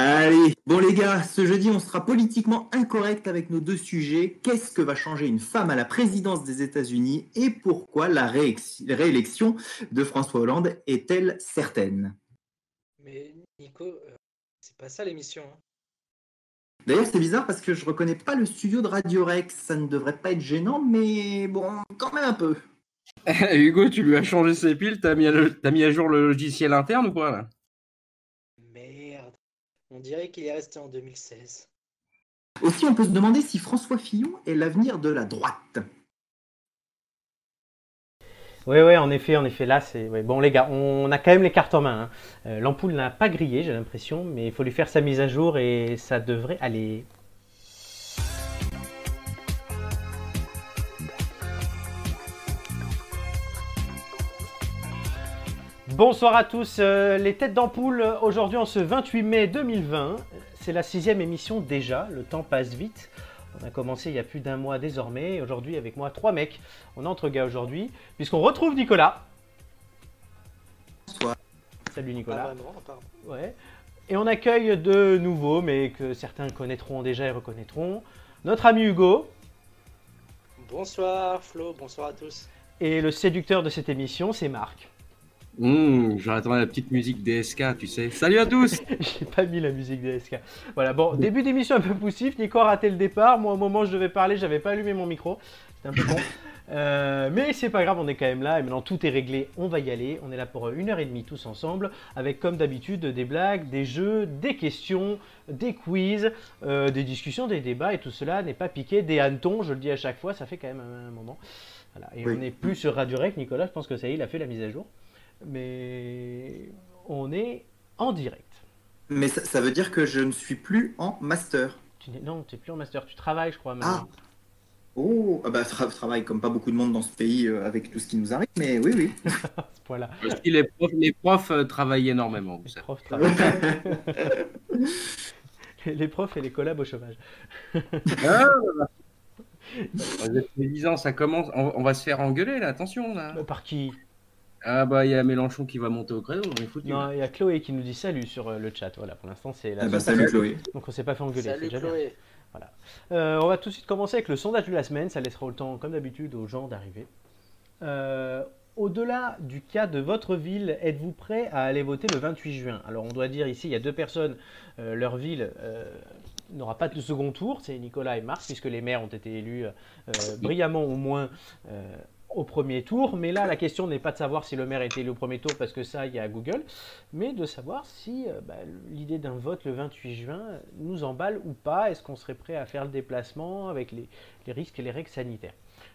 Allez, bon les gars, ce jeudi on sera politiquement incorrect avec nos deux sujets. Qu'est-ce que va changer une femme à la présidence des États-Unis et pourquoi la réélection de François Hollande est-elle certaine? Mais Nico, euh, c'est pas ça l'émission. Hein. D'ailleurs, c'est bizarre parce que je reconnais pas le studio de Radio Rex. Ça ne devrait pas être gênant, mais bon, quand même un peu. Hugo, tu lui as changé ses piles, t'as mis, à jour le logiciel interne ou quoi là? On dirait qu'il est resté en 2016. Aussi, on peut se demander si François Fillon est l'avenir de la droite. Oui, oui, en effet, en effet, là, c'est... Bon, les gars, on a quand même les cartes en main. Hein. Euh, l'ampoule n'a pas grillé, j'ai l'impression, mais il faut lui faire sa mise à jour et ça devrait aller. Bonsoir à tous, euh, les têtes d'ampoule, aujourd'hui en ce 28 mai 2020, c'est la sixième émission déjà, le temps passe vite. On a commencé il y a plus d'un mois désormais, aujourd'hui avec moi trois mecs, on est entre gars aujourd'hui, puisqu'on retrouve Nicolas. Bonsoir. Salut Nicolas. Ah, ouais. Et on accueille de nouveaux, mais que certains connaîtront déjà et reconnaîtront, notre ami Hugo. Bonsoir Flo, bonsoir à tous. Et le séducteur de cette émission, c'est Marc. Mmh, J'attendais la petite musique DSK, tu sais. Salut à tous J'ai pas mis la musique DSK. Voilà, bon, début d'émission un peu poussif. Nico a raté le départ. Moi, au moment où je devais parler, j'avais pas allumé mon micro. C'était un peu con. Euh, mais c'est pas grave, on est quand même là et maintenant tout est réglé, on va y aller. On est là pour une heure et demie tous ensemble, avec comme d'habitude des blagues, des jeux, des questions, des quiz, euh, des discussions, des débats et tout cela n'est pas piqué des hannetons, je le dis à chaque fois, ça fait quand même un, moment. Voilà. Et on n'est plus sur Radio Rec, Nicolas, je pense que ça y est, il a fait la mise à jour mais on est en direct. Mais ça, veut dire que je ne suis plus en master. Tu non, tu n'es plus en master, tu travailles, je crois. Ah Oh, ah bah, je travaille comme pas beaucoup de monde dans ce pays euh, avec tout ce qui nous arrive, mais oui, oui. voilà. les profs, les profs euh, travaillent énormément. Les profs travaillent. les profs et les collabs au chômage. ah, ans, ça commence. On, va se faire engueuler là, attention là. Par qui? Ah bah il y a Mélenchon qui va monter au créneau, Non, il y a Chloé qui nous dit salut sur euh, le chat. Voilà, pour l'instant c'est la. Ah bah, salut Chloé. Donc on s'est pas fait engueuler. Salut Chloé. Voilà. Euh, on va tout de suite commencer avec le sondage de la semaine. Ça laissera le temps, comme d'habitude, aux gens d'arriver. Euh, au-delà du cas de votre ville, êtes-vous prêt à aller voter le 28 juin? Alors on doit dire ici, il y a deux personnes, leur ville n'aura pas de second tour, c'est Nicolas et Marc, puisque les maires ont été élus brillamment au moins au premier tour. Mais là, la question n'est pas de savoir si le maire été élu au premier tour, parce que ça, il y a Google, mais de savoir si euh, bah, l'idée d'un vote le 28 juin nous emballe ou pas. Est-ce qu'on serait prêt à faire le déplacement avec les, risques et les règles sanitaires?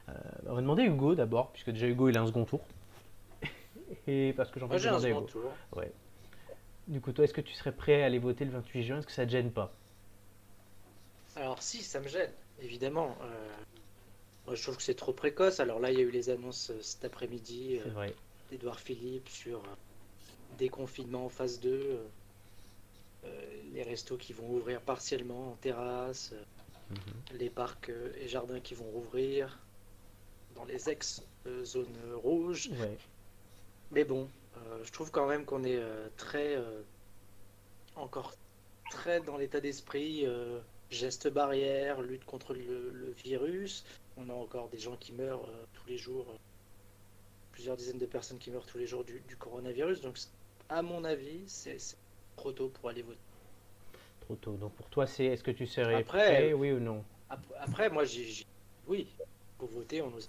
Euh, On va demander Hugo d'abord, puisque déjà Hugo, il a un second tour. et parce que j'en un second tour. Ouais. Du coup, toi, est-ce que tu serais prêt à aller voter le 28 juin? Est-ce que ça te gêne pas? Alors si, ça me gêne, évidemment. Euh, je trouve que c'est trop précoce. Alors là, il y a eu les annonces euh, cet après-midi euh, d'Edouard Philippe sur euh, déconfinement en phase 2, les restos qui vont ouvrir partiellement en terrasse, mhm. les parcs et jardins qui vont rouvrir dans les ex-zones rouges. Mais bon, je trouve quand même qu'on est très encore très dans l'état d'esprit gestes barrières, lutte contre le virus on a encore des gens qui meurent euh, tous les jours, euh, plusieurs dizaines de personnes qui meurent tous les jours du, coronavirus. Donc, à mon avis, c'est trop tôt pour aller voter. Trop tôt. Donc, pour toi, c'est est-ce que tu serais prêt, oui ou non? Après, moi, j'ai oui, pour voter, on nous.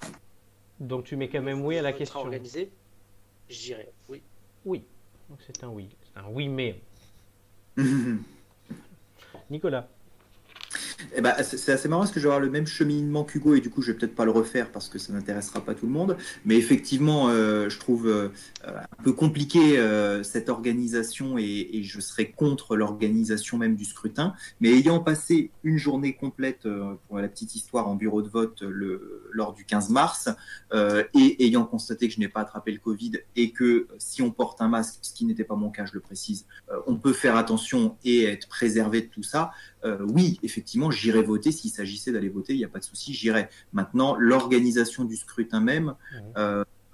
Donc, tu mets quand même oui à la question. organisé, j'irai, oui. Oui. Donc, c'est un oui. C'est un oui, mais. Nicolas. Eh ben, c'est assez marrant parce que je vais avoir le même cheminement qu'Hugo et du coup je vais peut-être pas le refaire parce que ça n'intéressera pas tout le monde. Mais effectivement, euh, je trouve euh, un peu compliqué euh, cette organisation et, je serais contre l'organisation même du scrutin. Mais ayant passé une journée complète, pour la petite histoire, en bureau de vote le, lors du 15 mars et ayant constaté que je n'ai pas attrapé le Covid et que si on porte un masque, ce qui n'était pas mon cas, je le précise, on peut faire attention et être préservé de tout ça. Oui, effectivement, j'irai voter s'il s'agissait d'aller voter, il n'y a pas de souci, j'irai. Maintenant, l'organisation du scrutin même,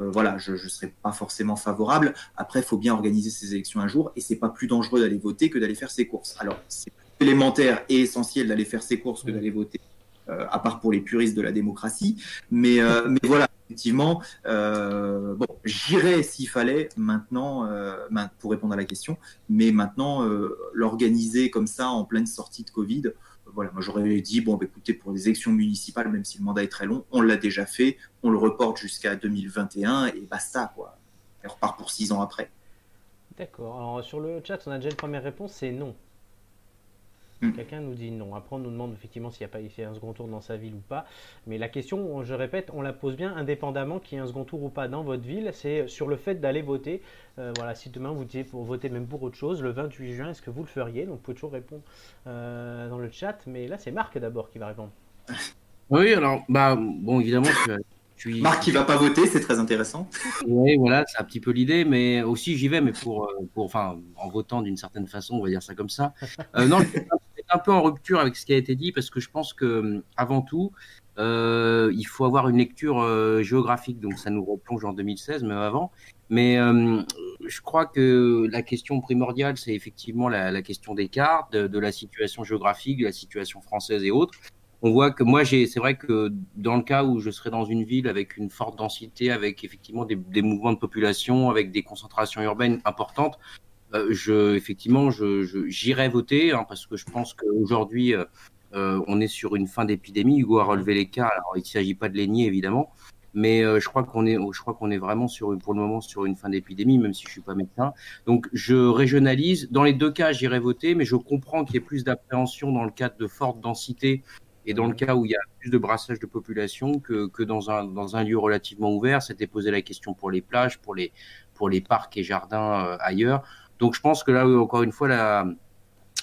euh, voilà, je ne serais pas forcément favorable. Après, il faut bien organiser ces élections un jour et c'est pas plus dangereux d'aller voter que d'aller faire ses courses. Alors, c'est élémentaire et essentiel d'aller faire ses courses que d'aller voter, à part pour les puristes de la démocratie. Mais, mais voilà, effectivement, euh, bon, j'irai s'il fallait maintenant, euh, pour répondre à la question, mais maintenant, euh, l'organiser comme ça en pleine sortie de Covid, voilà, moi j'aurais dit, bon, bah, écoutez, pour les élections municipales, même si le mandat est très long, on l'a déjà fait, on le reporte jusqu'à 2021 et basta, quoi. Et on repart pour six ans après. D'accord. Alors sur le chat, on a déjà une première réponse, c'est non. Hmm. Quelqu'un nous dit non. Après, on nous demande effectivement s'il n'y a pas fait un second tour dans sa ville ou pas. Mais la question, je répète, on la pose bien indépendamment qu'il y ait un second tour ou pas dans votre ville. C'est sur le fait d'aller voter. Euh, voilà, si demain vous disiez pour voter même pour autre chose, le 28 juin, est-ce que vous le feriez? Donc, vous pouvez toujours répondre euh, dans le chat. Mais là, c'est Marc d'abord qui va répondre. Oui, alors, bah, bon, évidemment, Marc qui va pas voter, c'est très intéressant. Oui, voilà, c'est un petit peu l'idée, mais aussi j'y vais, mais pour, euh, pour, enfin, en votant d'une certaine façon, on va dire ça comme ça. Euh, non, c'est un peu en rupture avec ce qui a été dit parce que je pense que avant tout, euh, il faut avoir une lecture géographique, donc ça nous replonge en 2016, même avant. Mais je crois que la question primordiale, c'est effectivement la, question des cartes, de, de, la situation géographique, de la situation française et autres on voit que moi, j'ai, c'est vrai que dans le cas où je serais dans une ville avec une forte densité, avec effectivement des, mouvements de population, avec des concentrations urbaines importantes, euh, je, effectivement, je, j'irai voter hein, parce que je pense qu'aujourd'hui, euh, euh, on est sur une fin d'épidémie. Hugo a relevé les cas. Alors, il ne s'agit pas de les nier, évidemment, mais je crois qu'on est, je crois qu'on est vraiment sur, pour le moment, sur une fin d'épidémie, même si je suis pas médecin. Donc, je régionalise. Dans les deux cas, j'irai voter, mais je comprends qu'il y ait plus d'appréhension dans le cadre de forte densité et dans le cas où il y a plus de brassage de population que, que dans, un, dans un lieu relativement ouvert, c'était posé la question pour les plages, pour les, pour les parcs et jardins euh, ailleurs. Donc je pense que là, encore une fois, la,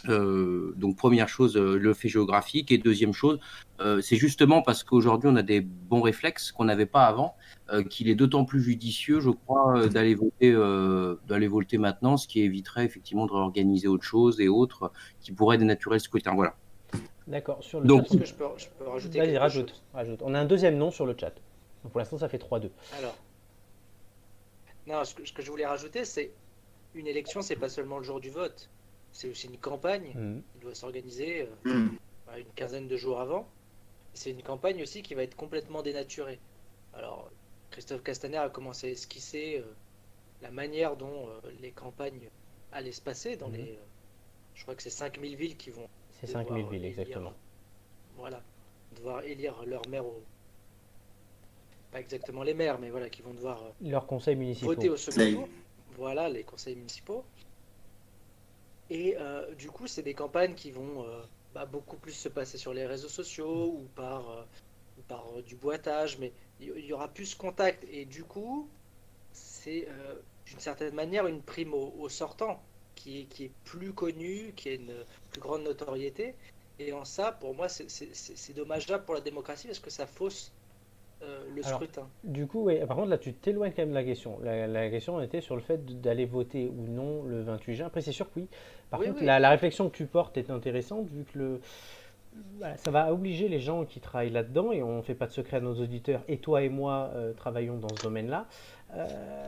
euh, donc première chose, euh, le fait géographique. Et deuxième chose, euh, c'est justement parce qu'aujourd'hui on a des bons réflexes qu'on n'avait pas avant, euh, qu'il est d'autant plus judicieux, je crois, d'aller voter, d'aller voter maintenant, ce qui éviterait effectivement de réorganiser autre chose et autres qui pourraient dénaturer le scrutin. Voilà. D'accord. Sur le Donc, chat, que je peux, je peux rajouter Vas-y, rajoute, rajoute. On a un deuxième nom sur le chat. Donc pour l'instant, ça fait 3-2. Alors, non, ce que, ce que, je voulais rajouter, c'est une élection, c'est pas seulement le jour du vote. C'est aussi une campagne. Mmh. Il doit s'organiser euh, mmh. une quinzaine de jours avant. C'est une campagne aussi qui va être complètement dénaturée. Alors, Christophe Castaner a commencé à esquisser euh, la manière dont euh, les campagnes allaient se passer dans mmh. les. je crois que c'est 5000 villes qui vont c'est 5000 villes, exactement. Voilà. Devoir élire leur maire au... Pas exactement les maires, mais voilà, qui vont devoir. Euh, leur conseil municipal. Voter au second tour. Voilà, les conseils municipaux. Et euh, du coup, c'est des campagnes qui vont euh, bah, beaucoup plus se passer sur les réseaux sociaux ou par, par du boitage, mais il y, aura plus contact. Et du coup, c'est d'une certaine manière une prime au sortant qui est, qui est plus connu, qui a une plus grande notoriété. Et en ça, pour moi, c'est dommageable pour la démocratie parce que ça fausse euh, le scrutin. Du coup, oui. par contre, là, tu t'éloignes quand même de la question. La, question était sur le fait d'aller voter ou non le 28 juin. Après, c'est sûr que oui. Par contre, La, la, réflexion que tu portes est intéressante vu que le, ça va obliger les gens qui travaillent là-dedans, et on ne fait pas de secret à nos auditeurs, et toi et moi euh, travaillons dans ce domaine-là, euh,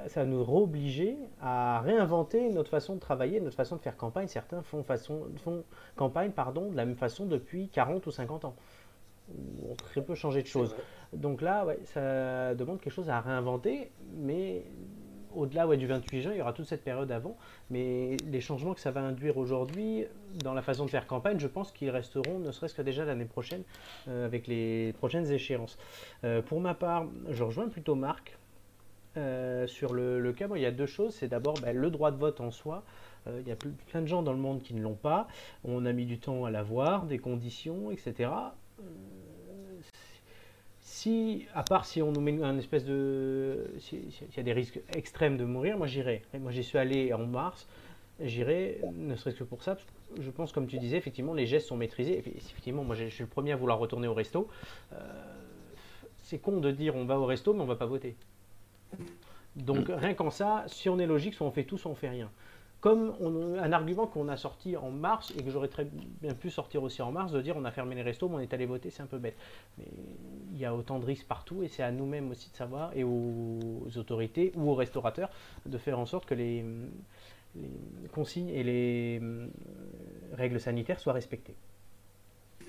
ça va nous obliger à réinventer notre façon de travailler, notre façon de faire campagne. Certains font, façon, font campagne pardon, de la même façon depuis 40 ou 50 ans. On très peu changé de choses. Donc là, ça demande quelque chose à réinventer, mais au-delà du 28 juin, il y aura toute cette période avant, mais les changements que ça va induire aujourd'hui dans la façon de faire campagne, je pense qu'ils resteront, ne serait-ce que déjà l'année prochaine, euh, avec les prochaines échéances. Euh, pour ma part, je rejoins plutôt Marc. Euh, sur le, cas, il y a deux choses. C'est d'abord ben, le droit de vote en soi. il y a plein de gens dans le monde qui ne l'ont pas. On a mis du temps à l'avoir, des conditions, etc si, à part si on nous met un espèce de. S'il y a des risques extrêmes de mourir, moi j'irai. Moi j'y suis allé en mars, j'irai, ne serait-ce que pour ça. je pense, comme tu disais, effectivement, les gestes sont maîtrisés. effectivement, moi je suis le premier à vouloir retourner au resto. Euh, c'est con de dire on va au resto, mais on va pas voter. Donc rien qu'en ça, si on est logique, soit on fait tout, soit on fait rien. Comme un argument qu'on a sorti en mars et que j'aurais très bien pu sortir aussi en mars, de dire on a fermé les restos, mais on est allé voter, c'est un peu bête. Mais il y a autant de risques partout et c'est à nous-mêmes aussi de savoir et aux autorités ou aux restaurateurs de faire en sorte que les, consignes et les euh, règles sanitaires soient respectées.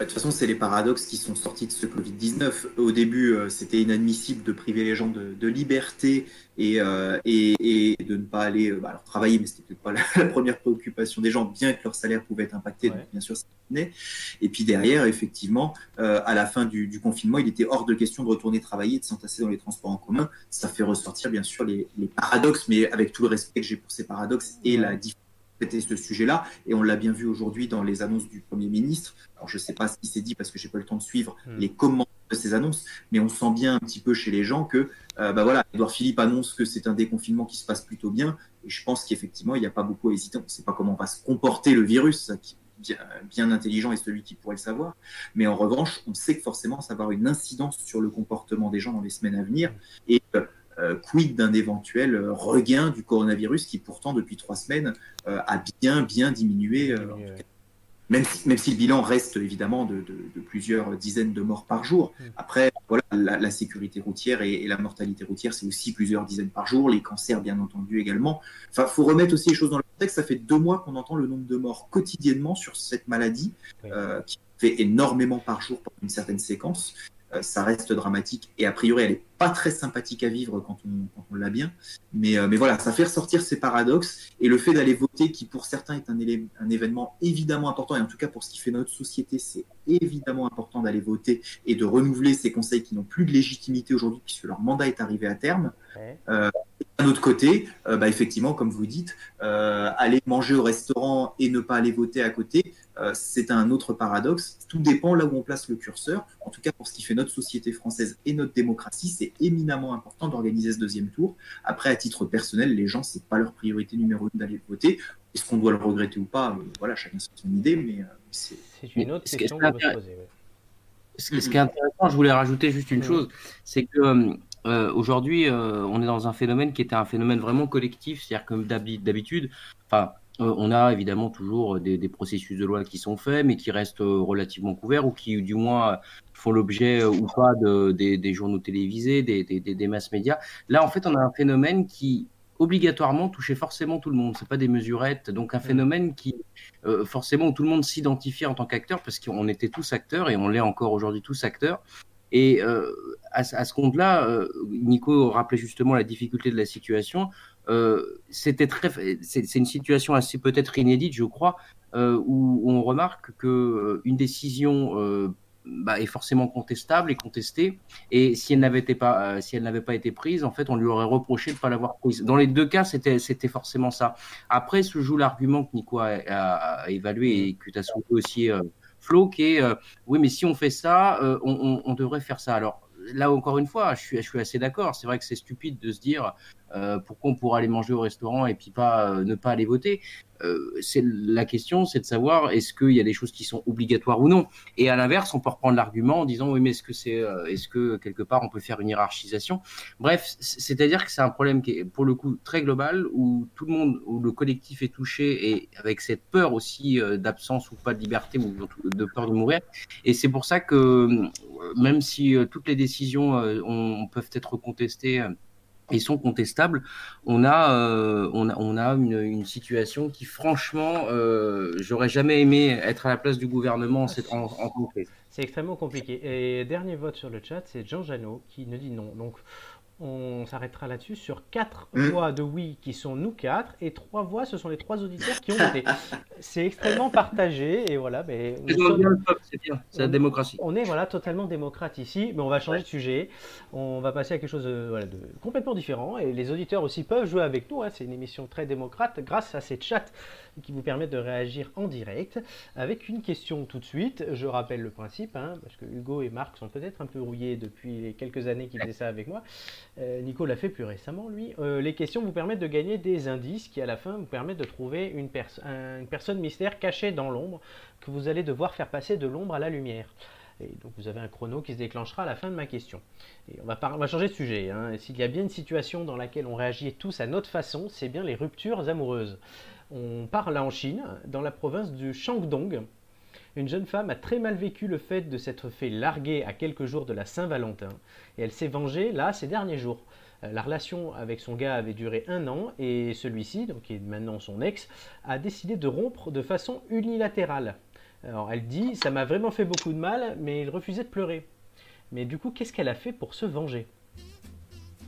Bah, de toute façon, c'est les paradoxes qui sont sortis de ce Covid-19. Au début, euh, c'était inadmissible de priver les gens de, liberté euh, et, et, de ne pas aller euh, bah, alors, travailler, mais c'était peut-être pas la, première préoccupation des gens, bien que leur salaire pouvait être impacté. Donc, bien sûr, ça venait. Et puis derrière, effectivement, à la fin du, confinement, il était hors de question de retourner travailler, de s'entasser dans les transports en commun. Ça fait ressortir, bien sûr, les, les paradoxes, mais avec tout le respect que j'ai pour ces paradoxes et la différence traiter ce sujet-là. Et on l'a bien vu aujourd'hui dans les annonces du Premier ministre. Alors, je ne sais pas ce qui s'est dit parce que j'ai pas eu le temps de suivre hmm. les commentaires de ces annonces, mais on sent bien un petit peu chez les gens que, euh, bah voilà, Edouard Philippe annonce que c'est un déconfinement qui se passe plutôt bien. Et je pense qu'effectivement, il n'y a pas beaucoup à hésiter. On ne sait pas comment va se comporter le virus, ça qui bien, bien intelligent et celui qui pourrait le savoir. Mais en revanche, on sait que forcément, ça va avoir une incidence sur le comportement des gens dans les semaines à venir. Et euh, euh, quid d'un éventuel euh, regain du coronavirus qui pourtant depuis trois semaines euh, a bien bien diminué. même si, même si le bilan reste évidemment de, plusieurs dizaines de morts par jour. Mm. Après, voilà, la, sécurité routière et, la mortalité routière, c'est aussi plusieurs dizaines par jour. Les cancers, bien entendu, également. Enfin, faut remettre aussi les choses dans le contexte. Ça fait deux mois qu'on entend le nombre de morts quotidiennement sur cette maladie, qui fait énormément par jour pour une certaine séquence. Euh, ça reste dramatique et a priori elle est pas très sympathique à vivre quand on, l'a bien. Mais, euh, mais voilà, ça fait ressortir ces paradoxes et le fait d'aller voter, qui pour certains est un, un, événement évidemment important, et en tout cas pour ce qui fait notre société, c'est évidemment important d'aller voter et de renouveler ces conseils qui n'ont plus de légitimité aujourd'hui puisque leur mandat est arrivé à terme. Euh, d'un autre côté, bah, effectivement, comme vous dites, aller manger au restaurant et ne pas aller voter à côté, euh, c'est un autre paradoxe. Tout dépend là où on place le curseur. En tout cas, pour ce qui fait notre société française et notre démocratie, c'est éminemment important d'organiser ce deuxième tour. Après, à titre personnel, les gens, c'est pas leur priorité numéro une d'aller voter. Est-ce qu'on doit le regretter ou pas? Euh, Voilà, chacun son idée, mais euh, c'est une autre question qu'on se poser. Ce, qui est intéressant, je voulais rajouter juste une chose, c'est que aujourd'hui, on est dans un phénomène qui était un phénomène vraiment collectif, c'est-à-dire comme d'habitude, enfin, euh, on a évidemment toujours des, processus de loi qui sont faits, mais qui restent euh, relativement couverts ou qui, du moins, font l'objet euh, ou pas de, des, journaux télévisés, des, des, masses médias. Là, en fait, on a un phénomène qui obligatoirement touchait forcément tout le monde. C'est pas des mesurettes, donc un phénomène qui forcément où tout le monde s'identifie en tant qu'acteur parce qu'on était tous acteurs et on l'est encore aujourd'hui tous acteurs. Et à, ce compte-là, Nico rappelait justement la difficulté de la situation. Euh, c'était très, c'est une situation assez peut-être inédite, je crois, euh, où, on remarque que euh, une décision bah, est forcément contestable et contestée. Et si elle n'avait pas, si elle n'avait pas été prise, en fait, on lui aurait reproché de ne pas l'avoir prise. Dans les deux cas, c'était, forcément ça. Après, se joue l'argument que Nico a, évalué et que tu as soulevé aussi, Flo, qui est oui, mais si on fait ça, on, on, devrait faire ça. Alors là encore une fois, je suis, je suis assez d'accord. C'est vrai que c'est stupide de se dire euh, pourquoi on pourra aller manger au restaurant et puis pas euh, ne pas aller voter euh, c'est la question, c'est de savoir est-ce qu'il y a des choses qui sont obligatoires ou non. Et à l'inverse, on peut reprendre l'argument en disant oui, mais est-ce que c'est, est-ce que quelque part on peut faire une hiérarchisation? Bref, c'est-à-dire que c'est un problème qui est pour le coup très global où tout le monde, où le collectif est touché et avec cette peur aussi d'absence ou pas de liberté ou de peur de mourir. Et c'est pour ça que même si toutes les décisions on, peuvent être contestées et sont contestables, on a, euh, on a, on a une, situation qui, franchement, euh, j'aurais jamais aimé être à la place du gouvernement en, en, en C'est extrêmement compliqué. Et dernier vote sur le chat, c'est Jean Janot qui ne dit non. Donc, on s'arrêtera là-dessus sur quatre hmm. voix de oui qui sont nous quatre et trois voix ce sont les trois auditeurs qui ont voté. c'est extrêmement partagé et voilà. Mais c'est bien, c'est la démocratie. On est voilà totalement démocrate ici, mais on va changer de sujet. On va passer à quelque chose de, complètement différent et les auditeurs aussi peuvent jouer avec nous. Hein. C'est une émission très démocrate grâce à ces chats qui vous permettent de réagir en direct avec une question tout de suite. Je rappelle le principe hein, parce que Hugo et Marc sont peut-être un peu rouillés depuis les quelques années qu'ils faisaient ça avec moi. Euh, Nico l'a fait plus récemment, lui. Euh, les questions vous permettent de gagner des indices qui, à la fin, vous permettent de trouver une, personne mystère cachée dans l'ombre que vous allez devoir faire passer de l'ombre à la lumière. Et donc vous avez un chrono qui se déclenchera à la fin de ma question. Et on va, changer de sujet. Hein. S'il y a bien une situation dans laquelle on réagit tous à notre façon, c'est bien les ruptures amoureuses. On parle là en Chine, dans la province du Shandong. Une jeune femme a très mal vécu le fait de s'être fait larguer à quelques jours de la Saint-Valentin. Et elle s'est vengée là ces derniers jours. Euh, la relation avec son gars avait duré un an et celui-ci, donc qui est maintenant son ex, a décidé de rompre de façon unilatérale. Alors elle dit, ça m'a vraiment fait beaucoup de mal, mais il refusait de pleurer. Mais du coup, qu'est-ce qu'elle a fait pour se venger?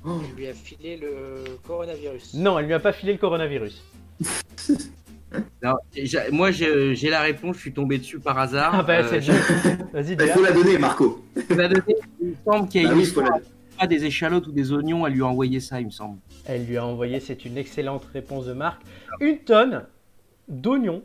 Elle lui a filé le coronavirus. Non, elle lui a pas filé le coronavirus. moi, j'ai la réponse, je suis tombé dessus par hasard. Ah bah, euh, Vas-y, Il faut la donner, Marco. La donner. Il me semble qu'il y a Ah une oui, faut histoire, la- pas des échalotes ou des oignons, elle lui a envoyé ça, il me semble. Elle lui a envoyé, c'est une excellente réponse de Marc, une tonne d'oignons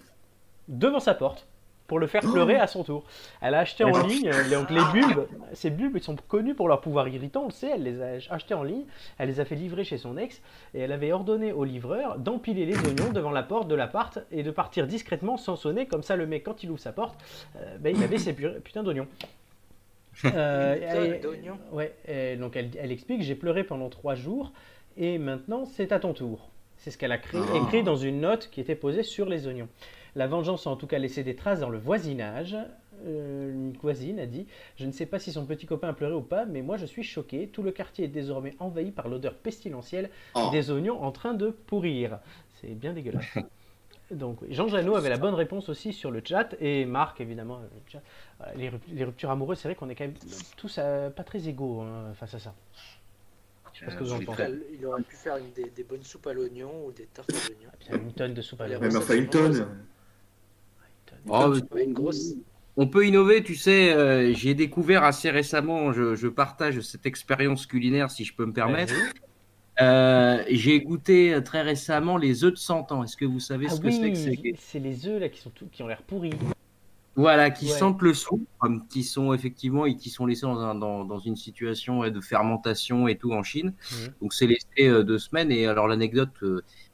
devant sa porte pour le faire pleurer à son tour. Elle a acheté en Oh. ligne, donc les bulbes, ces bulbes ils sont connus pour leur pouvoir irritant, on le sait, elle les a achetés en ligne, elle les a fait livrer chez son ex et elle avait ordonné au livreur d'empiler les oignons devant la porte de l'appart et de partir discrètement sans sonner, comme ça le mec quand il ouvre sa porte, euh, ben, il avait ses pu- putains d'oignons. Euh, et- d'oignons Ouais, et donc elle, elle explique j'ai pleuré pendant trois jours et maintenant c'est à ton tour. C'est ce qu'elle a créé- Ah. écrit dans une note qui était posée sur les oignons. La vengeance a en tout cas laissé des traces dans le voisinage. Euh, une voisine a dit Je ne sais pas si son petit copain a pleuré ou pas, mais moi je suis choqué. Tout le quartier est désormais envahi par l'odeur pestilentielle Oh. des oignons en train de pourrir. C'est bien dégueulasse. Donc. Jean Janot avait la bonne réponse aussi sur le chat et Marc évidemment. euh, le chat. Voilà, les, rup- les ruptures amoureuses, c'est vrai qu'on est quand même tous euh, pas très égaux hein, face à ça. Je sais pas ce que vous en Euh, pensez. Il aurait pu faire une- des, des bonnes soupes à l'oignon ou des tartes à l'oignon. Il a une tonne de soupe à l'oignon. Ouais, mais ça, enfin, une tonne. Oh, une grosse. On peut innover, tu sais, euh, j'ai découvert assez récemment, je, je partage cette expérience culinaire si je peux me permettre. Euh, j'ai goûté très récemment les œufs de 100 ans. Est-ce que vous savez Ah ce que c'est que c'est c'est les œufs là qui sont tout- qui ont l'air pourris. Voilà, qui Ouais. sentent le soufre, qui sont effectivement et qui sont laissés dans, un- dans, dans une situation de fermentation et tout en Chine. Mhm. Donc c'est laissé euh, deux semaines. Et alors l'anecdote,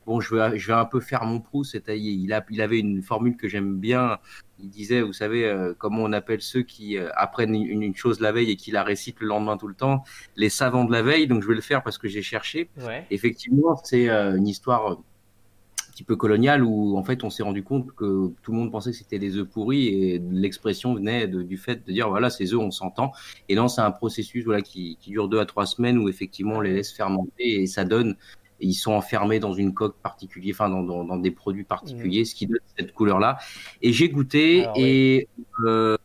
bon, je vais, je vais un peu faire mon prou. C'est-à-dire, il, a, il avait une formule que j'aime bien. Il disait, vous savez, euh, comment on appelle ceux qui euh, apprennent une, une chose la veille et qui la récitent le lendemain tout le temps, les savants de la veille. Donc je vais le faire parce que j'ai cherché. Ouais. Effectivement, c'est euh, une histoire un petit peu coloniale où en fait on s'est rendu compte que tout le monde pensait que c'était des œufs pourris et l'expression venait de- du fait de dire voilà ces œufs on s'entend et non c'est un processus voilà qui, qui dure deux à trois semaines où effectivement on les laisse fermenter et ça donne ils sont enfermés dans une coque particulière enfin dans, dans, dans des produits particuliers ce qui donne cette couleur là et j'ai goûté Alors, et euh,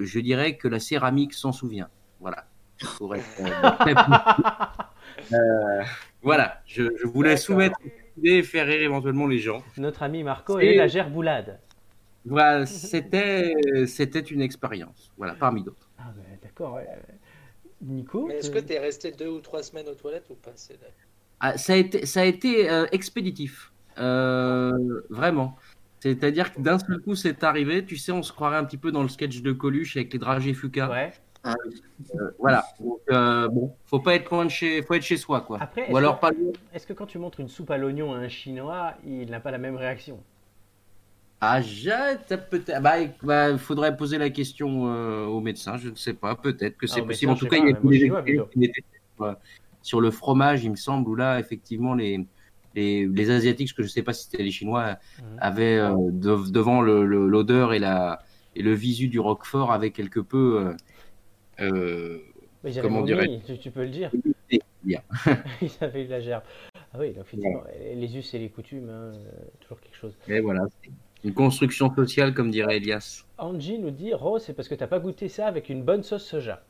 je dirais que la céramique s'en souvient voilà pour être, euh, euh, voilà, je, je voulais soumettre et faire rire éventuellement les gens. Notre ami Marco et la gerboulade. Voilà, c'était c'était une expérience, voilà, parmi d'autres. Ah ben d'accord. ouais. Nico. Mais est-ce que t'es resté deux ou trois semaines aux toilettes ou pas Ah, ça a été ça a été euh, expéditif, euh, vraiment. C'est-à-dire que d'un seul coup, c'est arrivé. Tu sais, on se croirait un petit peu dans le sketch de Coluche avec les dragées Fuka. Ouais. Euh, voilà. Donc, euh, bon, faut pas être loin de chez, faut être chez soi, quoi. Après, est-ce Ou alors que- pas loin. Est-ce que quand tu montres une soupe à l'oignon à un Chinois, il n'a pas la même réaction? Ah, peut-être. Bah, bah, il faudrait poser la question euh, au médecin. Je ne sais pas. Peut-être que c'est Ah, possible. En tout cas, il y a sur, le fromage, il me semble, où là, effectivement, les, les, les Asiatiques, parce que je ne sais pas si c'était les Chinois, Mhm. avaient euh, de- devant l'odeur et, la, et le visu du Roquefort, avaient quelque peu. euh, euh, Comment dirais- tu, tu peux le dire. bien. il avait eu la gerbe. Ah oui, donc effectivement, les us et les coutumes, hein, euh, toujours quelque chose. Et voilà, une construction sociale, comme dirait Elias. Angie nous dit Rose, c'est parce que t'as pas goûté ça avec une bonne sauce soja.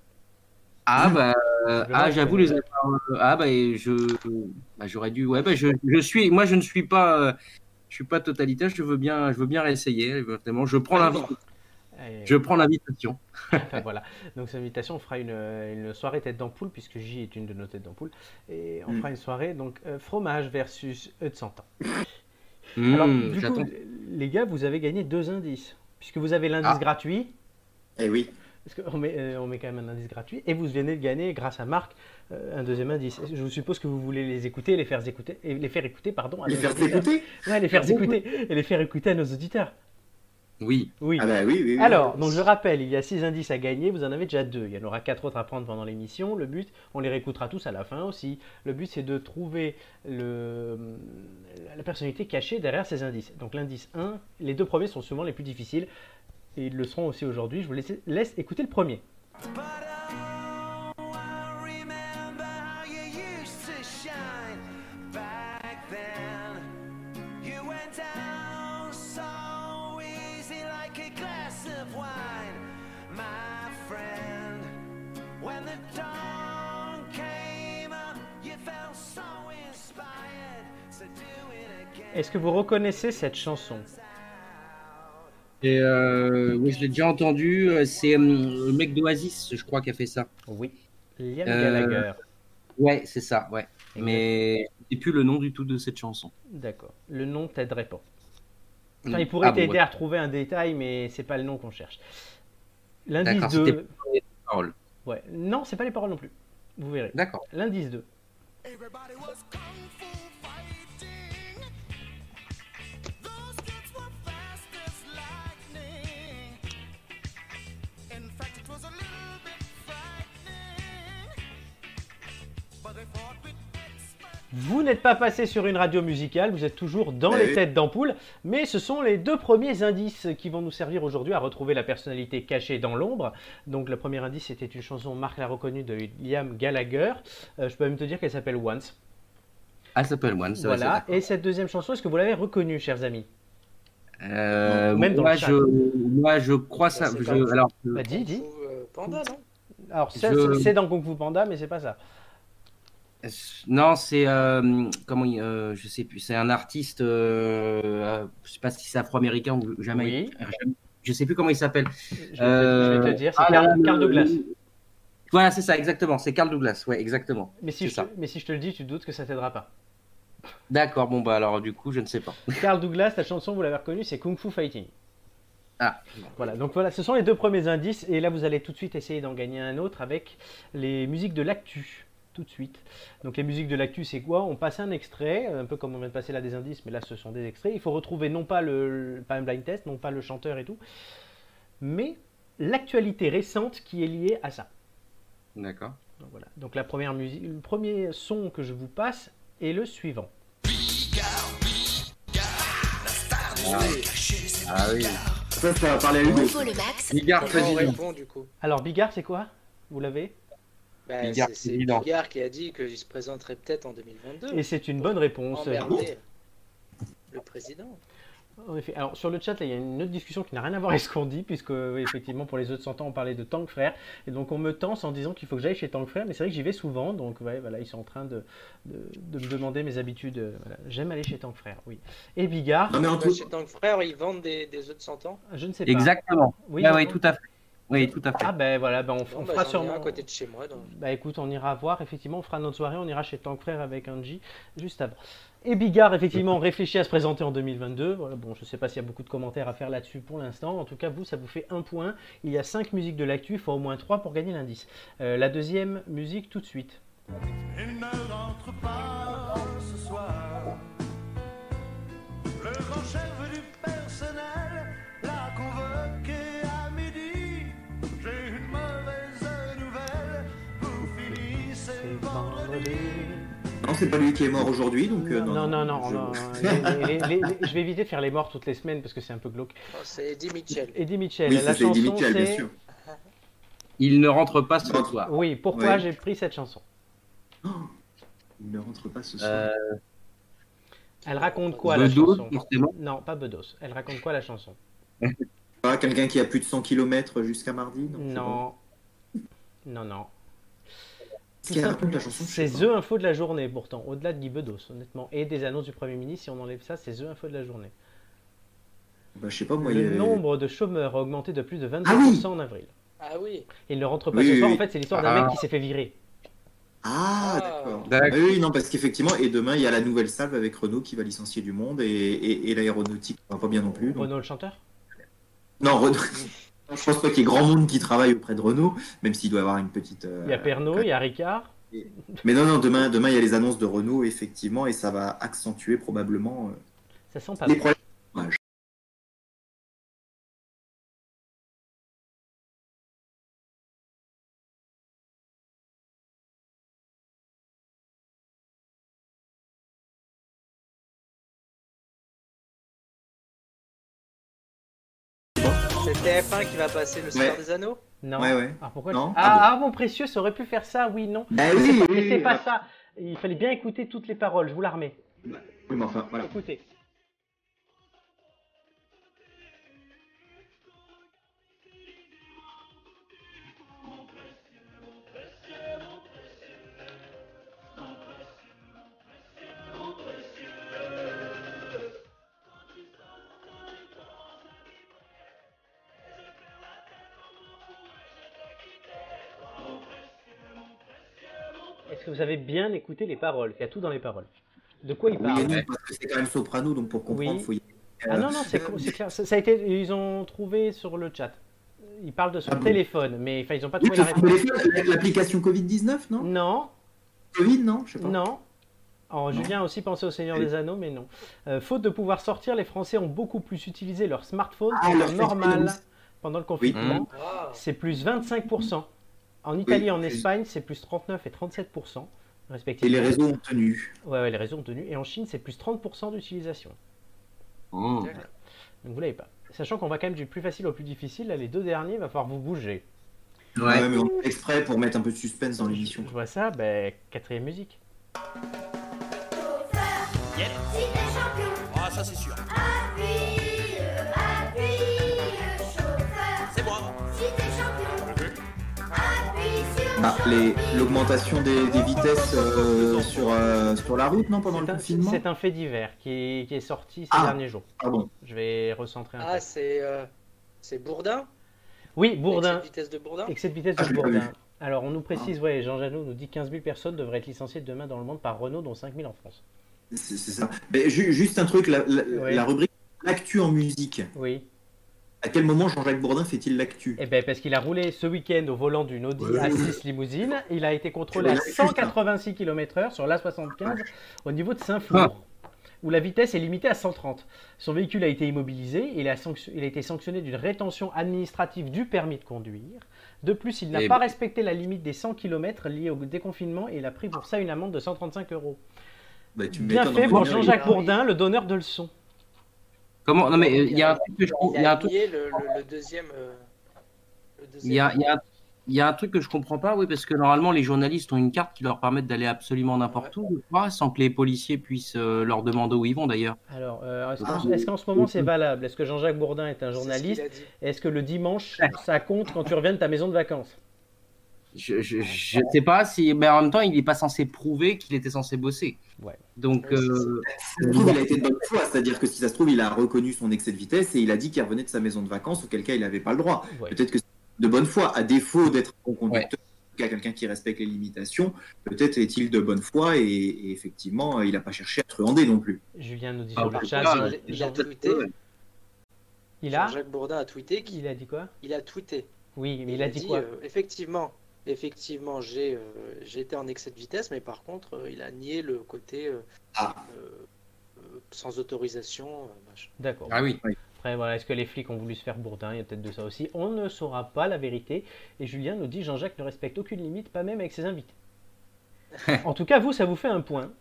Ah bah euh, Visiblement, ah j'avoue c'est- les euh, ah bah et je bah, j'aurais dû ouais bah je, je suis moi je ne suis pas euh, je suis pas totalitaire je veux bien je veux bien réessayer vraiment je prends l'invitation Et- je prends l'invitation Enfin, voilà. Donc, cette invitation, on fera une, une soirée tête d'ampoule, puisque J est une de nos têtes d'ampoule. Et on Mm. fera une soirée, donc, euh, fromage versus œufs de 100 ans. Mmh, Alors, du coup, les gars, vous avez gagné deux indices. Puisque vous avez l'indice Ah. gratuit, Eh oui. Parce qu'on met, euh, on met quand même un indice gratuit, et vous venez de gagner, grâce à Marc, euh, un deuxième indice. Je vous suppose que vous voulez les écouter, les faire écouter, et les faire écouter, pardon, à Les nos faire auditeurs. écouter Ouais, les faire Ah bon écouter, et les faire écouter à nos auditeurs. Oui. Oui. Ah bah oui, oui, oui. Alors, donc je rappelle, il y a 6 indices à gagner, vous en avez déjà 2. Il y en aura 4 autres à prendre pendant l'émission. Le but, on les réécoutera tous à la fin aussi. Le but, c'est de trouver le, la personnalité cachée derrière ces indices. Donc l'indice 1, les deux premiers sont souvent les plus difficiles. Et ils le seront aussi aujourd'hui. Je vous laisse, laisse écouter le premier. Est-ce que vous reconnaissez cette chanson? Et euh, oui, je l'ai déjà entendu. euh, C'est hum, le mec d'Oasis, je crois, qui a fait ça. Oui. Liam Euh, Gallagher. Ouais, c'est ça, ouais. Mais je plus le nom du tout de cette chanson. D'accord. Le nom t'aiderait pas. Enfin, Mm. il pourrait Ah bon, t'aider ouais. à retrouver un détail, mais c'est pas le nom qu'on cherche. L'indice D'accord, c'était 2. pas les paroles. Ouais. Non, c'est pas les paroles non plus. Vous verrez. D'accord. L'indice 2. Everybody Vous n'êtes pas passé sur une radio musicale, vous êtes toujours dans Eh les oui. têtes d'ampoule, mais ce sont les deux premiers indices qui vont nous servir aujourd'hui à retrouver la personnalité cachée dans l'ombre. Donc le premier indice c'était une chanson, Marc l'a reconnue, de Liam Gallagher. Euh, je peux même te dire qu'elle s'appelle Once. Elle s'appelle va, Voilà. Et cette deuxième chanson, est-ce que vous l'avez reconnue, chers amis. Euh, Même dans moi, le chat. je, moi, je crois ça. je- alors, je- Bah dis, dis. Euh, Panda, non? Alors Je- c'est dans Kung Fu Panda, mais c'est pas ça. Non, c'est euh, comment il- euh, je sais plus. C'est un artiste. Euh, euh, je sais pas si c'est afro-américain ou jamais. Je sais plus comment il s'appelle. Je vais, te, Euh, je vais te dire, c'est ah, Carl, Douglas. Voilà, c'est ça, exactement. C'est Carl Douglas. Ouais, exactement. Mais si, je, ça. mais si je te le dis, tu te doutes que ça t'aidera pas. D'accord. Bon bah alors du coup, je ne sais pas. Carl Douglas, la chanson, vous l'avez reconnue, c'est Kung Fu Fighting. Ah. Voilà, donc voilà, ce sont les deux premiers indices, et là vous allez tout de suite essayer d'en gagner un autre avec les musiques de l'actu. Tout de suite. Donc les musiques de l'actu, c'est quoi? On passe un extrait, un peu comme on vient de passer là des indices, mais là ce sont des extraits. Il faut retrouver non pas le, pas un blind test, non pas le chanteur et tout, mais l'actualité récente qui est liée à ça. D'accord. Donc voilà. Donc la première musique, le premier son que je vous passe est le suivant. Ah oui. Ça, ça va parler à Hugo. Bigard président. répond du coup? Alors Bigard, c'est quoi? Vous l'avez? Bah, Bigard C'est. Bigard qui a dit qu'il se présenterait peut-être en 2022. Et c'est une bonne réponse. Emmerder le président. En effet. Alors sur le chat, là, il y a une autre discussion qui n'a rien à voir avec ce qu'on dit, puisque euh, effectivement pour les autres 100 ans, on parlait de Tank Frère, et donc on me tense en disant qu'il faut que j'aille chez Tank Frère, mais c'est vrai que j'y vais souvent, donc ouais, voilà, ils sont en train de, de, de me demander mes habitudes. euh, voilà. J'aime aller chez Tank Frère, oui. Et Bigard, Non mais en tout, chez Tank Frère, ils vendent des, des œufs de 100 ans. je ne sais pas. Exactement. Oui, ah oui, tout à fait. Oui, tout à fait. Ah ben voilà, ben on, bah, fera ai sûrement. à côté de chez moi. donc. Bah écoute, on ira voir, effectivement, on fera notre soirée, on ira chez Tank Frère avec Angie juste avant. Et Bigard, effectivement, réfléchit à se présenter en 2022. Voilà, bon, je ne sais pas s'il y a beaucoup de commentaires à faire là-dessus pour l'instant. En tout cas, vous, ça vous fait un point. Il y a cinq musiques de l'actu, il faut au moins trois pour gagner l'indice. Euh, la deuxième musique, tout de suite. Il ne rentre pas ce soir. Le grand chef du personnel l'a convoqué non, c'est pas lui qui est mort aujourd'hui, donc euh, non, non, non, je- non, les- les- les- les- je vais éviter de faire les morts toutes les semaines parce que c'est un peu glauque. Oh, c'est Eddie Mitchell. Eddie Mitchell, Oui, la chanson Eddie Mitchell, bien c'est... sûr. Il ne rentre pas ce soir. Oui, pourquoi Ouais. j'ai pris cette chanson Il ne rentre pas ce soir. Euh, Elle raconte quoi la chanson forcément. Non, pas Bedos. Elle raconte quoi la chanson Ah, Quelqu'un qui a plus de 100 km jusqu'à mardi Non. Non, non. pas. Ce qui raconte la chanson, je C'est The Info de la journée, pourtant, au-delà de Guy Bedos, honnêtement. Et des annonces du Premier ministre, si on enlève ça, c'est The Info de la journée. Bah, je sais pas, moi, Le nombre de chômeurs a augmenté de plus de 22% Ah oui en avril. Ah oui. Il ne rentre pas Oui, ce oui, soir, oui. en fait, c'est l'histoire d'un Ah. mec qui s'est fait virer. Ah, Ah. d'accord. Ah oui, non, parce qu'effectivement, et demain, il y a la nouvelle salve avec Renault qui va licencier du monde et, et, et l'aéronautique va pas bien non plus. donc- Renaud le chanteur? Non, Renault. Je pense pas qu'il y ait grand monde qui travaille auprès de Renault, même s'il doit y avoir une petite. euh, Il y a Pernod, il y a Ricard. Mais non, non, demain, demain, il y a les annonces de Renault, effectivement, et ça va accentuer probablement euh, Ça sent pas les problèmes C'est TF1 qui va passer le Seigneur Ouais. des Anneaux Non. Ouais, ouais. Ah, pourquoi Non ah, Ah ah, mon précieux, ça aurait pu faire ça, oui, non. Bah Mais oui, c'est pas, oui, mais c'est oui, pas bah, ça. Il fallait bien écouter toutes les paroles, je vous la remets. Oui, mais enfin, voilà. Écoutez. Vous avez bien écouté les paroles Il y a tout dans les paroles. De quoi il Oui parle parce que c'est quand même soprano, donc pour comprendre, Oui. faut y Ah non, non, c'est clair. Ça, ça a été, ils ont trouvé sur le chat. Ils parlent de son Ah bon téléphone, mais enfin, ils n'ont pas Oui, trouvé téléphone, l'application Covid-19, non? Non, Covid, non? Je sais pas. non. Oh, Non. Julien a aussi pensé au Seigneur Oui. des Anneaux, mais non. Euh, faute de pouvoir sortir, les Français ont beaucoup plus utilisé leur smartphone Ah, qu'en leur normal pendant le confinement. Ah, C'est plus 25%. En Italie et en. Espagne, c'est plus 39 et 37%, Et respectivement. les réseaux ont tenu. Ouais, ouais, les réseaux ont tenu. Et en Chine, c'est plus 30% d'utilisation. Oh. Donc vous l'avez pas. Sachant qu'on va quand même du plus facile au plus difficile, là, les deux derniers, il va falloir vous bouger. Ouais. Ouais. mais on fait exprès pour mettre un peu de suspense dans l'émission. Je vois ça, ben, quatrième musique. Yep. Si t'es champion, Ah, ça c'est sûr. appuie, appuie, Ah, les- L'augmentation des, des vitesses euh, sur, euh, sur la route, non, pendant le C'est un, confinement c'est un fait divers qui est, qui est sorti ces Ah. derniers jours. Pardon. Je vais recentrer un Ah, peu. c'est euh, c'est Bourdin Oui, Bourdin. Excès de vitesse de Bourdin Excès de vitesse Ah, de Bourdin. Alors, on nous précise, ouais, Jean Janot nous dit 15 000 personnes devraient être licenciées demain dans le monde par Renault, dont 5 000 en France. C'est c'est ça. Mais ju- juste un truc, la, la- Ouais. la rubrique L'actu en musique. Oui. À quel moment Jean-Jacques Bourdin fait-il l'actu Eh ben, parce qu'il a roulé ce week-end au volant d'une Audi Ouais. A6 limousine. Il a été contrôlé à la putain. 186 km/h sur l'A75 au niveau de Saint-Flour, où la vitesse est limitée à 130. Son véhicule a été immobilisé. Il a, sanction- il a été sanctionné d'une rétention administrative du permis de conduire. De plus, il n'a Eh pas ben. respecté la limite des 100 km liée au déconfinement et il a pris pour ça une amende de 135 euros. Bah, tu Bien fait pour Jean-Jacques Bourdin, le donneur de leçons. Comment Non mais euh, il y a un truc que je Il il y a le, le- deuxième. il y a, il y a- il y a un truc que je comprends pas, oui, parce que normalement les journalistes ont une carte qui leur permet d'aller absolument n'importe où, je crois, sans que les policiers puissent euh, leur demander où ils vont d'ailleurs. Alors, euh, est-ce Ah. qu'en est-ce qu'en ce moment c'est valable? Est-ce que Jean-Jacques Bourdin est un journaliste? Est-ce que le dimanche, ça compte quand tu reviens de ta maison de vacances? Je, je, je sais pas si, mais en même temps, il n'est pas censé prouver qu'il était censé bosser. Ouais. Donc, Ouais, euh, Si ça se trouve, il a été de bonne foi, c'est-à-dire que si ça se trouve, il a reconnu son excès de vitesse et il a dit qu'il revenait de sa maison de vacances, auquel cas il n'avait pas le droit. Ouais. Peut-être que c'est de bonne foi, à défaut d'être un bon conducteur, cas quelqu'un qui respecte les limitations, peut-être est-il de bonne foi et, et effectivement, il n'a pas cherché à truander non plus. Julien nous dit Ah, sur le bah, chat. Jean- il a tweeté. il a Jean-Jacques Bourdin a tweeté qu'il Il a dit quoi? il a tweeté. Oui, mais il a dit quoi? euh, Effectivement, effectivement, j'ai euh, été en excès de vitesse, mais par contre, euh, il a nié le côté euh, Ah. sans autorisation. machin. D'accord. ah oui. Après, voilà, est-ce que les flics ont voulu se faire Bourdin? Il y a peut-être de ça aussi. On ne saura pas la vérité. Et Julien nous dit Jean-Jacques ne respecte aucune limite, pas même avec ses invités. en tout cas, vous, ça vous fait un point.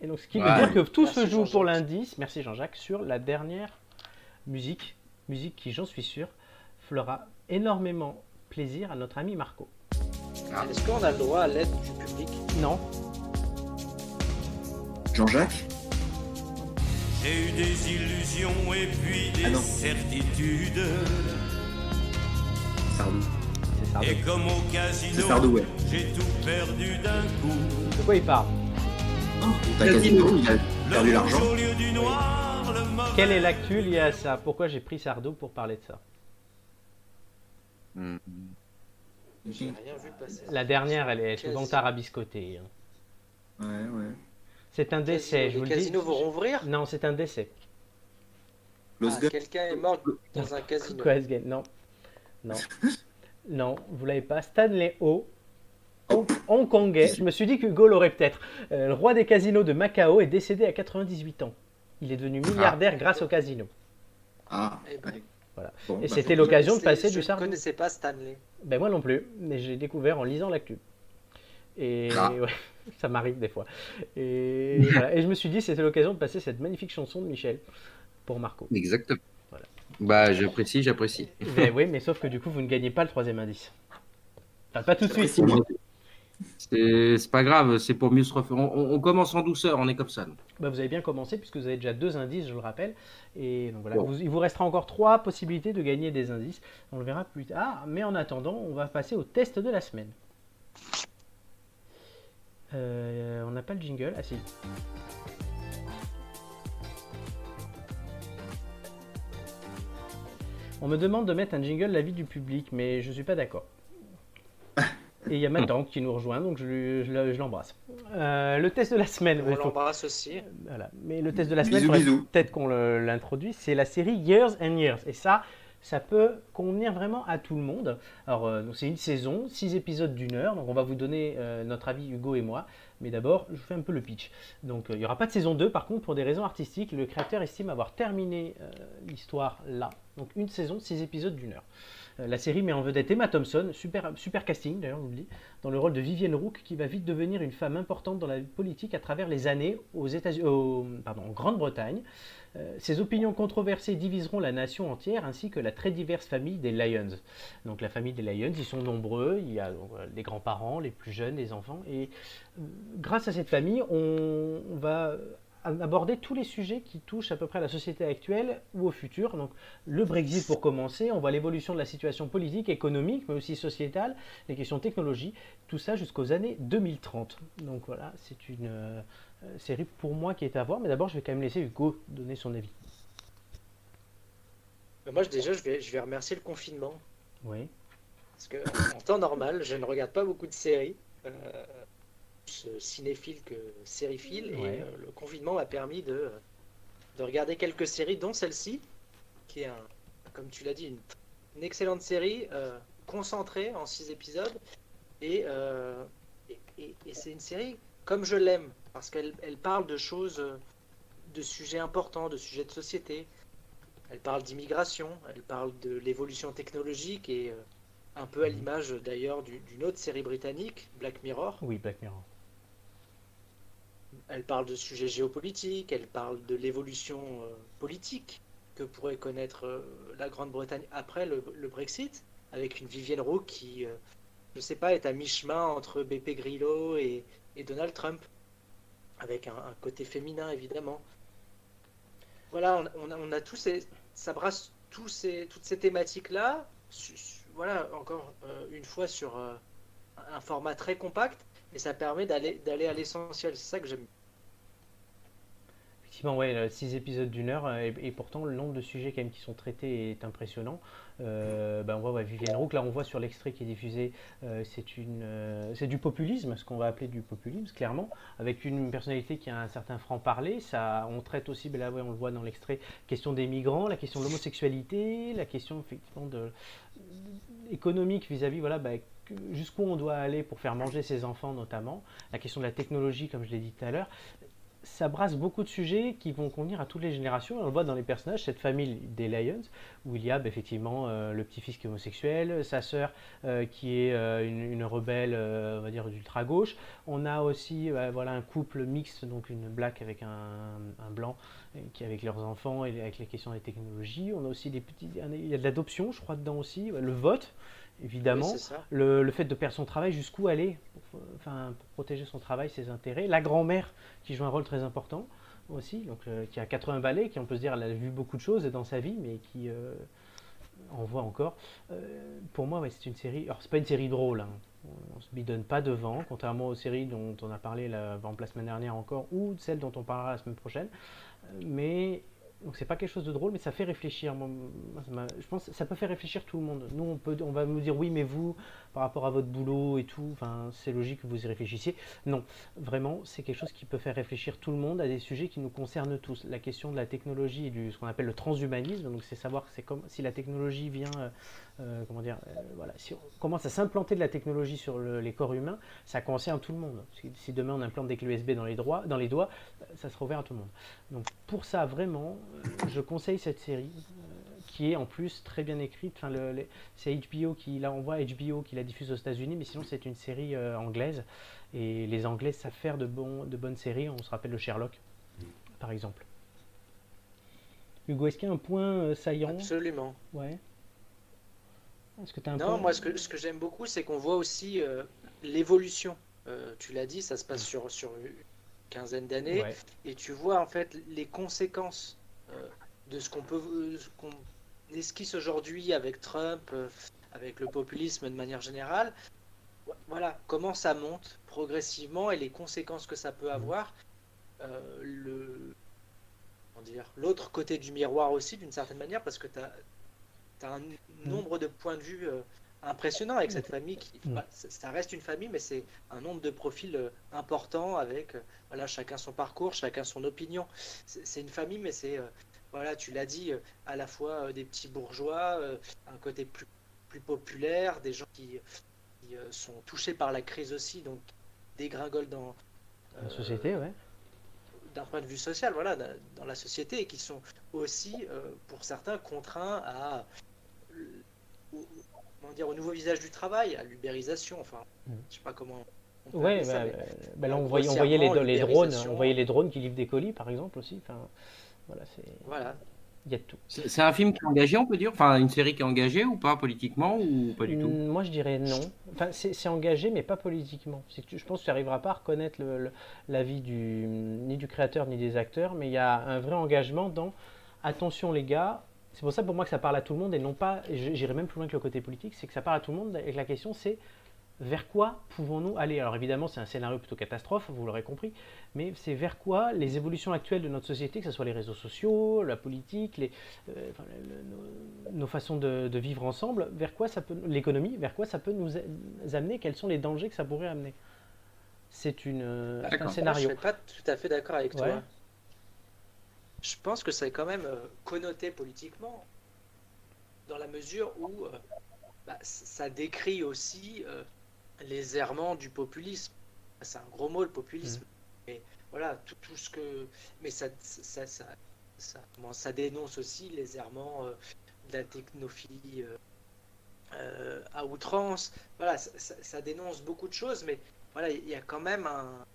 Et donc, ce qui veut dire que tout Merci, se joue pour l'indice, merci Jean-Jacques, sur la dernière musique. Musique qui, j'en suis sûr, fera énormément plaisir à notre ami Marco. Ah. Est-ce qu'on a le droit à l'aide du public? Non Jean-Jacques? J'ai eu des illusions et puis des Ah non. certitudes. Sardou. C'est ça. Et comme au C'est casino, Sardou, ouais. j'ai tout perdu d'un coup. De quoi il parle? T'as Casino, il a perdu Le l'argent. rouge au lieu du noir, le mauvais. Quelle est l'actu liée à ça? Pourquoi j'ai pris Sardo pour parler de ça? Hmm. J'ai rien vu passer. La dernière, elle est souvent tarabiscotée. hein. Ouais, ouais. C'est un décès, Casino- je vous les le dis. casinos vont rouvrir Non, c'est un décès. Los Ah, Quelqu'un est mort dans un casino. Non. Non. non, vous l'avez pas. Stanley Ho, Hong- hongkongais. Je me suis dit que Hugo l'aurait peut-être. Euh, le roi des casinos de Macao est décédé à 98 ans. Il est devenu milliardaire grâce au casino. Ah, Eh ben. Voilà. Bon, Et bah, c'était l'occasion de passer je du ne Sardo. connaissais pas Stanley. Ben moi non plus, mais j'ai découvert en lisant l'actu. Et Ah. ouais, ça m'arrive des fois. Et, voilà. Et je me suis dit c'était l'occasion de passer cette magnifique chanson de Michel pour Marco. Exactement. Bah, j'apprécie, j'apprécie. Mais oui, mais sauf que du coup, vous ne gagnez pas le troisième indice. Enfin, pas tout de suite. C'est c'est pas grave, c'est pour mieux se refaire. On, on- on commence en douceur, on est comme ça. nous. Bah, vous avez bien commencé puisque vous avez déjà deux indices, je le rappelle. Et donc voilà, Bon. vous- il vous restera encore trois possibilités de gagner des indices. On le verra plus tard. Mais en attendant, on va passer au test de la semaine. Euh, on n'a pas le jingle. Ah si. On me demande de mettre un jingle l'avis du public, mais je suis pas d'accord. Et il y a Matan qui nous rejoint, donc je, l'embrasse. Euh, le test de la semaine. On il faut- l'embrasse aussi. voilà. Mais le test de la semaine, Bisous, peut-être qu'on l'introduise, c'est la série Years and Years. Et ça, ça peut convenir vraiment à tout le monde. Alors, euh, c'est une saison, six épisodes d'une heure. Donc, on va vous donner euh, notre avis, Hugo et moi. Mais d'abord, je vous fais un peu le pitch. Donc, euh, il n'y aura pas de saison 2. Par contre, pour des raisons artistiques, le créateur estime avoir terminé euh, l'histoire là. Donc, une saison, six épisodes d'une heure. Euh, La série met en vedette Emma Thompson, super, casting d'ailleurs, vous le dis, dans le rôle de Vivienne Rook, qui va vite devenir une femme importante dans la politique à travers les années aux au- pardon, en Grande-Bretagne. Euh, ses opinions controversées diviseront la nation entière, ainsi que la très diverse famille des Lions. Donc la famille des Lions, ils sont nombreux, il y a les grands-parents, les plus jeunes, les enfants, et euh, grâce à cette famille, on, on va aborder tous les sujets qui touchent à peu près à la société actuelle ou au futur. Donc le Brexit pour commencer, on voit l'évolution de la situation politique, économique, mais aussi sociétale, les questions technologie, tout ça jusqu'aux années 2030. Donc voilà, c'est une euh, série pour moi qui est à voir, mais d'abord je vais quand même laisser Hugo donner son avis. Mais moi, je- déjà, je vais, je vais remercier le confinement. Oui. Parce que en temps normal, je ne regarde pas beaucoup de séries. Euh, plus cinéphile que sériephile. Ouais. Et euh, le confinement m'a permis de, de regarder quelques séries, dont celle-ci, qui est, un, comme tu l'as dit, une, une excellente série euh, concentrée en six épisodes. Et, euh, et, et- et c'est une série comme je l'aime, parce qu'elle elle parle de choses, euh, de sujets importants, de sujets de société. Elle parle d'immigration, elle parle de l'évolution technologique et euh, un peu à l'image d'ailleurs du- d'une autre série britannique, Black Mirror. Oui, Black Mirror. Elle parle de sujets géopolitiques, elle parle de l'évolution euh, politique que pourrait connaître euh, la Grande-Bretagne après le, Brexit, avec une Vivienne Rook qui, euh, je sais pas, est à mi-chemin entre BP Grillo et, Donald Trump, avec un, côté féminin évidemment. Voilà, on, a, tous ces, ça brasse tous ces, toutes ces thématiques-là, voilà, encore une fois sur un format très compact, et ça permet d'aller à l'essentiel. C'est ça que j'aime. Effectivement, ouais, 6 épisodes d'une heure, euh, et, pourtant le nombre de sujets quand même qui sont traités est impressionnant. Euh, ben, on voit ouais, Vivienne Rook, là on voit sur l'extrait qui est diffusé, euh, c'est une, euh, c'est du populisme, ce qu'on va appeler du populisme, clairement, avec une personnalité qui a un certain franc-parler. Ça, on traite aussi, ben là ouais, on le voit dans l'extrait, question des migrants, la question de l'homosexualité, la question effectivement économique vis-à-vis, voilà, ben, jusqu'où on doit aller pour faire manger ses enfants notamment, la question de la technologie, comme je l'ai dit tout à l'heure ça brasse beaucoup de sujets qui vont convenir à toutes les générations. On le voit dans les personnages, cette famille des Lions, où il y a bah, effectivement euh, le petit-fils qui est homosexuel, sa sœur euh, qui est euh, une, rebelle, on va dire, d'ultra-gauche. On a aussi euh, voilà, un couple mixte, donc une black avec un, un blanc, qui avec leurs enfants et avec les questions des technologies. On a aussi des petits... Il y a de l'adoption, je crois, dedans aussi. Le vote, évidemment Oui, le, le fait de perdre son travail, jusqu'où aller pour, enfin, pour protéger son travail, ses intérêts. La grand-mère qui joue un rôle très important aussi, donc, euh, qui a 80 balais, qui on peut se dire elle a vu beaucoup de choses dans sa vie, mais qui euh, en voit encore. Euh, pour moi, ouais, c'est une série. Alors, c'est pas une série drôle. hein. On se bidonne pas devant, contrairement aux séries dont on a parlé la, la semaine dernière encore, ou celles dont on parlera la semaine prochaine. Mais donc c'est pas quelque chose de drôle, mais ça fait réfléchir. Je pense que ça peut faire réfléchir tout le monde. Nous, on va nous dire oui, mais vous, par rapport à votre boulot et tout, enfin, c'est logique que vous y réfléchissiez. Non, vraiment, c'est quelque chose qui peut faire réfléchir tout le monde à des sujets qui nous concernent tous. La question de la technologie et du ce qu'on appelle le transhumanisme, donc c'est savoir c'est comme si la technologie vient, euh, euh, comment dire, euh, voilà, si on commence à s'implanter de la technologie sur le- les corps humains, ça concerne tout le monde. Si, demain on implante des clés USB dans les, droits, dans les doigts, ça sera ouvert à tout le monde. Donc pour ça, vraiment, je conseille cette série. Qui est en plus très bien écrite. Enfin, le- c'est HBO qui la envoie, HBO qui la diffuse aux États-Unis, mais sinon c'est une série euh, anglaise. Et les Anglais savent faire de, bons, de bonnes séries. On se rappelle de Sherlock, par exemple. Hugo, est-ce qu'il y a un point euh, saillant? Absolument. Ouais. Est-ce que tu as un Non, point? moi, ce que, ce que j'aime beaucoup, c'est qu'on voit aussi euh, l'évolution. Tu l'as dit, ça se passe sur, sur une quinzaine d'années. Ouais. Et tu vois, en fait, les conséquences de ce qu'on peut, esquisse aujourd'hui avec Trump, euh, avec le populisme de manière générale. Voilà, comment ça monte progressivement et les conséquences que ça peut avoir. Euh, le, comment dire, l'autre côté du miroir aussi, d'une certaine manière, parce que tu as, un nombre de points de vue euh, impressionnant avec cette famille. Qui, Mm. bah, ça reste une famille, mais c'est un nombre de profils euh, important avec euh, voilà, chacun son parcours, chacun son opinion. C'est une famille, mais c'est, voilà, tu l'as dit, euh, à la fois euh, des petits bourgeois, euh, un côté plus, plus populaire, des gens qui, qui, sont touchés par la crise aussi, donc dégringolent dans La société, ouais. d'un point de vue social, voilà, dans la société, et qui sont aussi, pour certains, contraints à, au, comment dire, au nouveau visage du travail, à l'ubérisation, enfin, Mm. je sais pas comment. on peut Ouais, appeler ça, bah, mais- euh, bah là on voyait, on voyait les, drones, on voyait les drones qui livrent des colis par exemple aussi. Enfin, voilà, c'est, Voilà. il y a de tout. C'est un film qui est engagé, on peut dire? Enfin, une série qui est engagée ou pas politiquement ou pas du tout? Moi, je dirais non. Enfin, c'est engagé, mais pas politiquement. Que je pense que tu n'arriveras pas à reconnaître l'avis du, ni du créateur ni des acteurs, mais il y a un vrai engagement dans attention les gars. C'est pour ça pour moi que ça parle à tout le monde et non pas, j'irai même plus loin que le côté politique, c'est que ça parle à tout le monde et que la question c'est vers quoi pouvons-nous aller? Alors évidemment, c'est un scénario plutôt catastrophe, vous l'aurez compris, mais c'est vers quoi les évolutions actuelles de notre société, que ce soit les réseaux sociaux, la politique, les, euh, enfin, le- le- nos, nos façons de, de vivre ensemble, vers quoi ça peut, l'économie, vers quoi ça peut nous amener, quels sont les dangers que ça pourrait amener? C'est une, euh, un. Moi, je scénario. suis pas tout à fait d'accord avec Ouais. toi. Je pense que c'est quand même euh, connoté politiquement, dans la mesure où euh, bah, ça décrit aussi euh, les errements du populisme. C'est un gros mot le populisme. Mais voilà, tout, tout ce que. Mais ça, ça, ça, ça, comment, ça dénonce aussi les errements euh, de la technophilie euh, euh, à outrance. Voilà, ça, ça- ça dénonce beaucoup de choses, mais voilà, il y a quand même un,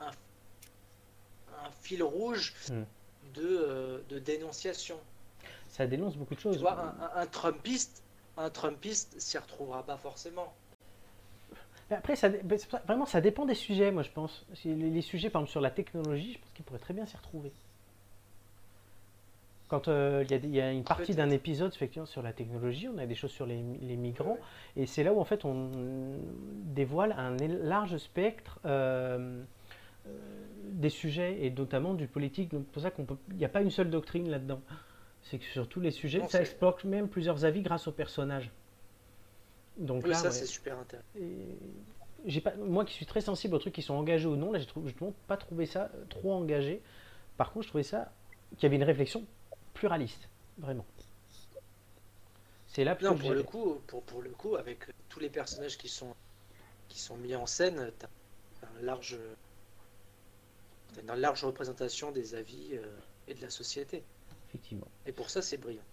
un, un fil rouge Mm. de, de dénonciation. Ça dénonce beaucoup de Tu choses. vois, un, un- un Trumpiste, un Trumpiste s'y retrouvera pas forcément. Après, ça, vraiment, ça dépend des sujets, moi, je pense. Les, les sujets, par exemple, sur la technologie, je pense qu'ils pourraient très bien s'y retrouver. Quand euh, il y a y, une partie d'un épisode effectivement sur la technologie, on a des choses sur les, les migrants, et c'est là où en fait on dévoile un large spectre euh, euh, des sujets et notamment du politique. Donc c'est pour ça qu'on il n'y a pas une seule doctrine là-dedans. C'est que sur tous les sujets, Non, ça explore même plusieurs avis grâce aux personnages. Donc Oui, là, ça ouais. c'est super intéressant. Et j'ai pas, moi qui suis très sensible aux trucs qui sont engagés ou non, là j'ai justement pas trouvé ça trop engagé. Par contre, je trouvais ça qu'il y avait une réflexion pluraliste, vraiment. C'est là Non, que pour le coup, pour, pour le coup, avec euh, tous les personnages qui sont qui sont mis en scène, t'as un large t'as une large représentation des avis euh, et de la société. effectivement, Et pour ça, c'est brillant.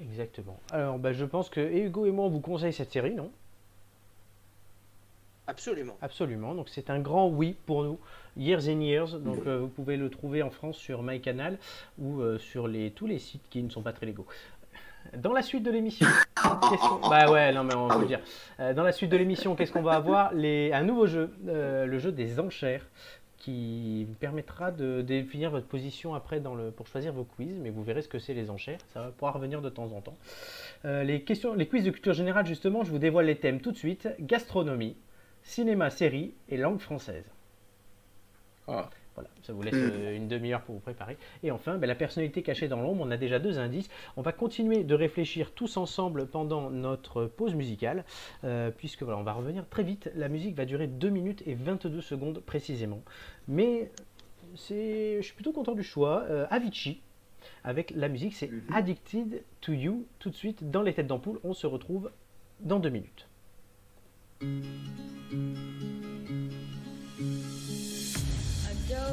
Exactement. Alors, bah, je pense que et Hugo et moi on vous conseille cette série, non? Absolument. Absolument. Donc c'est un grand oui pour nous. Years and Years. Donc euh, vous pouvez le trouver en France sur MyCanal ou euh, sur les, tous les sites qui ne sont pas très légaux. Dans la suite de l'émission, bah ouais, non mais on peut dire. Euh, dans la suite de l'émission, qu'est-ce qu'on va avoir? Les... Un nouveau jeu, le jeu des enchères, qui vous permettra de définir votre position après pour choisir vos quiz. Mais vous verrez ce que c'est les enchères. Ça va pouvoir revenir de temps en temps. Euh, les questions, les quiz de culture générale, justement, je vous dévoile les thèmes tout de suite. Gastronomie, cinéma, série et langue française. Ah. Voilà, ça vous laisse euh, une demi-heure pour vous préparer. Et enfin, ben, la personnalité cachée dans l'ombre, on a déjà deux indices. On va continuer de réfléchir tous ensemble pendant notre pause musicale, euh, puisque voilà, on va revenir très vite. La musique va durer 2 minutes et 22 secondes précisément. Mais c'est, je suis plutôt content du choix. Euh, Avicii, avec la musique, c'est Mhm. Addicted to You. Tout de suite, dans les têtes d'ampoule, on se retrouve dans deux minutes.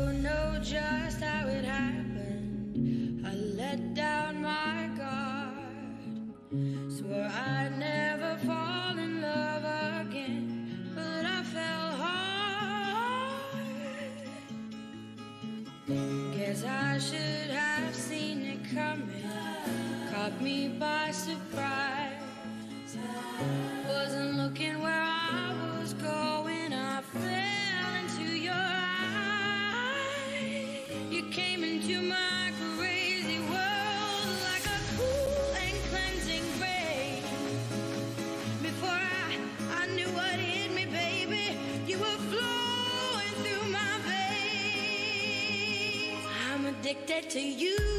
Don't know just how it happened. I let down my guard. Swore I'd never fall in love again, but I fell hard. Guess I should have seen it coming. Caught me by surprise. Wasn't looking where addicted to you,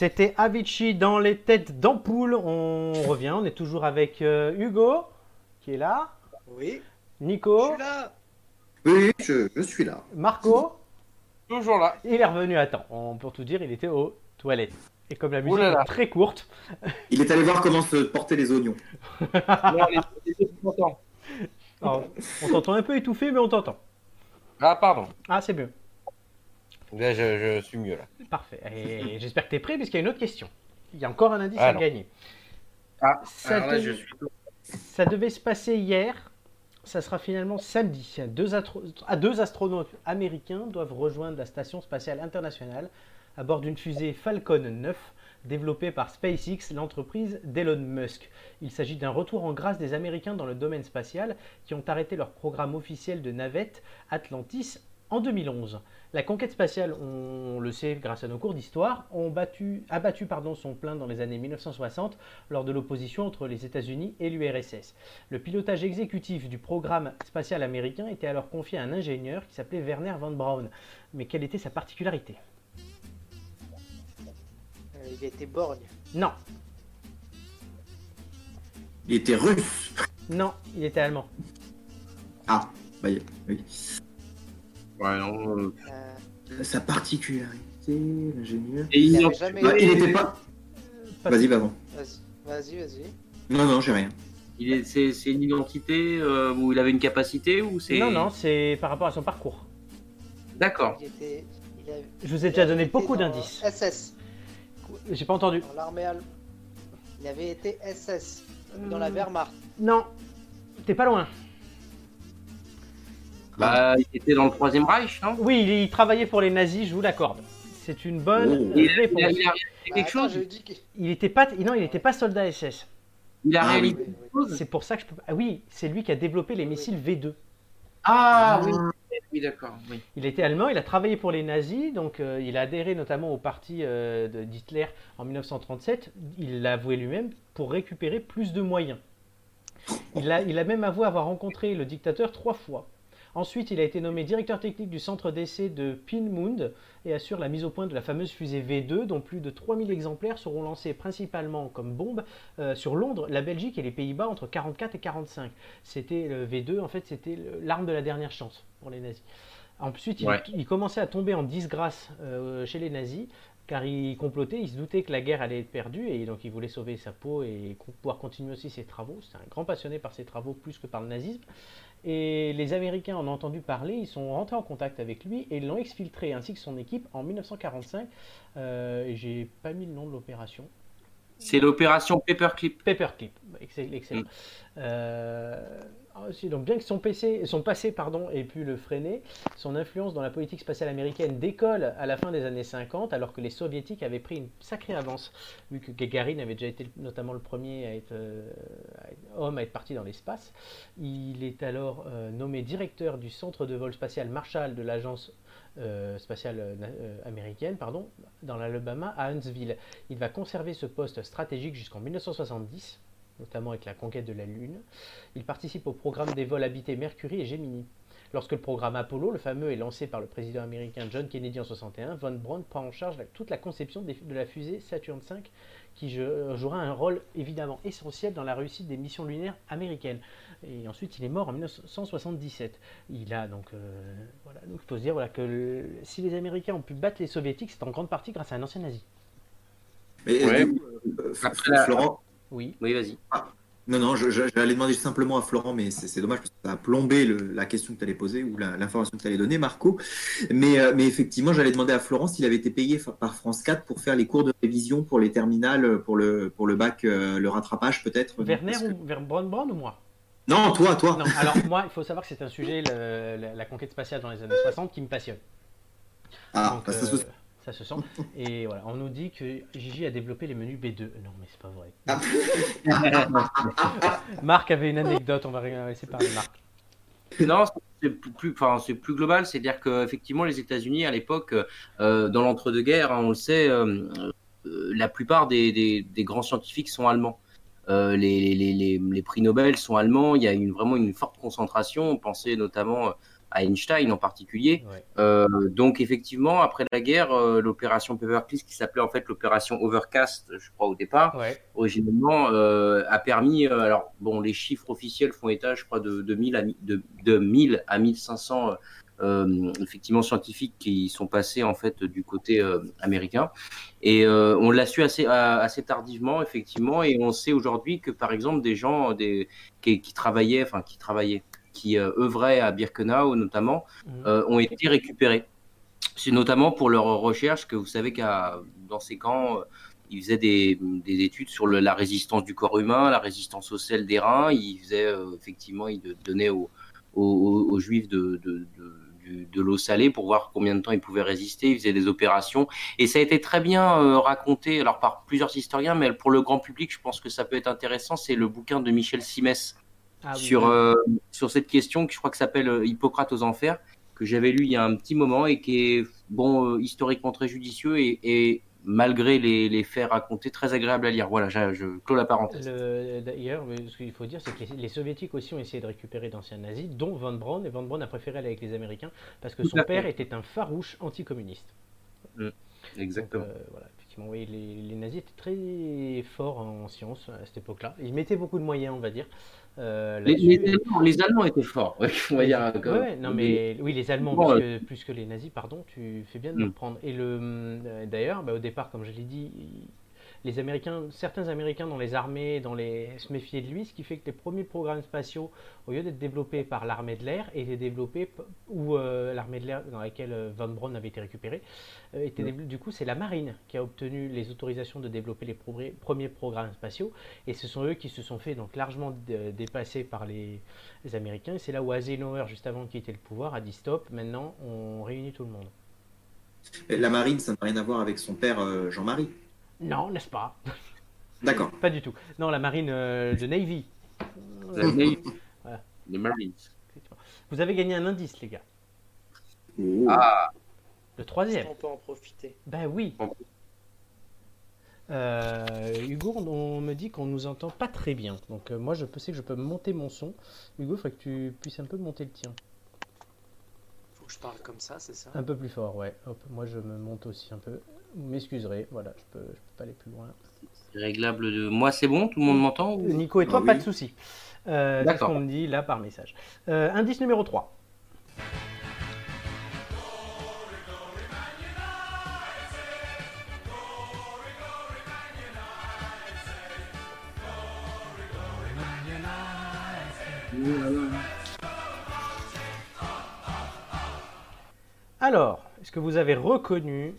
C'était Avicii dans les têtes d'ampoule. On revient, on est toujours avec euh, Hugo qui est là, Oui, je Nico, suis là. Oui, je, je suis là. Marco. Toujours là. Il est revenu à temps. On peut tout dire, il était aux toilettes. Et comme la musique Oh là là. est très courte, Il est allé voir comment se portaient les oignons. Non, les- les deux sont contents. alors, on t'entend un peu étouffé, mais on t'entend. Ah, pardon. Ah, c'est mieux. Là, je, je suis mieux là. Parfait. Et j'espère que tu es prêt, puisqu'il y a une autre question. Il y a encore un indice à gagner. Ah, Ça alors là, te- je suis. Ça devait se passer hier. Ça sera finalement samedi. Deux, ah, deux astronautes américains doivent rejoindre la station spatiale internationale à bord d'une fusée Falcon 9 développée par SpaceX, l'entreprise d'Elon Musk. Il s'agit d'un retour en grâce des Américains dans le domaine spatial qui ont arrêté leur programme officiel de navette Atlantis en 2011. La conquête spatiale, on le sait grâce à nos cours d'histoire, a battu pardon, son plein dans les années 1960 lors de l'opposition entre les États-Unis et l'URSS. Le pilotage exécutif du programme spatial américain était alors confié à un ingénieur qui s'appelait Werner von Braun. Mais quelle était sa particularité? Euh, il était borgne. Non, Il était russe. non, il était allemand. Ah, bah, oui. Ouais, non, euh, Euh, Sa particularité, l'ingénieur. Et il il n'avait jamais Bah, pas. Vas-y, bah bon. Vas-y, vas-y, vas-y. Non, non, j'ai rien. est, c'est, une identité euh, où il avait une capacité ou c'est. Non, non, c'est par rapport à son parcours. D'accord. Était. Je vous ai il déjà donné beaucoup d'indices. SS, J'ai pas entendu. dans l'armée allemande. Il avait été SS, dans la Wehrmacht. Non, t'es pas loin. Bah, il était dans le troisième Reich, non? Oui, il, il travaillait pour les nazis, je vous l'accorde. C'est une bonne Oh. il, il, a, réponse. il a réalisé Bah, quelque attends, chose. Il était pas, non, il n'était pas soldat SS. Il a Ah, réalisé. C'est pour ça que je peux. Ah oui, c'est lui qui a développé les missiles V2. Ah oui, oui, d'accord. Oui. Il était allemand, il a travaillé pour les nazis, donc euh, il a adhéré notamment au parti euh, d'Hitler en 1937. Il l'a avoué lui-même pour récupérer plus de moyens. Il a, il a même avoué avoir rencontré le dictateur trois fois. Ensuite, il a été nommé directeur technique du centre d'essai de Pinmund et assure la mise au point de la fameuse fusée V2 dont plus de 3000 exemplaires seront lancés principalement comme bombes euh, sur Londres, la Belgique et les Pays-Bas entre 44 et 45. C'était le V2, en fait, c'était l'arme de la dernière chance pour les nazis. Ensuite, il, Ouais. il commençait à tomber en disgrâce euh, chez les nazis car il complotait, il se doutait que la guerre allait être perdue et donc il voulait sauver sa peau et pouvoir continuer aussi ses travaux. C'était un grand passionné par ses travaux plus que par le nazisme. Et les Américains en ont entendu parler, ils sont rentrés en contact avec lui et l'ont exfiltré ainsi que son équipe en 1945. Euh, J'ai pas mis le nom de l'opération. C'est l'opération Paperclip. Paperclip, Excell- excellent. Mm. Euh, ah, donc bien que son, PC, son passé ait pu le freiner, son influence dans la politique spatiale américaine décolle à la fin des années 50, alors que les soviétiques avaient pris une sacrée avance, vu que Gagarin avait déjà été notamment le premier euh, homme à être parti dans l'espace. Il est alors euh, nommé directeur du centre de vol spatial Marshall de l'agence euh, spatiale américaine, pardon, dans l'Alabama à Huntsville. Il va conserver ce poste stratégique jusqu'en 1970, notamment avec la conquête de la Lune. Il participe au programme des vols habités Mercury et Gemini. Lorsque le programme Apollo, le fameux, est lancé par le président américain John Kennedy en 61, Von Braun prend en charge la- toute la conception des- de la fusée Saturn V, qui je- jouera un rôle évidemment essentiel dans la réussite des missions lunaires américaines. Et ensuite, il est mort en 1977. Il a donc, euh, voilà, donc il faut se dire voilà, que le- si les Américains ont pu battre les Soviétiques, c'est en grande partie grâce à un ancien nazi. Mais, Ouais. euh, F- Après la- Florent, Oui. Oui, vas-y. non, non, je- je- j'allais demander simplement à Florent, mais c'est dommage parce que ça a plombé le- la question que tu allais poser ou l'information que tu allais donner, Marco. Mais, euh, mais effectivement, j'allais demander à Florent s'il avait été payé par France 4 pour faire les cours de révision pour les terminales, pour le, pour le bac, euh, le rattrapage peut-être? Werner que- ou Ver- Braun Braun ou moi? Non, toi, toi. Non, alors moi, il faut savoir que c'est un sujet, le- la, la conquête spatiale dans les années 60, qui me passionne. Ah, Donc, bah, ça euh, se- ça se sent. Et voilà, on nous dit que Gigi a développé les menus B2. Non, mais c'est pas vrai. Ah. Marc avait une anecdote, on va laisser parler Marc. Non, c'est plus, enfin, c'est plus global, c'est-à-dire qu'effectivement, les États-Unis, à l'époque, euh, dans l'entre-deux-guerres, hein, on le sait, euh, euh, la plupart des, des- des grands scientifiques sont allemands. Euh, les, les- les- les prix Nobel sont allemands, il y a une, vraiment une forte concentration, on pensait notamment à Einstein en particulier. Ouais. Euh, donc effectivement, après la guerre, euh, l'opération Paperclip, qui s'appelait en fait l'opération Overcast, je crois au départ, Ouais, originellement euh, a permis, euh, alors bon, les chiffres officiels font état, je crois, de, de, 1000, à, de, de 1000 à 1500 euh, effectivement scientifiques qui sont passés en fait du côté euh, américain. Et euh, on l'a su assez, euh, assez tardivement, effectivement, et on sait aujourd'hui que par exemple des gens des, qui, qui travaillaient, enfin qui travaillaient, qui euh, œuvraient à Birkenau notamment, Mhm. euh, ont été récupérés. C'est notamment pour leurs recherches que vous savez qu'à dans ces camps, euh, ils faisaient des, des études sur le- la résistance du corps humain, la résistance au sel des reins. Ils faisaient euh, effectivement, ils donnaient aux, aux, aux juifs de, de, de, du- de l'eau salée pour voir combien de temps ils pouvaient résister. Ils faisaient des opérations et ça a été très bien euh, raconté, alors par plusieurs historiens, mais pour le grand public, je pense que ça peut être intéressant. C'est le bouquin de Michel Simès Ah oui, sur, oui. euh, sur cette question que je crois que s'appelle euh, Hippocrate aux enfers, que j'avais lu il y a un petit moment et qui est bon euh, historiquement très judicieux et, et malgré les, les faits racontés très agréable à lire. Voilà, je, je clôt la parenthèse. Le- D'ailleurs, ce qu'il faut dire, c'est que les, les soviétiques aussi ont essayé de récupérer d'anciens nazis, dont Von Braun, et Von Braun a préféré aller avec les Américains parce que Tout son fait. père était un farouche anticommuniste. Exactement. Donc, euh, voilà, effectivement, oui, les, les nazis étaient très forts en sciences à cette époque-là. Ils mettaient beaucoup de moyens, on va dire. Euh, les, Allemands, les Allemands étaient forts. ouais, on va Les- dire, ouais, comme- ouais, non mais oui les Allemands Bon, plus, que, plus que les nazis pardon tu fais bien de le Mm. prendre et le euh, d'ailleurs bah, au départ comme je l'ai dit les Américains certains Américains dans les armées dans les se méfiaient de lui ce qui fait que les premiers programmes spatiaux au lieu d'être développés par l'armée de l'air étaient développés ou euh, l'armée de l'air dans laquelle euh, Von Braun avait été récupéré euh, était du coup c'est la marine qui a obtenu les autorisations de développer les progrès- premiers programmes spatiaux et ce sont eux qui se sont fait donc largement dé- dépasser par les, les Américains. Et c'est là où Eisenhower, juste avant de quitter le pouvoir, a dit stop, maintenant on réunit tout le monde. La marine, ça n'a rien à voir avec son père Jean-Marie. Non, n'est-ce pas? D'accord. Pas du tout. Non, la marine euh, de Navy. La Navy, Voilà. les Marines. Vous avez gagné un indice, les gars. Oh. Ah, Le troisième. On peut en profiter. Ben oui. Euh, Hugo, on, me dit qu'on nous entend pas très bien. Donc euh, moi, je peux- sais que je peux monter mon son. Hugo, il faudrait que tu puisses un peu monter le tien. Faut que je parle comme ça, c'est ça? Un peu plus fort, ouais. Hop, moi, je me monte aussi un peu. Vous m'excuserez, voilà, je peux, je peux pas aller plus loin. réglable de. Moi, c'est bon? Tout le monde m'entend ou- Nico et toi, Ah pas oui. de souci. Euh, D'accord. qu'on me dit là par message? Euh, indice numéro 3. Alors, est-ce que vous avez reconnu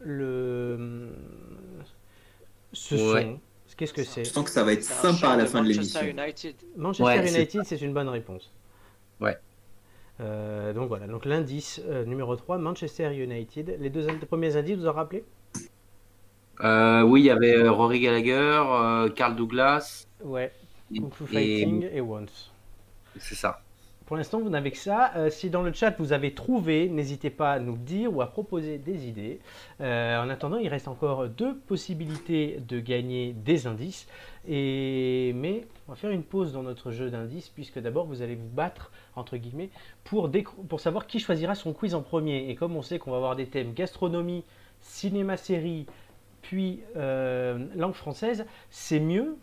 le ce Ouais. son Qu'est-ce que c'est Je sens que ça va être sympa à la fin de Manchester l'émission. United. Manchester Ouais, United, c'est une bonne réponse. Ouais. Euh, donc voilà, donc l'indice euh, numéro 3, Manchester United. Les deux premiers indices, vous en rappelez? Euh, oui, il y avait euh, Rory Gallagher, euh, Carl Douglas. Ouais, et- Kung Fu et- Fighting et Once. C'est ça. Pour l'instant, vous n'avez que ça. Euh, si dans le chat vous avez trouvé, n'hésitez pas à nous le dire ou à proposer des idées. Euh, en attendant, il reste encore deux possibilités de gagner des indices. Et... Mais on va faire une pause dans notre jeu d'indices, puisque d'abord vous allez vous battre, entre guillemets, pour, décro- pour savoir qui choisira son quiz en premier. Et comme on sait qu'on va avoir des thèmes gastronomie, cinéma-série, puis euh, langue française, c'est mieux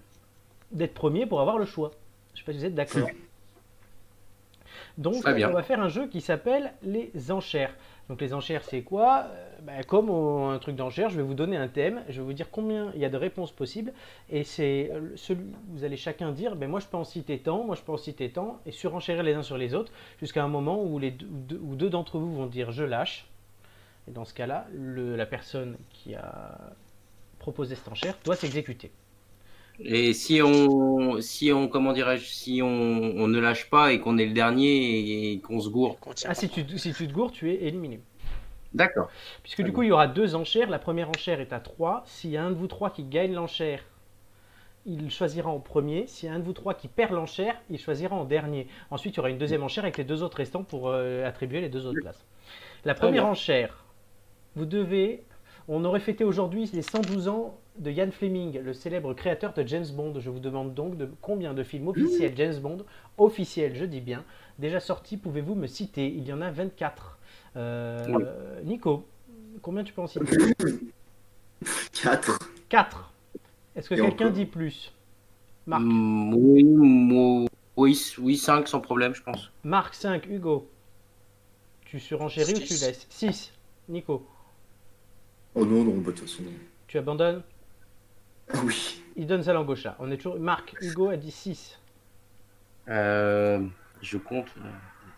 d'être premier pour avoir le choix. Je ne sais pas si vous êtes d'accord. Donc, on va faire un jeu qui s'appelle les enchères. Donc, les enchères, c'est quoi? Euh, ben, Comme au- un truc d'enchères, je vais vous donner un thème, je vais vous dire combien il y a de réponses possibles, et c'est euh, celui, vous allez chacun dire, ben moi je peux en citer tant, moi je peux en citer tant, et surenchérir les uns sur les autres, jusqu'à un moment où, les deux, où deux- d'entre vous vont dire je lâche. Et dans ce cas-là, la personne qui a proposé cette enchère doit s'exécuter. Et si on, si on, comment dirais-je, si on, on ne lâche pas et qu'on est le dernier et qu'on se tient Ah, si tu, si tu te gourres, tu es éliminé. D'accord. Puisque du coup, il y aura deux enchères. La première enchère est à 3. S'il y a un de vous trois qui gagne l'enchère, il choisira en premier. S'il y a un de vous trois qui perd l'enchère, il choisira en dernier. Ensuite, il y aura une deuxième enchère avec les deux autres restants pour euh, attribuer les deux autres places. La première enchère, vous devez. On aurait fêté aujourd'hui les 112 ans de Ian Fleming, le célèbre créateur de James Bond. Je vous demande donc de combien de films officiels James Bond, officiels, je dis bien, déjà sortis, pouvez-vous me citer? Il y en a 24. Euh, Oui. Nico, combien tu peux en citer? 4. 4. Est-ce que quelqu'un dit plus? Marc, Mm, oui, mo- oui, oui, 5 sans problème, je pense. Marc 5, Hugo. Tu surenchéris ou tu Six. laisses? 6. Nico, Oh non, non, bah, de toute façon, non. tu abandonnes? Oui. Il donne sa langue au chat. On est toujours... Marc, Hugo a dit 6. Euh, je compte.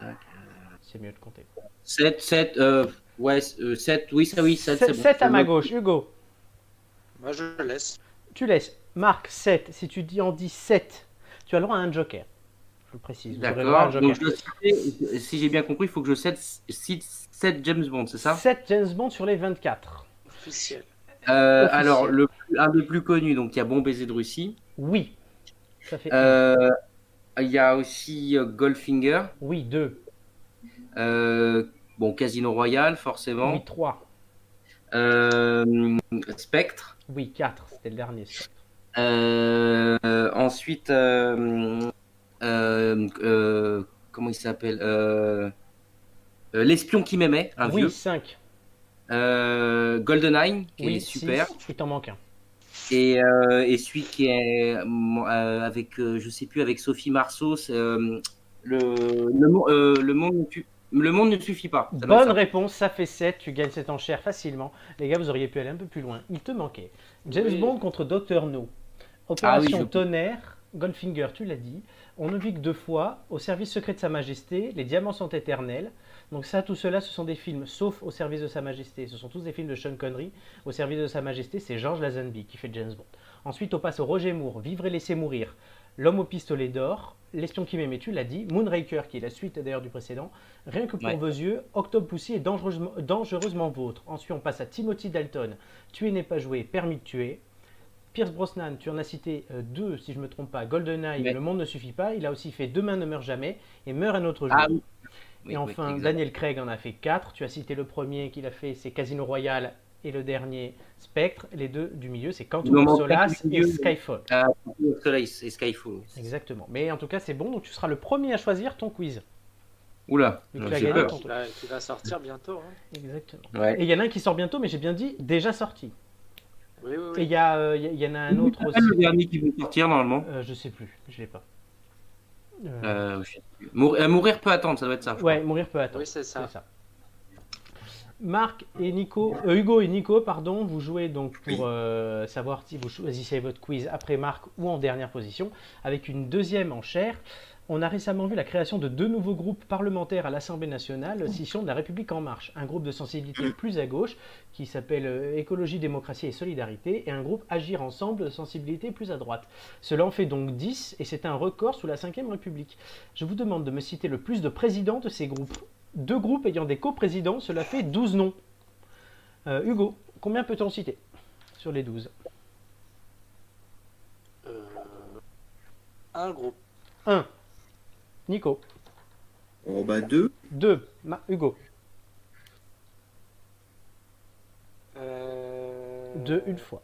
euh, C'est mieux de compter. 7, 7, euh, ouais, 7, oui, ça, oui, 7, c'est 7, bon. à ma gauche. Hugo, Moi, je laisse. tu laisses. Marc, 7. Si tu dis en dis 7, tu as le droit à un joker. Je le précise. D'accord. Donc, joker. je citer- si j'ai bien compris, il faut que je cite, cite 7 James Bond, c'est ça? 7 James Bond sur les 24. Officiel. Euh. Alors, le, un des plus connus, donc il y a Bon baiser de Russie. Oui. Ça fait. Euh, Il y a aussi euh, Goldfinger. Oui, 2. Euh, bon, Casino Royale, forcément. Oui, 3. Euh, Spectre. Oui, 4. C'était le dernier. ensuite, comment il s'appelle L'espion qui m'aimait, un Oui, vieux. 5. Euh, GoldenEye, qui Oui, est super. six. Il t'en manque un. Et, euh, et celui qui est euh, avec, euh, je sais plus, avec Sophie Marceau, le, le, mo- le, monde ne tu- le monde ne suffit pas. Ça Bonne ça. réponse, ça fait 7, tu gagnes cette enchère facilement. Les gars, vous auriez pu aller un peu plus loin. Il te manquait. James Oui. Bond contre Dr No. Opération Ah oui, je- Tonnerre, Goldfinger, tu l'as dit. On ne vit que deux fois. Au service secret de Sa Majesté, Les Diamants sont éternels. Donc ça, tout cela, ce sont des films, sauf au service de Sa Majesté. Ce sont tous des films de Sean Connery. Au service de Sa Majesté, c'est George Lazenby qui fait James Bond. Ensuite, on passe au Roger Moore, Vivre et laisser mourir. L'homme au pistolet d'or, L'espion qui m'aimait, tu l'as dit. Moonraker, qui est la suite d'ailleurs du précédent. Rien que pour Ouais. vos yeux, Octopussy est dangereusement, dangereusement vôtre. Ensuite, on passe à Timothy Dalton, Tuer n'est pas joué, permis de tuer. Pierce Brosnan, tu en as cité euh, deux, si je ne me trompe pas. GoldenEye, Ouais. Le monde ne suffit pas. Il a aussi fait Demain ne meurt jamais et Meurt un autre jour. Ah oui. Et enfin. Daniel Craig en a fait quatre. Tu as cité le premier qu'il a fait, c'est Casino Royale, et le dernier, Spectre. Les deux du milieu, c'est Quantum en of Solace et. Skyfall. Ah, le Soleil et Skyfall. Exactement. Mais en tout cas, c'est bon. Donc, tu seras le premier à choisir ton quiz. Oula, j'ai as gagné peur. ton- Qui va, qui va sortir bientôt. hein. Exactement. Ouais. Et il y en a un qui sort bientôt, mais j'ai bien dit déjà sorti. Oui, oui, Et il y, a, euh, il y y en a un autre C'est aussi. le dernier qui va sortir normalement? Euh, je sais plus, je l'ai pas. Euh, Euh, euh, mourir peut attendre, ça doit être ça. ouais, crois. mourir peut attendre. Oui, c'est ça. Marc et Nico, euh, Hugo et Nico, pardon, vous jouez donc pour Oui. euh, savoir si vous choisissez votre quiz après Marc ou en dernière position, avec une deuxième enchère. On a récemment vu la création de deux nouveaux groupes parlementaires à l'Assemblée nationale, scission de la République en marche. Un groupe de sensibilité plus à gauche, qui s'appelle euh, Écologie, démocratie et solidarité, et un groupe Agir ensemble de sensibilité plus à droite. Cela en fait donc 10, et c'est un record sous la Ve République. Je vous demande de me citer le plus de présidents de ces groupes. Deux groupes ayant des coprésidents, cela fait 12 noms. Euh, Hugo, combien peut-on citer sur les 12 Euh, un groupe. 1. Nico. Oh bah deux. 2. Hugo. Euh, 2 une fois.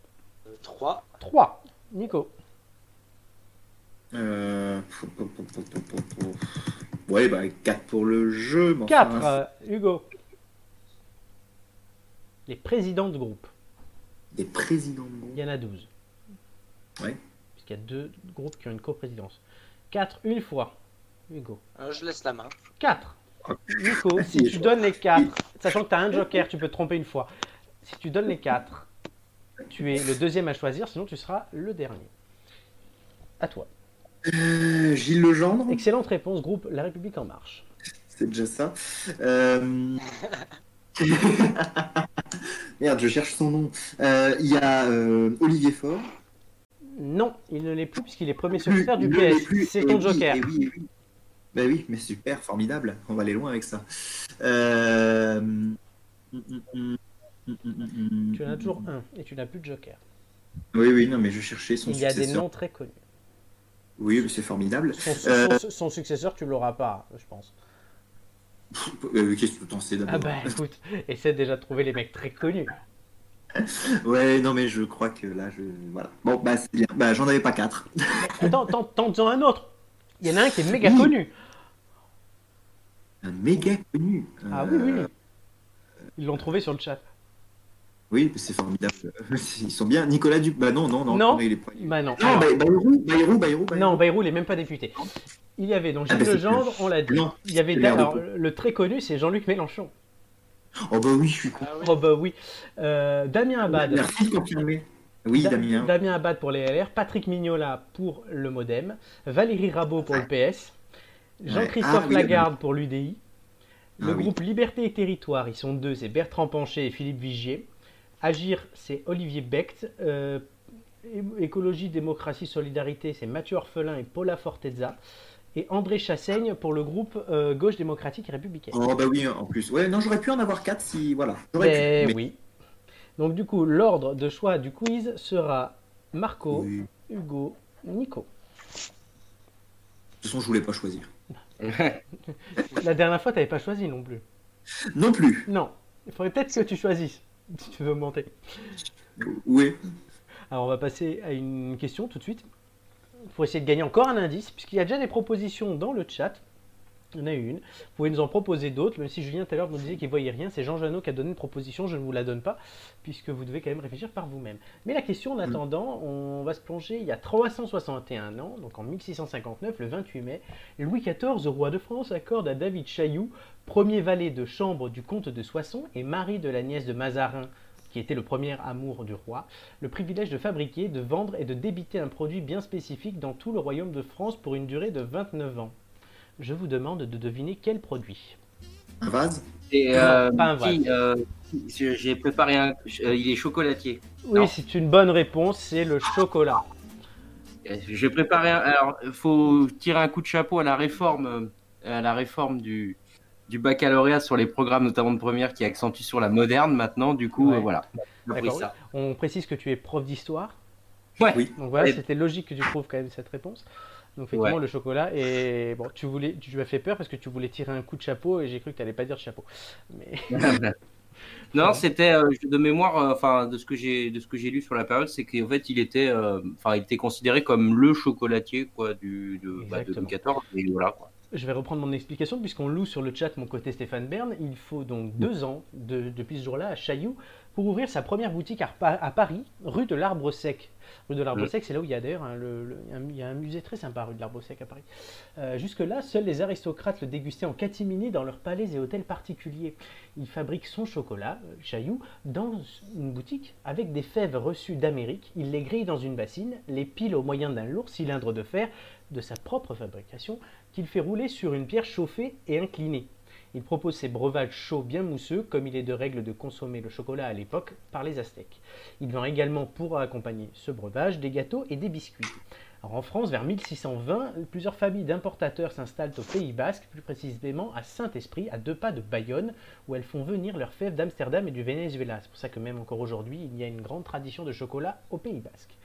euh, Trois. 3. Nico. Euh... Ouais, bah 4 pour le jeu. mais 4. enfin, Hugo. Les présidents de groupe. Des présidents de groupe. Il y en a 12. Ouais. Puisqu'il y a deux groupes qui ont une coprésidence. 4 une fois. Hugo. Euh, je laisse la main. 4. Nico, si tu donnes les 4, sachant que tu as un joker, tu peux te tromper une fois. Si tu donnes les 4, tu es le deuxième à choisir, sinon tu seras le dernier. À toi. Euh, Gilles Legendre. Excellente réponse, groupe La République En Marche. C'est déjà ça. Euh, Merde, je cherche son nom. Euh, Il y a euh, Olivier Faure. Non, il ne l'est plus puisqu'il est premier secrétaire du PS. C'est ton oui, joker. et oui, et oui. Bah oui, mais super, formidable. On va aller loin avec ça. Euh... hum, hum, hum, Tu en as toujours un et tu n'as plus de joker. Oui, oui, non, mais je cherchais son Il y a des successeur. noms très connus. Oui, mais c'est formidable. Son, Euh, son- son successeur, tu l'auras pas, je pense. Euh, Qu'est-ce que tu en sais d'abord? Ah bah écoute, essaie déjà de trouver les mecs très connus. Ouais, non, mais je crois que là, je. Voilà. Bon, bah, c'est bien. Bah, j'en avais pas quatre. Attends, tente- tente-en un autre. Il y en a un qui est méga Oui. connu. Un méga connu. Ah oui, oui. Euh, Ils l'ont trouvé sur le chat. Oui, c'est formidable. Ils sont bien. Nicolas Duc. Bah, non, non, non. Non. il est pas- Bah non. Non, Bay- Bayrou, Bayrou, Bayrou, Bayrou. non, Bayrou, il n'est même pas député. Il y avait donc Ah, Gilles bah, c'est Legendre, on l'a dit. Non, Il y avait alors, le très connu, c'est Jean-Luc Mélenchon. Oh, bah oui, je suis con. Ah. Oh bah oui. Euh, Damien Abad. Merci de confirmer. Oui, Da- Damien. Damien Abad pour les LR, Patrick Mignola pour le Modem, Valérie Rabault pour le PS, Jean-Christophe Ah, oui, Lagarde pour l'UDI, le Ah, oui. groupe Liberté et Territoire, ils sont deux, c'est Bertrand Pancher et Philippe Vigier. Agir, c'est Olivier Becht. Euh, Écologie, Démocratie, Solidarité, c'est Mathieu Orphelin et Paula Fortezza. Et André Chassaigne pour le groupe euh, Gauche démocratique et républicaine. Oh, bah oui, en plus. Ouais, non, j'aurais pu en avoir quatre si. Voilà. Eh pu. mais- oui. Donc du coup, l'ordre de choix du quiz sera Marco, Oui. Hugo, Nico. De toute façon, je voulais pas choisir. La dernière fois, tu n'avais pas choisi non plus. Non plus. Non, il faudrait peut-être que tu choisisses si tu veux augmenter. Oui. Alors, on va passer à une question tout de suite. Pour essayer de gagner encore un indice, puisqu'il y a déjà des propositions dans le chat. Il y en a eu une. Vous pouvez nous en proposer d'autres, même si Julien tout à l'heure nous disait qu'il voyait rien. C'est Jean Janot qui a donné une proposition, je ne vous la donne pas, puisque vous devez quand même réfléchir par vous-même. Mais la question, en attendant, on va se plonger il y a 361 ans, donc en 1659, le 28 mai, Louis XIV, roi de France, accorde à David Chailloux, premier valet de chambre du comte de Soissons et mari de la nièce de Mazarin, qui était le premier amour du roi, le privilège de fabriquer, de vendre et de débiter un produit bien spécifique dans tout le royaume de France pour une durée de 29 ans. Je vous demande de deviner quel produit. Un vase? Et, Non, euh, pas un qui, euh, j'ai j'ai préparé un. euh, il est chocolatier. Oui, c'est une bonne réponse, c'est le chocolat. Euh, J'ai préparé. Un, alors, faut tirer un coup de chapeau à la réforme, à la réforme du du baccalauréat sur les programmes, notamment de première, qui accentue sur la moderne maintenant. Du coup, Ouais. euh, voilà. Ça. On précise que tu es prof d'histoire. Ouais. Oui. Donc voilà, c'était logique que tu trouves quand même cette réponse. Donc effectivement, Ouais. le chocolat. Et bon, tu voulais, tu m'as fait peur parce que tu voulais tirer un coup de chapeau et j'ai cru que tu n'allais pas dire chapeau. Mais non, c'était euh, de mémoire, euh, enfin de ce que j'ai de ce que j'ai lu sur la période, c'est qu'en fait il était, euh, enfin il était considéré comme le chocolatier quoi du de, bah, de Exactement. Louis XIV. Et voilà quoi. Je vais reprendre mon explication puisqu'on loue sur le chat mon côté Stéphane Bern. Il faut donc deux ans de- depuis ce jour-là à Chailloux pour ouvrir sa première boutique à Paris, rue de l'Arbre Sec. Rue de l'Arbre. Sec, c'est là où il y a d'ailleurs un, le- le- il y a un- il y a un musée très sympa, rue de l'Arbre Sec à Paris. Euh, Jusque-là, seuls les aristocrates le dégustaient en catimini dans leurs palais et hôtels particuliers. Il fabrique son chocolat, euh, dans une boutique avec des fèves reçues d'Amérique. Il les grille dans une bassine, les pile au moyen d'un lourd cylindre de fer de sa propre fabrication, qu'il fait rouler sur une pierre chauffée et inclinée. Il propose ses breuvages chauds bien mousseux, comme il est de règle de consommer le chocolat à l'époque par les Aztèques. Il vend également pour accompagner ce breuvage des gâteaux et des biscuits. Alors, en France, vers 1620, plusieurs familles d'importateurs s'installent au Pays Basque, plus précisément à Saint-Esprit, à deux pas de Bayonne, où elles font venir leurs fèves d'Amsterdam et du Venezuela. C'est pour ça que même encore aujourd'hui, il y a une grande tradition de chocolat au Pays Basque.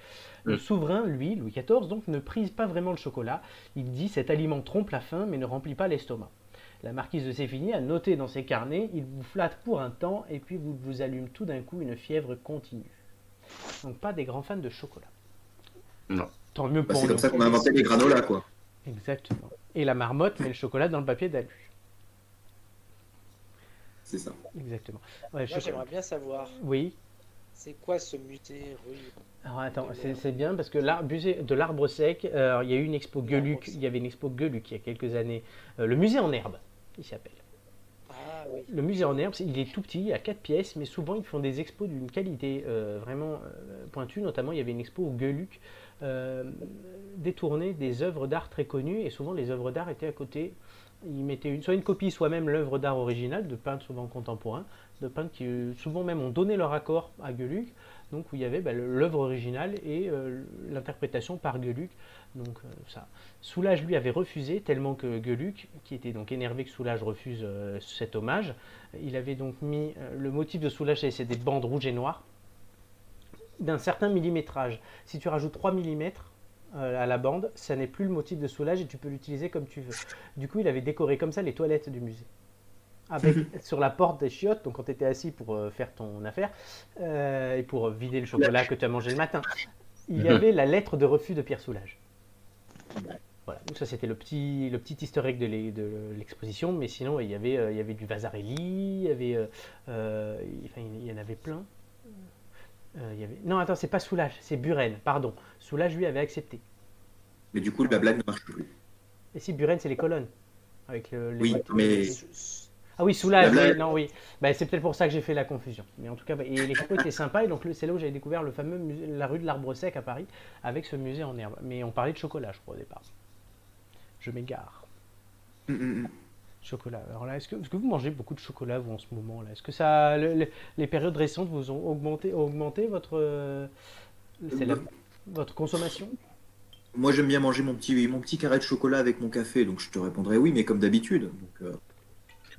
Le souverain, lui, Louis XIV, donc ne prise pas vraiment le chocolat. Il dit cet aliment trompe la faim mais ne remplit pas l'estomac. La marquise de Sévigné a noté dans ses carnets il vous flatte pour un temps et puis vous vous allume tout d'un coup une fièvre continue. Donc pas des grands fans de chocolat. Non. Tant mieux Bah, pour c'est nous. comme ça qu'on a inventé les granolas, quoi. Exactement. Et la marmotte met le chocolat dans le papier d'alu. C'est ça. Exactement. Ouais, Moi, j'aimerais bien savoir, Oui. c'est quoi ce muté rue Alors attends, c'est c'est bien parce que de l'arbre sec, euh, il y a eu une expo Gueuluc, il y avait une expo Gueuluc il y a quelques années. Euh, le musée en herbe, il s'appelle. Ah oui. Le musée en herbe, il est tout petit, il a quatre pièces, mais souvent ils font des expos d'une qualité euh, vraiment euh, pointue. Notamment, il y avait une expo au Gueuluc, euh, détournée des œuvres d'art très connues, et souvent les œuvres d'art étaient à côté. Ils mettaient une, soit une copie, soit même l'œuvre d'art originale, de peintres souvent contemporains, de peintres qui euh, souvent même ont donné leur accord à Gueuluc, donc où il y avait bah, l'œuvre originale et l'interprétation par Gueuluc. Donc euh, ça. Soulage lui avait refusé tellement que Gueuluc, qui était donc énervé que Soulage refuse euh, cet hommage, il avait donc mis euh, le motif de Soulage, c'est des bandes rouges et noires d'un certain millimétrage. Si tu rajoutes 3 mm à la bande, ça n'est plus le motif de Soulage et tu peux l'utiliser comme tu veux. Du coup, il avait décoré comme ça les toilettes du musée. Avec, sur la porte des chiottes, donc quand tu étais assis pour faire ton affaire euh, et pour vider le chocolat que tu as mangé le matin, il y avait la lettre de refus de Pierre Soulage. Voilà, donc ça c'était le petit, le petit easter egg de l'e- l'exposition, mais sinon il y avait, euh, il y avait du Vasarely, il y avait, euh, euh, il- y en avait plein. Euh, il y avait... Non, attends, c'est pas Soulage, c'est Buren, pardon. Soulage lui avait accepté. Mais du coup, la blague ne marche plus. Et si Buren c'est les colonnes avec le, les Oui, mais Ah oui, Soulage, oui, non, oui. Bah, c'est peut-être pour ça que j'ai fait la confusion. Mais en tout cas, bah, et l'expo était sympa, et donc le- c'est là où j'avais découvert le fameux musée, la rue de l'Arbre Sec à Paris, avec ce musée en herbe. Mais on parlait de chocolat, je crois, au départ. Je m'égare. Mm, mm, mm. Chocolat. Alors là, est-ce que, est-ce que vous mangez beaucoup de chocolat, vous, en ce moment là Est-ce que ça, le- le- les périodes récentes vous ont augmenté, augmenté votre, euh, la- votre consommation? Moi, j'aime bien manger mon petit, mon petit carré de chocolat avec mon café, donc je te répondrai oui, mais comme d'habitude. Donc, euh,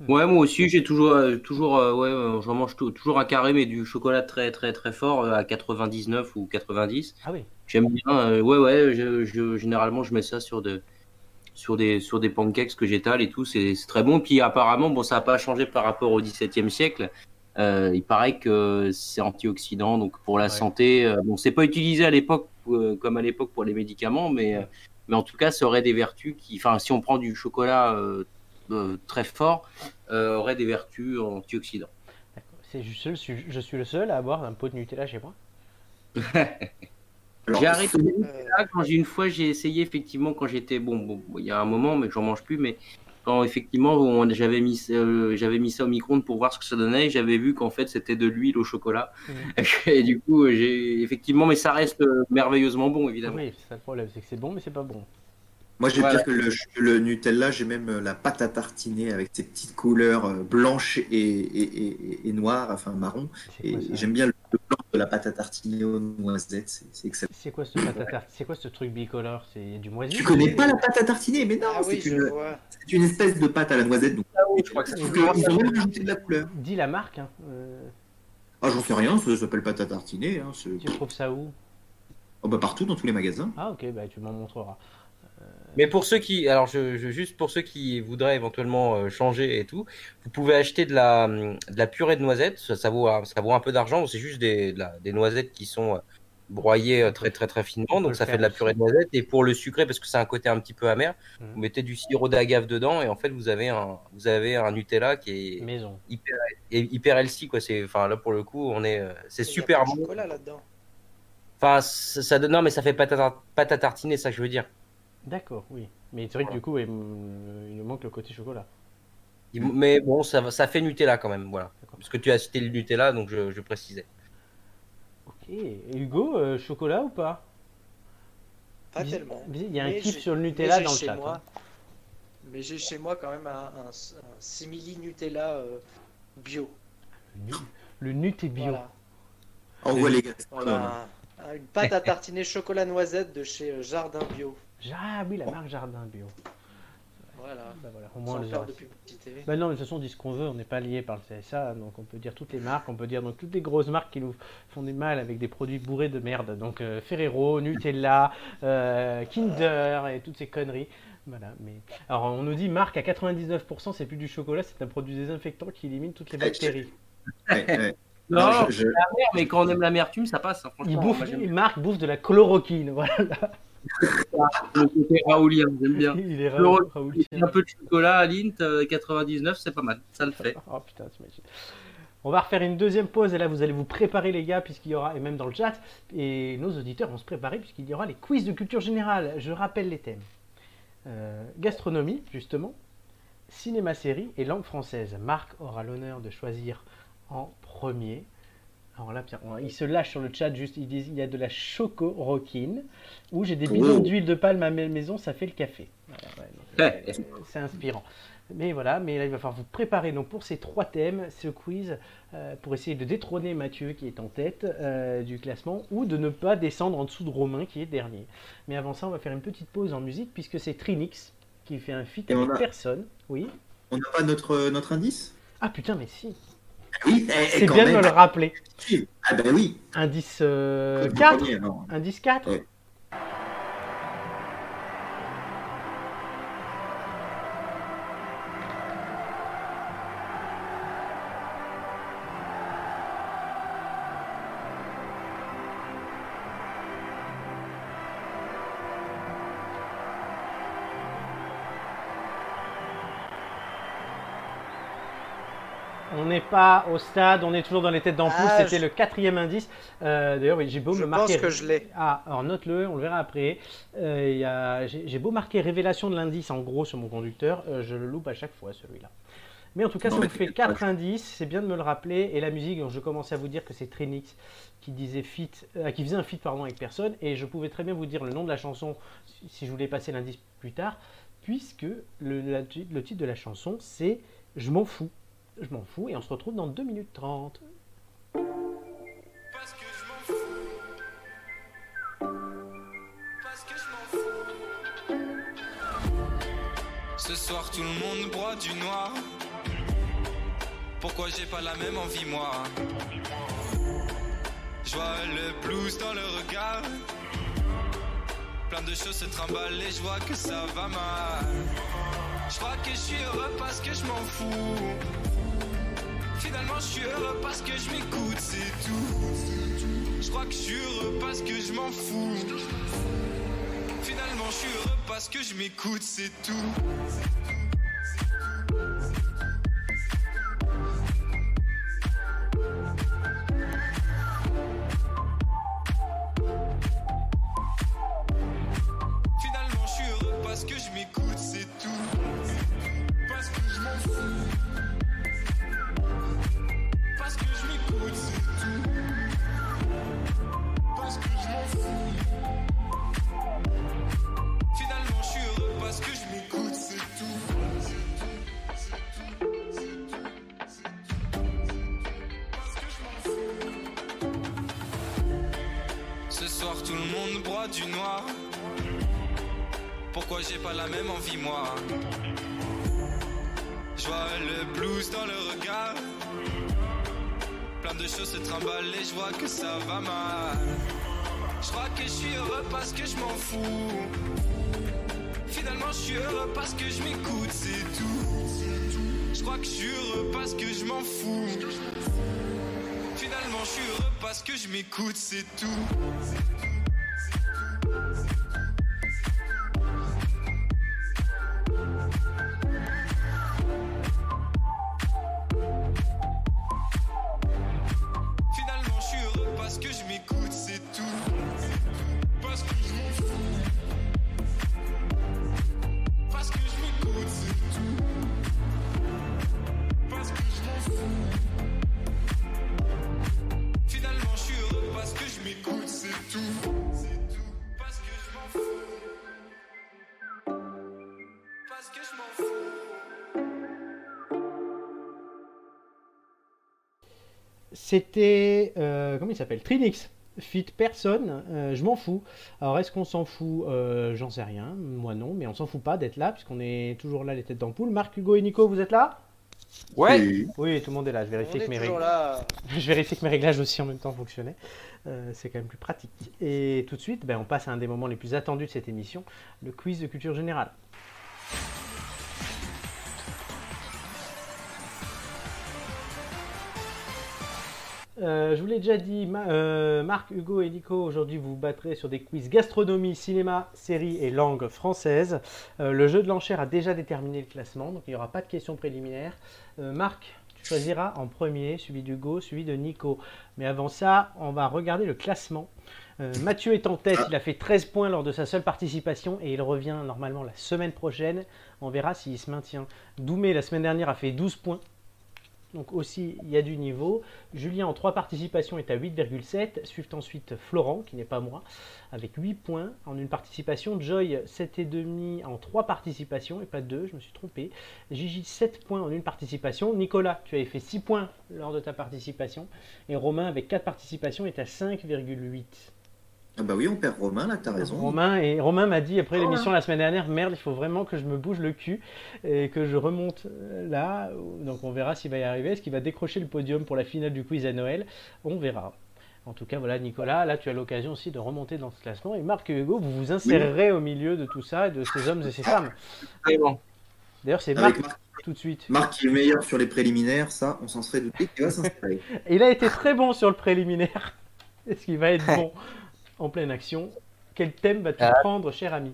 Ouais, moi aussi, j'ai toujours, euh, toujours, euh, ouais, euh, j'en mange tou- toujours un carré, mais du chocolat très, très, très fort euh, à 99 ou 90. Ah oui. J'aime bien. ouais, ouais. Je, je- généralement, je mets ça sur de, sur des, sur des pancakes que j'étale et tout. C'est très bon. Puis apparemment, bon, ça n'a pas changé par rapport au XVIIe siècle. Euh, il paraît que c'est antioxydant, donc pour la Ouais. santé. bon, c'est pas utilisé à l'époque euh, comme à l'époque pour les médicaments, mais, euh, mais en tout cas, ça aurait des vertus qui, enfin, si on prend du chocolat euh, très fort, euh, aurait des vertus antioxydants. D'accord. C'est je, suis le seul- je suis le seul à avoir un pot de Nutella chez moi. J'ai arrêté Euh, Là, quand j'ai une fois, j'ai essayé effectivement quand j'étais bon, bon, il y a un moment, mais j'en mange plus. Mais quand effectivement on- j'avais mis, euh, j'avais mis ça au micro-ondes pour voir ce que ça donnait, et j'avais vu qu'en fait c'était de l'huile au chocolat. Et du coup, j'ai effectivement, mais ça reste merveilleusement bon évidemment. Oui, c'est ça le problème, c'est que c'est bon, mais c'est pas bon. Moi, j'ai Voilà. dire que le, le Nutella, j'ai même euh, la pâte à tartiner avec ses petites couleurs euh, blanches et, et, et- et noires, enfin marron. Et j'aime bien le blanc de la pâte à tartiner aux noisettes, c'est excellent. C'est quoi ce quoi truc bicolore? C'est du moisi? Tu connais pas la pâte à tartiner? Mais non, Ah oui, c'est une, espèce de pâte à la noisette. Donc, je crois que ça ils ont même rajouté de la couleur. Dis la marque. Hein. euh, Ah, j'en sais rien, ça s'appelle pâte à tartiner. Hein, tu trouves ça où? Oh, bah, partout, dans tous les magasins. Ah ok, bah tu m'en montreras. Mais pour ceux qui, alors je, je- juste pour ceux qui voudraient éventuellement euh, changer et tout, vous pouvez acheter de la, de la purée de noisettes. Ça, ça vaut, un- ça vaut un peu d'argent. C'est juste des, de la- des noisettes qui sont euh, broyées euh, très très très finement, donc ça fait de la purée de noisettes. Et pour le sucré, parce que c'est un côté un petit peu amer, Mhm. vous mettez du sirop d'agave dedans et en fait vous avez un, vous avez un Nutella qui est Maison. hyper, hyper healthy quoi. C'est, enfin là pour le coup, on est, c'est Il y a super pas de bon. chocolat là-dedans. Enfin ça, non mais ça fait pâte à, tar- pâte à tartiner, ça que je veux dire. D'accord, oui. Mais c'est vrai que du coup, il nous manque le côté chocolat. Il- Mais bon, ça, fait Nutella quand même, voilà. D'accord. Parce que tu as cité le Nutella, donc je, je précisais. Ok. Et Hugo, euh, chocolat ou pas? Pas Vis- tellement. vis- Il y a un Mais kiff j'ai- sur le mais Nutella j'ai dans le chez chat. moi- hein. Mais j'ai chez moi quand même un, un, un simili Nutella euh, bio. Le, nu- le Nut est bio. Voilà. Revoir les gars. Un- Une pâte à tartiner chocolat noisette de chez euh, Jardin Bio. Ah oui, la marque Jardin Bio. Voilà. Bah voilà, au moins on Sans de publicité. Bah non, mais de toute façon, on dit ce qu'on veut, on n'est pas lié par le CSA, donc on peut dire toutes les marques, on peut dire donc toutes les grosses marques qui nous font du mal avec des produits bourrés de merde. Donc euh, Ferrero, Nutella, euh, Kinder et toutes ces conneries. Voilà, mais alors on nous dit marque à 99%, c'est plus du chocolat, c'est un produit désinfectant qui élimine toutes les bactéries. Non, Non, je- je- la mer, mais quand on aime l'amertume, ça passe. hein, franchement, Il bouffe, moi, une marque bouffe de la chloroquine, voilà. Le côté raoulien, j'aime bien. Il est Chloro- Raoul, Raoultien. Un peu de chocolat à Lint, euh, 99, c'est pas mal, ça le fait. Oh putain, t'imagines. On va refaire une deuxième pause et là vous allez vous préparer les gars puisqu'il y aura, et même dans le chat, et nos auditeurs vont se préparer puisqu'il y aura les quiz de culture générale. Je rappelle les thèmes. Euh, gastronomie, justement, cinéma-série et langue française. Marc aura l'honneur de choisir en premier. Alors là, Pierre, il se lâche sur le chat, juste, il dit il y a de la choco-roquine, ou j'ai des bidons Oh. d'huile de palme à ma maison, ça fait le café. Voilà, ouais, euh, c'est inspirant. Mais voilà, mais là il va falloir vous préparer donc pour ces trois thèmes, ce quiz, euh, pour essayer de détrôner Mathieu qui est en tête euh, du classement, ou de ne pas descendre en dessous de Romain qui est dernier. Mais avant ça, on va faire une petite pause en musique puisque c'est Trinix qui fait un feat Et avec a- personne. Oui. On n'a pas notre, notre indice? Ah putain, mais si. Oui, C'est bien de même. me le rappeler. Ah ben oui. Indice euh, Le 4 premier. Indice 4 Ouais. On n'est pas au stade, on est toujours dans les têtes d'ampoule. Ah, C'était je- le quatrième indice. Euh, D'ailleurs, oui, j'ai beau Je me marquer. pense que je l'ai. Ah, alors note-le, on le verra après. Euh, a- J'ai beau marquer révélation de l'indice en gros sur mon conducteur, euh, je le loupe à chaque fois celui-là. Mais en tout cas, Non, ça mais vous fait. 4 indices, c'est bien de me le rappeler. Et la musique, je commençais à vous dire que c'est Trinix qui disait feat, euh, qui faisait un feat pardon avec personne. Et je pouvais très bien vous dire le nom de la chanson si- si je voulais passer l'indice plus tard, puisque le, la- le titre de la chanson c'est Je m'en fous. Je m'en fous et on se retrouve dans 2 minutes 30. Parce que je m'en fous. Parce que je m'en fous. Ce soir tout le monde boit du noir. Pourquoi j'ai pas la même envie moi? Je vois le blues dans le regard. Plein de choses se trimballent et je vois que ça va mal. Je crois que je suis heureux parce que je m'en fous. Finalement, je suis heureux parce que je m'écoute, c'est tout. Je crois que je suis heureux parce que je m'en fous. Finalement, je suis heureux parce que je m'écoute, c'est tout. Du noir. Pourquoi j'ai pas la même envie, moi? Je vois le blues dans le regard. Plein de choses se trimballent et je vois que ça va mal. Je crois que je suis heureux parce que je m'en fous. Finalement, je suis heureux parce que je m'écoute, c'est tout. Je crois que je suis heureux parce que je m'en fous. Finalement, je suis heureux parce que je m'écoute, c'est tout. C'était. euh, comment il s'appelle? Trinix. Fit personne, euh, je m'en fous. Alors est-ce qu'on s'en fout? Euh, J'en sais rien, moi non, mais on s'en fout pas d'être là, puisqu'on est toujours là les têtes d'ampoule. Marc, Hugo et Nico, vous êtes là? Ouais. Oui. Oui, tout le monde est là, je vérifie que mes toujours règles. là. Je vérifie que mes réglages aussi en même temps fonctionnaient. Euh, c'est quand même plus pratique. Et tout de suite, ben, on passe à un des moments les plus attendus de cette émission, le quiz de culture générale. Euh, je vous l'ai déjà dit, euh, Marc, Hugo et Nico, aujourd'hui vous vous battrez sur des quiz gastronomie, cinéma, série et langue française. Euh, le jeu de l'enchère a déjà déterminé le classement, donc il n'y aura pas de questions préliminaires. Marc, tu choisiras en premier, suivi d'Hugo, suivi de Nico. Mais avant ça, on va regarder le classement. Mathieu est en tête, il a fait 13 points lors de sa seule participation et il revient normalement la semaine prochaine. On verra s'il se maintient. Doumé, la semaine dernière, a fait 12 points. Donc aussi, il y a du niveau. Julien, en 3 participations, est à 8,7. Suivent ensuite Florent, qui n'est pas moi, avec 8 points en une participation. Joy, 7,5 en 3 participations, et pas 2, je me suis trompé. Gigi, 7 points en une participation. Nicolas, tu avais fait 6 points lors de ta participation. Et Romain, avec 4 participations, est à 5,8. Ah bah oui, on perd Romain, là, t'as raison. Romain, et Romain m'a dit après l'émission la semaine dernière, merde, il faut vraiment que je me bouge le cul et que je remonte euh, là. Donc on verra s'il va y arriver. Est-ce qu'il va décrocher le podium pour la finale du quiz à Noël? On verra. En tout cas, voilà, Nicolas, là tu as l'occasion aussi de remonter dans ce classement. Et Marc et Hugo, vous vous insérerez au milieu de tout ça et de ces hommes et ces femmes. Vraiment. D'ailleurs, c'est Marc Marc, tout de suite. Marc qui est meilleur sur les préliminaires, ça, on s'en serait douté qu'il va s'installer. Et il a été très bon sur le préliminaire. Est-ce qu'il va être bon? En pleine action Quel thème vas-tu Ah. prendre, cher ami?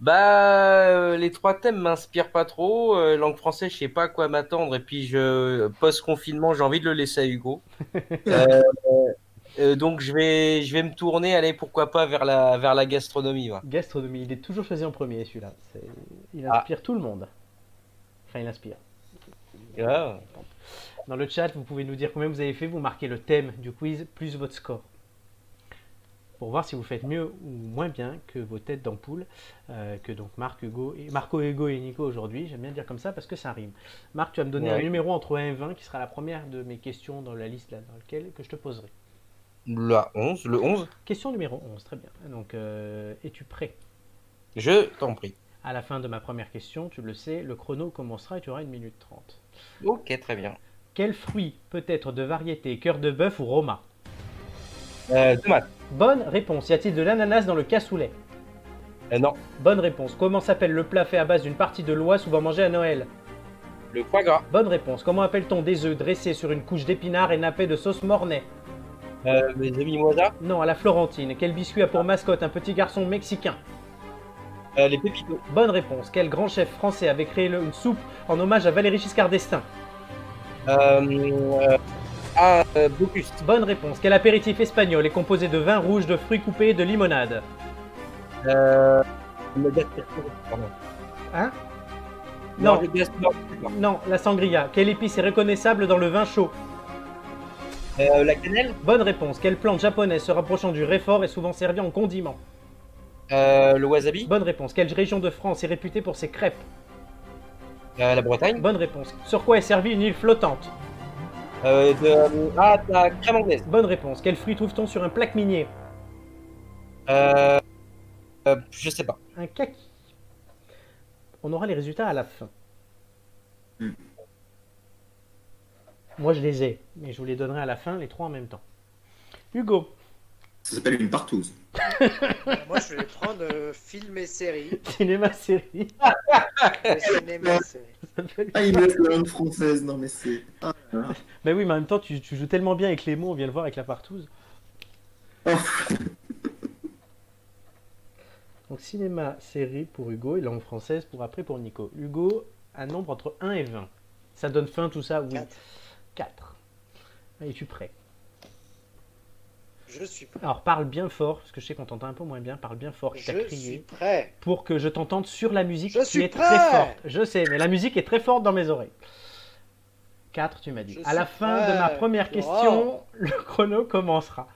Bah, euh, les trois thèmes m'inspirent pas trop. Euh, langue française, je sais pas à quoi m'attendre. Et puis, je post-confinement, j'ai envie de le laisser à Hugo. Euh, donc, je vais, je vais me tourner, allez, pourquoi pas vers la, vers la gastronomie. Gastronomie, il est toujours choisi en premier celui-là. Il Ah. inspire tout le monde. Enfin, il inspire. Ah. Dans le chat, vous pouvez nous dire combien vous avez fait. Vous marquez le thème du quiz plus votre score. Pour voir si vous faites mieux ou moins bien que vos têtes d'ampoule, euh, que donc Marc, Hugo, et, Marco, Hugo et Nico aujourd'hui. J'aime bien dire comme ça parce que ça rime. Marc, tu vas me donner Ouais. un numéro entre 1 et 20 qui sera la première de mes questions dans la liste là, dans laquelle que je te poserai. La 11, le 11, Question numéro 11, très bien. Donc, euh, es-tu prêt? Je t'en prie. À la fin de ma première question, tu le sais, le chrono commencera et tu auras une minute 30. Ok, très bien. Quel fruit peut être de variété? Cœur de bœuf ou roma Euh, tomate. Bonne réponse. Y a-t-il de l'ananas dans le cassoulet Euh, non, Bonne réponse. Comment s'appelle le plat fait à base d'une partie de l'oie souvent mangé à Noël le foie gras. Bonne réponse. Comment appelle-t-on des œufs dressés sur une couche d'épinards et nappés de sauce mornay Euh, les mimosa. Non, à la Florentine. Quel biscuit a pour mascotte un petit garçon mexicain Euh, les pépitos. Bonne réponse. Quel grand chef français avait créé le- une soupe en hommage à Valéry Giscard d'Estaing Euh, euh, ah, euh, Bocuse. Bonne réponse. Quel apéritif espagnol est composé de vin rouge, de fruits coupés et de limonade Euh, le. Pardon. Hein le. Non, la sangria. Quelle épice est reconnaissable dans le vin chaud Euh, la cannelle. Bonne réponse. Quelle plante japonaise se rapprochant du réfort est souvent servie en condiment Euh, le wasabi. Bonne réponse. Quelle région de France est réputée pour ses crêpes Euh, la Bretagne. Bonne réponse. Sur quoi est servie une île flottante Euh, de, ah, la crème anglaise. Bonne réponse. Quel fruit trouve-t-on sur un plaque minier? Euh, euh, je sais pas. Un kaki. On aura les résultats à la fin. Hmm. Moi, je les ai, mais je vous les donnerai à la fin, les trois en même temps. Hugo, Ça s'appelle une partouze. Moi, je vais prendre euh, film et série. cinéma série. Cinéma série. Ah, il me laisse la langue française, non mais c'est... Ah, Ben oui, mais en même temps, tu, tu joues tellement bien avec les mots, on vient le voir avec la partouze. Oh. Donc cinéma, série pour Hugo et langue française pour après pour Nico. Hugo, un nombre entre 1 et 20. Ça donne fin tout ça Oui. Quatre. 4. Es-tu prêt? Je suis prêt. Alors parle bien fort, parce que je sais qu'on t'entend un peu moins bien, parle bien fort, je Je suis crié, prêt. pour que je t'entende sur la musique Je qui suis est prêt. très forte. Je sais, mais la musique est très forte dans mes oreilles. 4, tu m'as dit. Je À la fin prêt. de ma première question, le chrono commencera.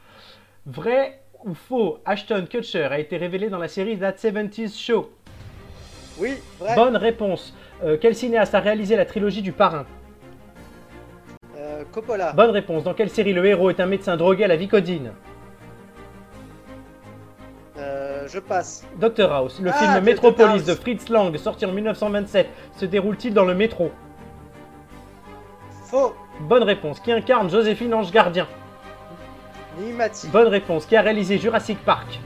Vrai ou faux, Ashton Kutcher a été révélé dans la série That 70s Show? Oui, vrai. Bonne réponse. Euh, quel cinéaste a réalisé la trilogie du parrain? Euh, Coppola. Bonne réponse. Dans quelle série le héros est un médecin drogué à la Vicodine? Euh, je passe. Dr House. Le Ah, film House. de Fritz Lang, sorti en 1927, se déroule-t-il dans le métro? Faux. Bonne réponse. Qui incarne Joséphine Ange Gardien Nimati. Bonne réponse. Qui a réalisé Jurassic Park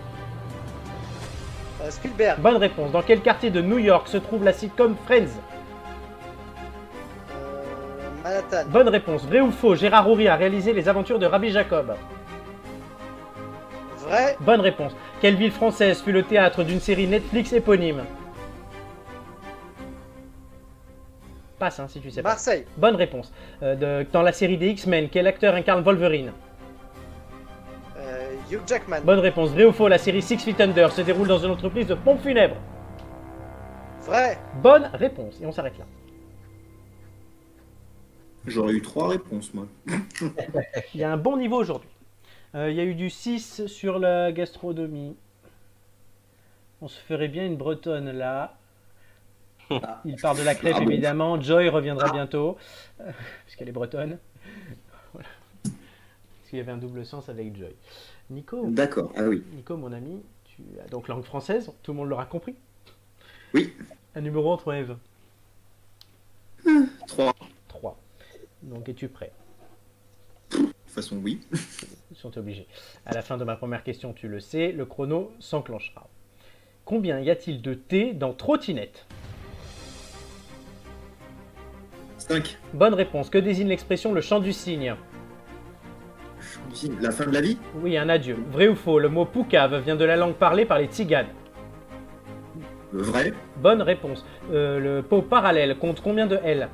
Euh, Spielberg. Bonne réponse. Dans quel quartier de New York se trouve la sitcom Friends Euh, Manhattan. Bonne réponse. Vrai ou faux Gérard Houry a réalisé les aventures de Rabbi Jacob Vrai. Bonne réponse. Quelle ville française fut le théâtre d'une série Netflix éponyme Passe hein, si tu sais pas. Marseille. Bonne réponse. Euh, de- dans la série des X-Men, quel acteur incarne Wolverine? Euh, Hugh Jackman. Bonne réponse. Vrai ou faux La série Six Feet Under se déroule dans une entreprise de pompes funèbres? Vrai. Bonne réponse. Et on s'arrête là. J'aurais eu trois réponses, moi. Il y a un bon niveau aujourd'hui. Euh, il y a eu du 6 sur la gastronomie. On se ferait bien une bretonne là. Il part de la crêpe Ah bon évidemment. Joy reviendra bientôt. euh, Puisqu'elle est bretonne. Voilà. Parce qu'il y avait un double sens avec Joy. Nico, D'accord, ah oui. Nico mon ami, tu as donc langue française, tout le monde l'aura compris. Oui. Un numéro entre 1 et 20. Trois. 3. Donc es-tu prêt? De toute façon, oui. Ils sont obligés. À la fin de ma première question, tu le sais, le chrono s'enclenchera. Combien y a-t-il de T dans trottinette? Bonne réponse. Que désigne l'expression le chant du cygne La fin de la vie? Oui, un adieu. Vrai ou faux Le mot poucave vient de la langue parlée par les tziganes. Vrai Bonne réponse. Euh, le pot parallèle compte combien de L?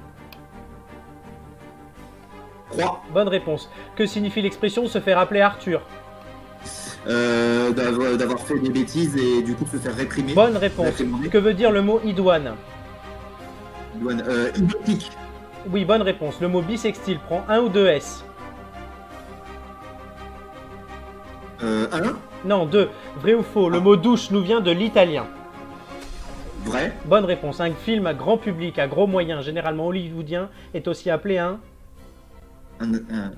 Trois. Bonne réponse. Que signifie l'expression se faire appeler Arthur Euh, d'avoir fait des bêtises et du coup se faire réprimer. Bonne réponse. Que veut dire le mot idoine? Douane. Euh, identique. Oui, bonne réponse. Le mot bisextile prend un ou deux S Euh, un? Non, deux. Vrai ou faux Le mot douche nous vient de l'italien. Vrai? Bonne réponse. Un film à grand public, à gros moyens, généralement hollywoodien, est aussi appelé un? Un, un,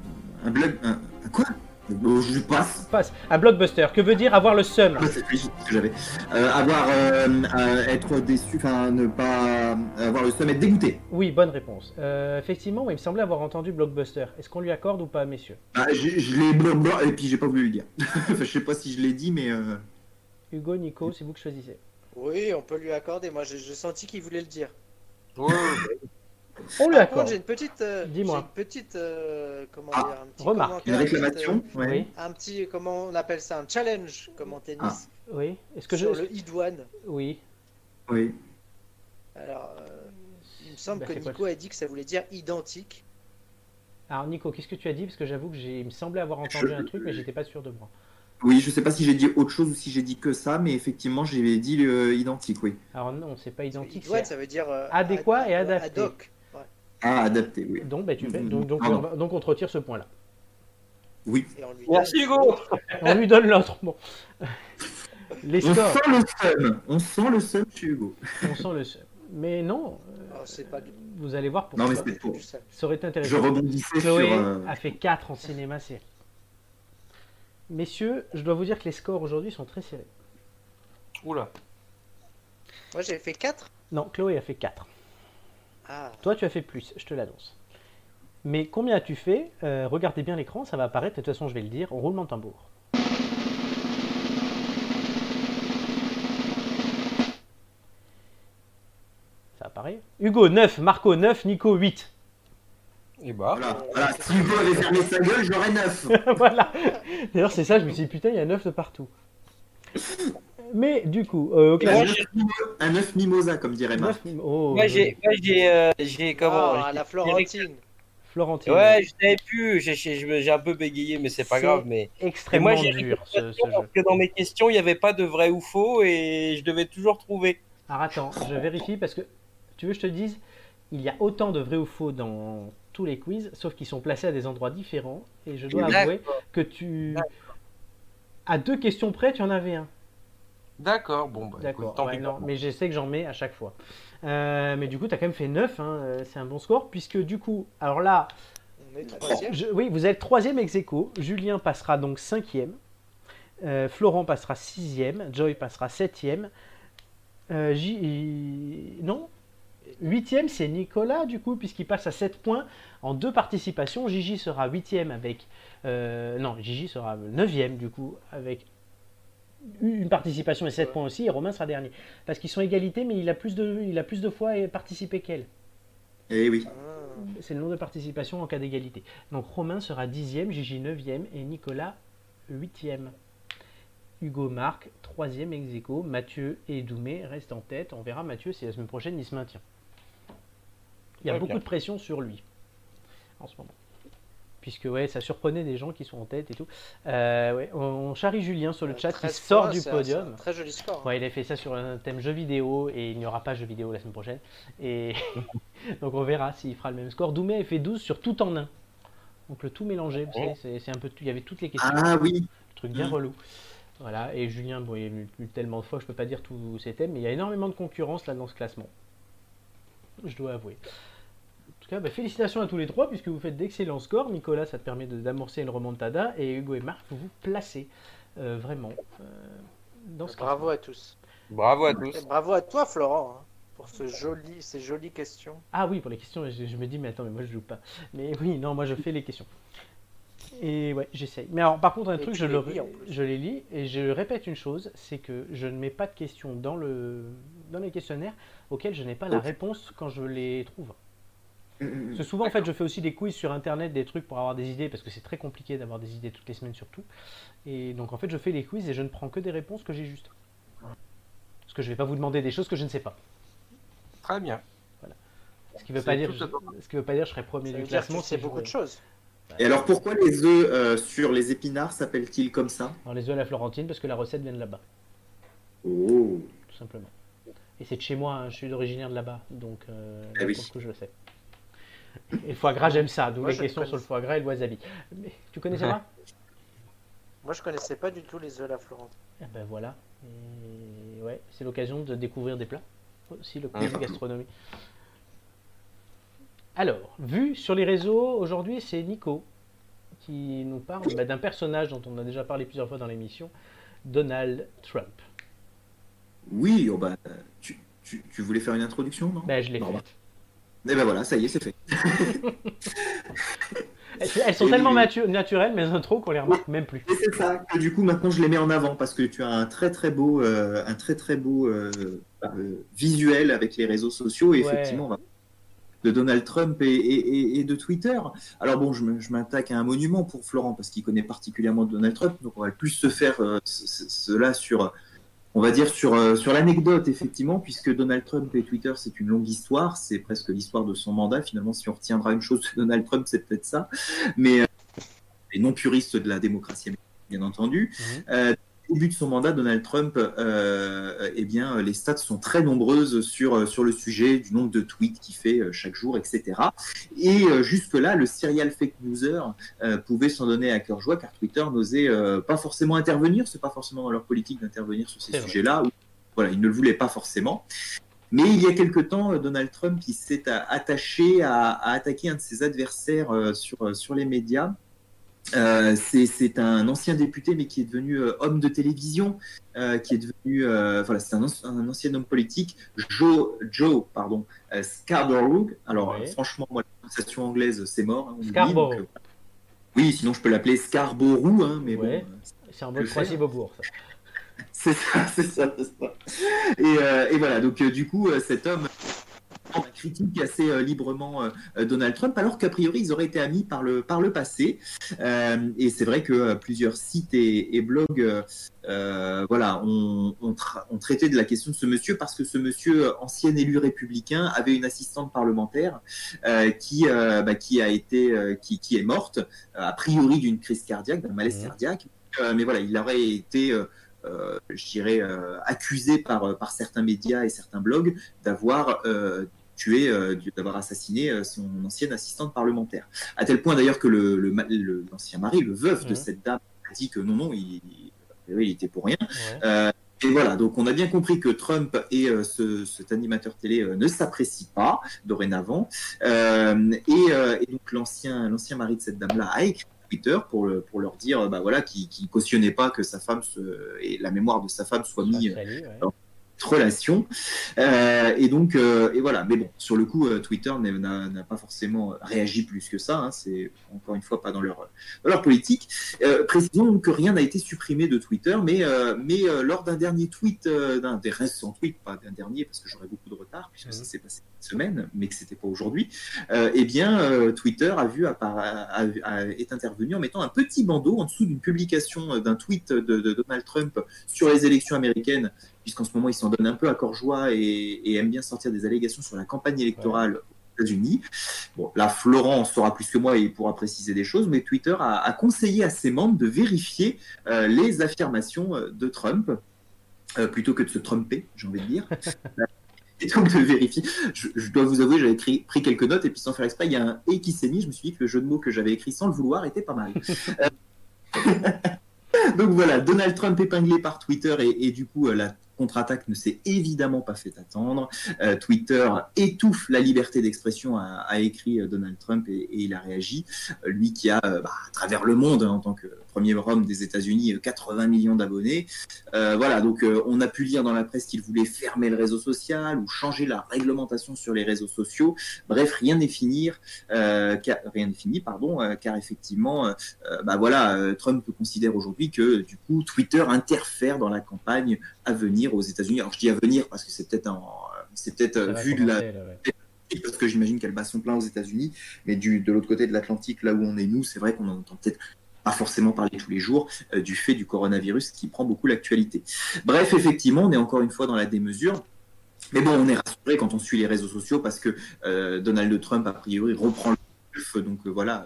un blog. Un, un quoi? Je passe. passe. Un blockbuster. Que veut dire avoir le seum Ah, c'est que j'avais. Euh, avoir. euh, euh, être déçu, enfin ne pas. avoir le seum, être dégoûté. Oui, bonne réponse. Euh, effectivement, il me semblait avoir entendu blockbuster. Est-ce qu'on lui accorde ou pas, messieurs? Ah, je, je l'ai blablabla, et puis j'ai pas voulu le dire. Enfin, je sais pas si je l'ai dit, mais. euh, Hugo, Nico, c'est vous que choisissez. Oui, on peut lui accorder. Moi, j'ai j'ai senti qu'il voulait le dire. Ouais, On lui Par contre, accorde. j'ai une petite. euh, Dis-moi. j'ai Une petite. euh, comment Ah, dire un petit remarque. Une réclamation euh. Oui, un petit. Comment on appelle ça Un challenge, comme en tennis. Ah. oui. Est-ce que je. sur le idoine. Oui. Oui. Alors, euh, il me semble Bah, que Nico a dit que ça voulait dire identique. Alors, Nico, qu'est-ce que tu as dit? Parce que j'avoue que j'ai... il me semblait avoir entendu Je- un truc, mais j'étais pas sûr de moi. Oui, je sais pas si j'ai dit autre chose ou si j'ai dit que ça, mais effectivement, j'ai dit euh, identique, oui. Alors, non, c'est pas identique. Idoine, c'est- ça veut dire. euh, Adéquat ad- et adapté. Ad hoc. Ah, adapté, oui. Donc, bah, tu fais... Mhm. donc, donc, on va- donc, on te retire ce point-là. Oui. Et on lui Merci, donne- Hugo. On lui donne l'autre. Bon. Les On scores, sent le seum. On sent le seum chez Hugo. on sent le seum. Mais non, Oh, c'est pas du vous allez voir pourquoi. Non, mais pas c'est pour. ça. Aurait été Je intéressant. rebondissais Chloé sur. euh, a fait 4 en cinéma série. Messieurs, je dois vous dire que les scores aujourd'hui sont très serrés. Oula. Moi, j'ai fait 4. Non, Chloé a fait 4. Ah, Toi, tu as fait plus, je te l'annonce. Mais combien as-tu fait? Euh, Regardez bien l'écran, ça va apparaître. De toute façon, je vais le dire. Roulement de tambour. Ça apparaît. Hugo 9, Marco 9, Nico 8. Et bah. Voilà, voilà. Si Hugo avait fermé sa gueule, j'aurais 9. voilà. D'ailleurs, c'est ça, je me suis dit, putain, il y a 9 de partout. Mais du coup, euh, moi, un, œuf mimo- un œuf mimosa, comme dirait Marc. 9, oh, Moi j'ai, moi j'ai, euh, j'ai comment Ah, la Florentine. Florentine. Ouais, je savais plus. J'ai, un peu bégayé, mais c'est pas C'est grave. Mais extrêmement et moi j'ai dur ce, ce jeu. que dans mes questions il n'y avait pas de vrai ou faux et je devais toujours trouver. Alors attends, je vérifie parce que tu veux que je te dise, il y a autant de vrai ou faux dans tous les quiz, sauf qu'ils sont placés à des endroits différents. Et je dois D'accord. avouer que tu. À deux questions près, tu en avais un. D'accord. Bon bah. D'accord. écoute, tant ouais, pis non, pour moi. mais je sais que j'en mets à chaque fois. Euh, mais du coup, tu as quand même fait 9, hein, euh, c'est un bon score, puisque du coup, alors là, On Mais troisième. Je- oui, vous êtes troisième ex aequo. Julien passera donc cinquième. Euh, Florent passera sixième. Joy passera septième. Euh, J... Non Huitième, c'est Nicolas, du coup, puisqu'il passe à 7 points en deux participations. Gigi sera huitième avec... euh, non, Gigi sera neuvième, du coup, avec une participation et 7 Ouais. points aussi. Et Romain sera dernier. Parce qu'ils sont égalité, mais il a plus de, il a plus de fois participé qu'elle. Eh oui. Ah. C'est le nombre de participation en cas d'égalité. Donc Romain sera dixième, Gigi neuvième et Nicolas huitième. Hugo Marc, troisième ex aequo. Mathieu et Doumé restent en tête. On verra Mathieu si la semaine prochaine il se maintient. Il y a Ouais, beaucoup bien. de pression sur lui en ce moment. Puisque ouais, ça surprenait des gens qui sont en tête et tout. Euh, ouais, on charrie Julien sur le chat qui 13 sort du un- podium. Très joli score. hein. Ouais, il a fait ça sur un thème jeu vidéo et il n'y aura pas jeu vidéo la semaine prochaine. Et donc on verra s'il fera le même score. Doumé a fait 12 sur tout en un. Donc le tout mélangé, c'est- un peu tout. Il y avait toutes les questions, Ah oui. un truc bien Mm. relou. Voilà, et Julien, bon, il est venu tellement de fois, je peux pas dire tous ses thèmes, mais il y a énormément de concurrence là dans ce classement. Je dois avouer. En tout cas, bah, félicitations à tous les trois puisque vous faites d'excellents scores. Nicolas, ça te permet de- d'amorcer une remontada et Hugo et Marc, vous vous placez euh, vraiment euh, dans ce Bravo à tous. Bravo à Et tous. bravo à toi, Florent, hein, pour ce joli, ces jolies questions. Ah oui, pour les questions, je, je me dis, mais attends, mais moi je joue pas. Mais oui, non, moi je fais les questions. Et ouais, j'essaye. Mais alors, par contre, un Et truc, je, les le, je les lis et je répète une chose c'est que je ne mets pas de questions dans, le, dans les questionnaires auxquelles je n'ai pas la réponse quand je les trouve. Mm, mm, Parce que souvent, en fait, je fais aussi des quiz sur internet, des trucs pour avoir des idées, parce que c'est très compliqué d'avoir des idées toutes les semaines, surtout. Et donc, en fait, je fais les quiz et je ne prends que des réponses que j'ai justes. Parce que je vais pas vous demander des choses que je ne sais pas. Très bien. Ce qui veut C'est pas dire, tout à ce qui veut pas dire que je serai premier du classement. je- beaucoup de choses. Et alors pourquoi les œufs euh, sur les épinards s'appellent-ils comme ça? Alors les œufs à la Florentine parce que la recette vient de là-bas, Oh. tout simplement. Et c'est de chez moi, hein, je suis originaire de là-bas, donc euh, Ah oui. pour le coup je le sais. Et le foie gras j'aime ça, d'où les questions connais. sur le foie gras et le wasabi. Mais tu connaissais pas? Moi, je connaissais pas du tout les œufs à la Florentine. Eh ben voilà, et ouais, c'est l'occasion de découvrir des plats, aussi le Mhm. gastronomie. Alors, vu sur les réseaux, aujourd'hui c'est Nico qui nous parle bah, d'un personnage dont on a déjà parlé plusieurs fois dans l'émission, Donald Trump. Oui, oh bah, tu, tu- tu voulais faire une introduction, non? Ben, je l'ai faite. Eh ben voilà, ça y est, c'est fait. Elles, sont Et- tellement naturelles, mes intros, qu'on les remarque même plus. Et c'est ça que du coup maintenant je les mets en avant parce que tu as un très très beau, euh, un très très beau euh, euh, visuel avec les réseaux sociaux et Ouais. effectivement de Donald Trump et, et- et- et de Twitter. Alors bon, je m'attaque à un monument pour Florent parce qu'il connaît particulièrement Donald Trump, donc on va plus se faire ce- ce- cela sur, on va dire sur euh, sur l'anecdote effectivement, puisque Donald Trump et Twitter c'est une longue histoire, c'est presque l'histoire de son mandat finalement. Si on retiendra une chose de Donald Trump, c'est peut-être ça, mais euh, les non puristes de la démocratie bien entendu. Mhm. Au début de son mandat, Donald Trump, euh, eh bien, les stats sont très nombreuses sur, euh, sur le sujet du nombre de tweets qu'il fait euh, chaque jour, etc. Et euh, jusque-là, le serial fake newser euh, pouvait s'en donner à cœur joie, car Twitter n'osait pas forcément intervenir. C'est pas forcément dans leur politique d'intervenir sur ces sujets-là. Voilà, ils ne le voulaient pas forcément. Mais il y a quelque temps, Donald Trump s'est attaché à, à attaquer un de ses adversaires sur, sur les médias. Euh, c'est un ancien député, mais qui est devenu euh, homme de télévision, euh, qui est devenu, voilà, c'est un, anci- un ancien homme politique, Joe, Joe, pardon, Scarborough. Alors, franchement, moi, la prononciation anglaise, c'est mort. hein, Scarborough. donc, oui, sinon je peux l'appeler Scarborough, hein, mais Ouais. bon. le fais. Croissy-Beaubourg. ça. c'est ça, c'est ça, c'est ça. Et, et voilà, donc du coup, cet homme critique assez euh, librement euh, euh, Donald Trump, alors qu'a priori ils auraient été amis par le, par le passé. Euh, et c'est vrai que plusieurs sites et, et blogs voilà, ont, ont tra- ont traité de la question de ce monsieur parce que ce monsieur, ancien élu républicain, avait une assistante parlementaire qui, bah, qui a été, qui, qui est morte, a priori d'une crise cardiaque, d'un malaise Mhm. cardiaque. Mais voilà, il aurait été euh, je dirais, euh, accusé par, par certains médias et certains blogs d'avoir euh, tué, euh, d'avoir assassiné euh, son ancienne assistante parlementaire. À tel point d'ailleurs que le, le le- l'ancien mari, le veuf de Mhm. cette dame, a dit que non, non, il, il était pour rien. Euh, Et voilà, donc on a bien compris que Trump et euh, ce, cet animateur télé euh, ne s'apprécient pas dorénavant. Euh, et, et donc l'ancien l'ancien mari de cette dame-là a écrit Twitter pour, le- pour leur dire bah voilà qu'il qu'il cautionnait pas que sa femme se, et la mémoire de sa femme soit mise ouais. Relation. Euh, et donc, euh, et voilà. Mais bon, sur le coup, euh, Twitter n'a- pas forcément réagi plus que ça. hein. C'est encore une fois pas dans leur, dans leur politique. Précisons donc que rien n'a été supprimé de Twitter, mais, mais lors d'un dernier tweet, d'un des récents tweets, pas d'un dernier parce que j'aurais beaucoup de retard puisque ça Mhm. s'est passé cette semaine, mais que c'était pas aujourd'hui. Eh bien, Twitter a vu appara- a- a- est intervenu en mettant un petit bandeau en dessous d'une publication d'un tweet de, de Donald Trump sur les élections américaines puisqu'en ce moment, il s'en donne un peu à corps joie et, et aime bien sortir des allégations sur la campagne électorale aux États-Unis. Bon, là, Florent en saura plus que moi et il pourra préciser des choses, mais Twitter a, a conseillé à ses membres de vérifier euh, les affirmations euh, de Trump, euh, plutôt que de se tromper, j'ai envie de dire. Et donc de vérifier. Je, je dois vous avouer, j'avais pris quelques notes et puis sans faire exprès, il y a un et qui s'est mis. Je me suis dit que le jeu de mots que j'avais écrit sans le vouloir était pas mal. Euh, donc voilà, Donald Trump épinglé par Twitter et, et du coup la contre-attaque ne s'est évidemment pas fait attendre. Euh, Twitter étouffe la liberté d'expression, a, écrit euh, Donald Trump et, et il a réagi. Euh, lui qui a, bah, à travers le monde, hein, en tant que premier homme des États-Unis, euh, 80 millions d'abonnés. Euh, voilà, donc euh, on a pu lire dans la presse qu'il voulait fermer le réseau social ou changer la réglementation sur les réseaux sociaux. Bref, rien n'est fini, euh, car, rien n'est fini, pardon, euh, car effectivement, euh, euh, bah voilà, euh, Trump considère aujourd'hui que du coup Twitter interfère dans la campagne à venir aux États-Unis. Alors je dis à venir parce que c'est peut-être c'est euh, vu de la commencer, là, ouais. parce que j'imagine qu'elle bat son plein aux États-Unis, mais du, de l'autre côté de l'Atlantique, là où on est nous, c'est vrai qu'on en entend peut-être pas forcément parler tous les jours euh, du fait du coronavirus qui prend beaucoup l'actualité. Bref, effectivement, on est encore une fois dans la démesure. Mais bon, on est rassuré quand on suit les réseaux sociaux parce que euh, Donald Trump, a priori, reprend le golf. Donc euh, voilà,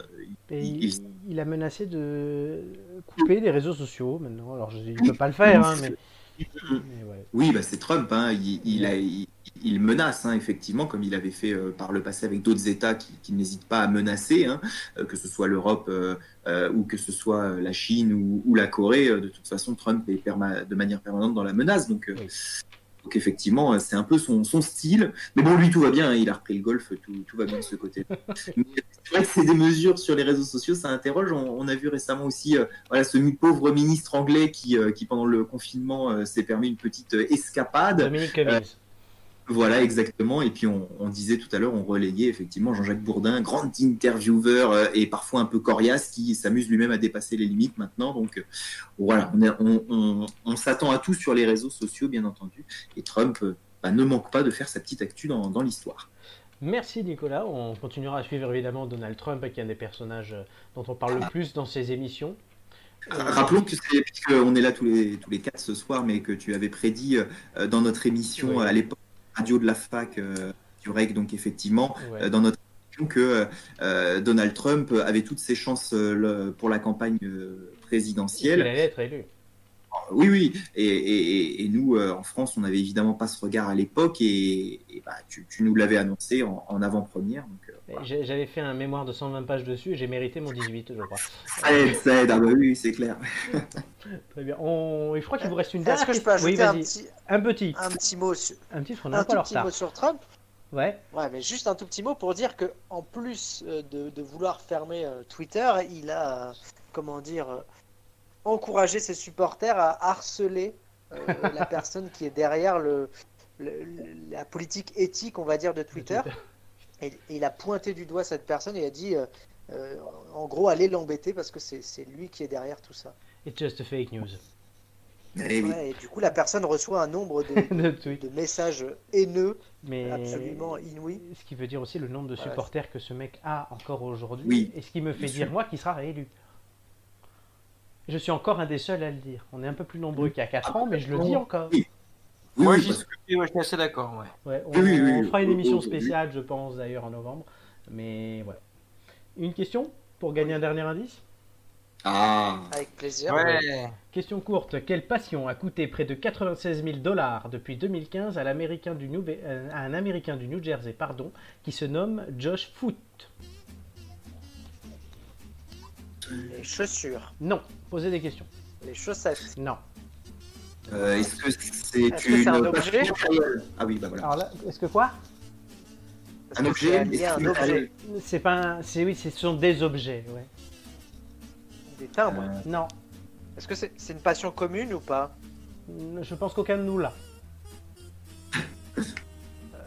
il- il, il- il a menacé de couper les réseaux sociaux maintenant. Alors je, il peut pas le faire, hein, mais ouais. Oui, bah, c'est Trump. hein. Il, il a- il- il menace, hein, effectivement, comme il avait fait euh, par le passé avec d'autres États qui, qui n'hésitent pas à menacer, hein, euh, que ce soit l'Europe euh, ou que ce soit la Chine ou, ou la Corée. de toute façon, Trump est de manière permanente dans la menace. Donc, euh. Donc effectivement, euh, c'est un peu son, son style. Mais bon, lui, tout va bien. hein. Il a repris le golf. Tout, tout va bien de ce côté. Mais c'est vrai que c'est des mesures sur les réseaux sociaux, ça interroge. On, on a vu récemment aussi euh, voilà, ce pauvre ministre anglais qui, euh, qui pendant le confinement, euh, s'est permis une petite euh, escapade. Dominique Cummings. Voilà, exactement. Et puis on, on disait tout à l'heure, on relayait effectivement Jean-Jacques Bourdin, grand intervieweur euh, et parfois un peu coriace, qui s'amuse lui-même à dépasser les limites maintenant. Donc euh, voilà, on, est- on- on- on s'attend à tout sur les réseaux sociaux, bien entendu. Et Trump euh, bah, ne manque pas de faire sa petite actu dans, dans l'histoire. Merci Nicolas. On continuera à suivre évidemment Donald Trump, qui est un des personnages dont on parle le plus dans ces émissions. Rappelons que c'est, puisqu'on est là tous les, tous les quatre ce soir, mais que tu avais prédit dans notre émission Oui. à l'époque, radio de la fac euh, du REC, donc effectivement, Ouais. euh, dans notre émission que euh, Donald Trump avait toutes ses chances le- pour la campagne euh, Il présidentielle. allait être élu. Oui, oui. Et, et- et nous, euh, en France, on n'avait évidemment pas ce regard à l'époque, et, et bah, tu, tu nous l'avais annoncé en, en avant-première. Donc, J'avais fait un mémoire de 120 pages dessus et j'ai mérité mon 18, je crois. Aide. Ah bah oui, c'est clair. Très bien. On... Je crois qu'il vous reste une Est-ce dernière que je peux question. ajouter Oui, un vas-y. petit, Un petit. un petit mot sur, Un petit, un tout petit mot sur Trump Ouais. Ouais, mais juste un tout petit mot pour dire que en plus euh, de, de vouloir fermer euh, Twitter, il a, euh, comment dire, encouragé ses supporters à harceler euh, la personne qui est derrière le, le- le- la politique éthique, on va dire, de Twitter. Et, et il a pointé du doigt cette personne et a dit, euh, euh, en gros, allez l'embêter parce que c'est lui qui est derrière tout ça. It's just a fake news. Eh. Ouais, et du coup, la personne reçoit un nombre de, de tweet. de messages haineux Mais absolument inouïs. ce qui veut dire aussi le nombre de supporters que ce mec a encore aujourd'hui. Oui, et ce qui me fait dire, sûr. moi, qu'il sera réélu. Je suis encore un des seuls à le dire. On est un peu plus nombreux qu'il y a 4 ans, mais je le dis encore. Oui. Oui, Moi, oui, j'y suis, ouais, je suis assez d'accord. Ouais. Ouais, on, Oui, oui, oui, on fera une émission spéciale, je pense, d'ailleurs, en novembre. Mais voilà. Une question pour gagner un dernier indice? Ah, Avec plaisir. Ouais. Question courte. Quelle passion a coûté près de 96 000 dollars depuis 2015 à, l'Américain du New- euh, à un Américain du New Jersey pardon, qui se nomme Josh Foot? Les chaussures, Non. Posez des questions. les chaussettes, Non. Euh, Est-ce que c'est Est-ce que une c'est un passion objet Ah oui, bah voilà. Alors là, est-ce que quoi Est-ce Un que objet, c'est pas un... c'est oui, ce sont des objets, ouais. Des timbres Euh, Non, Est-ce que c'est c'est une passion commune ou pas? Je pense qu'aucun de nous là.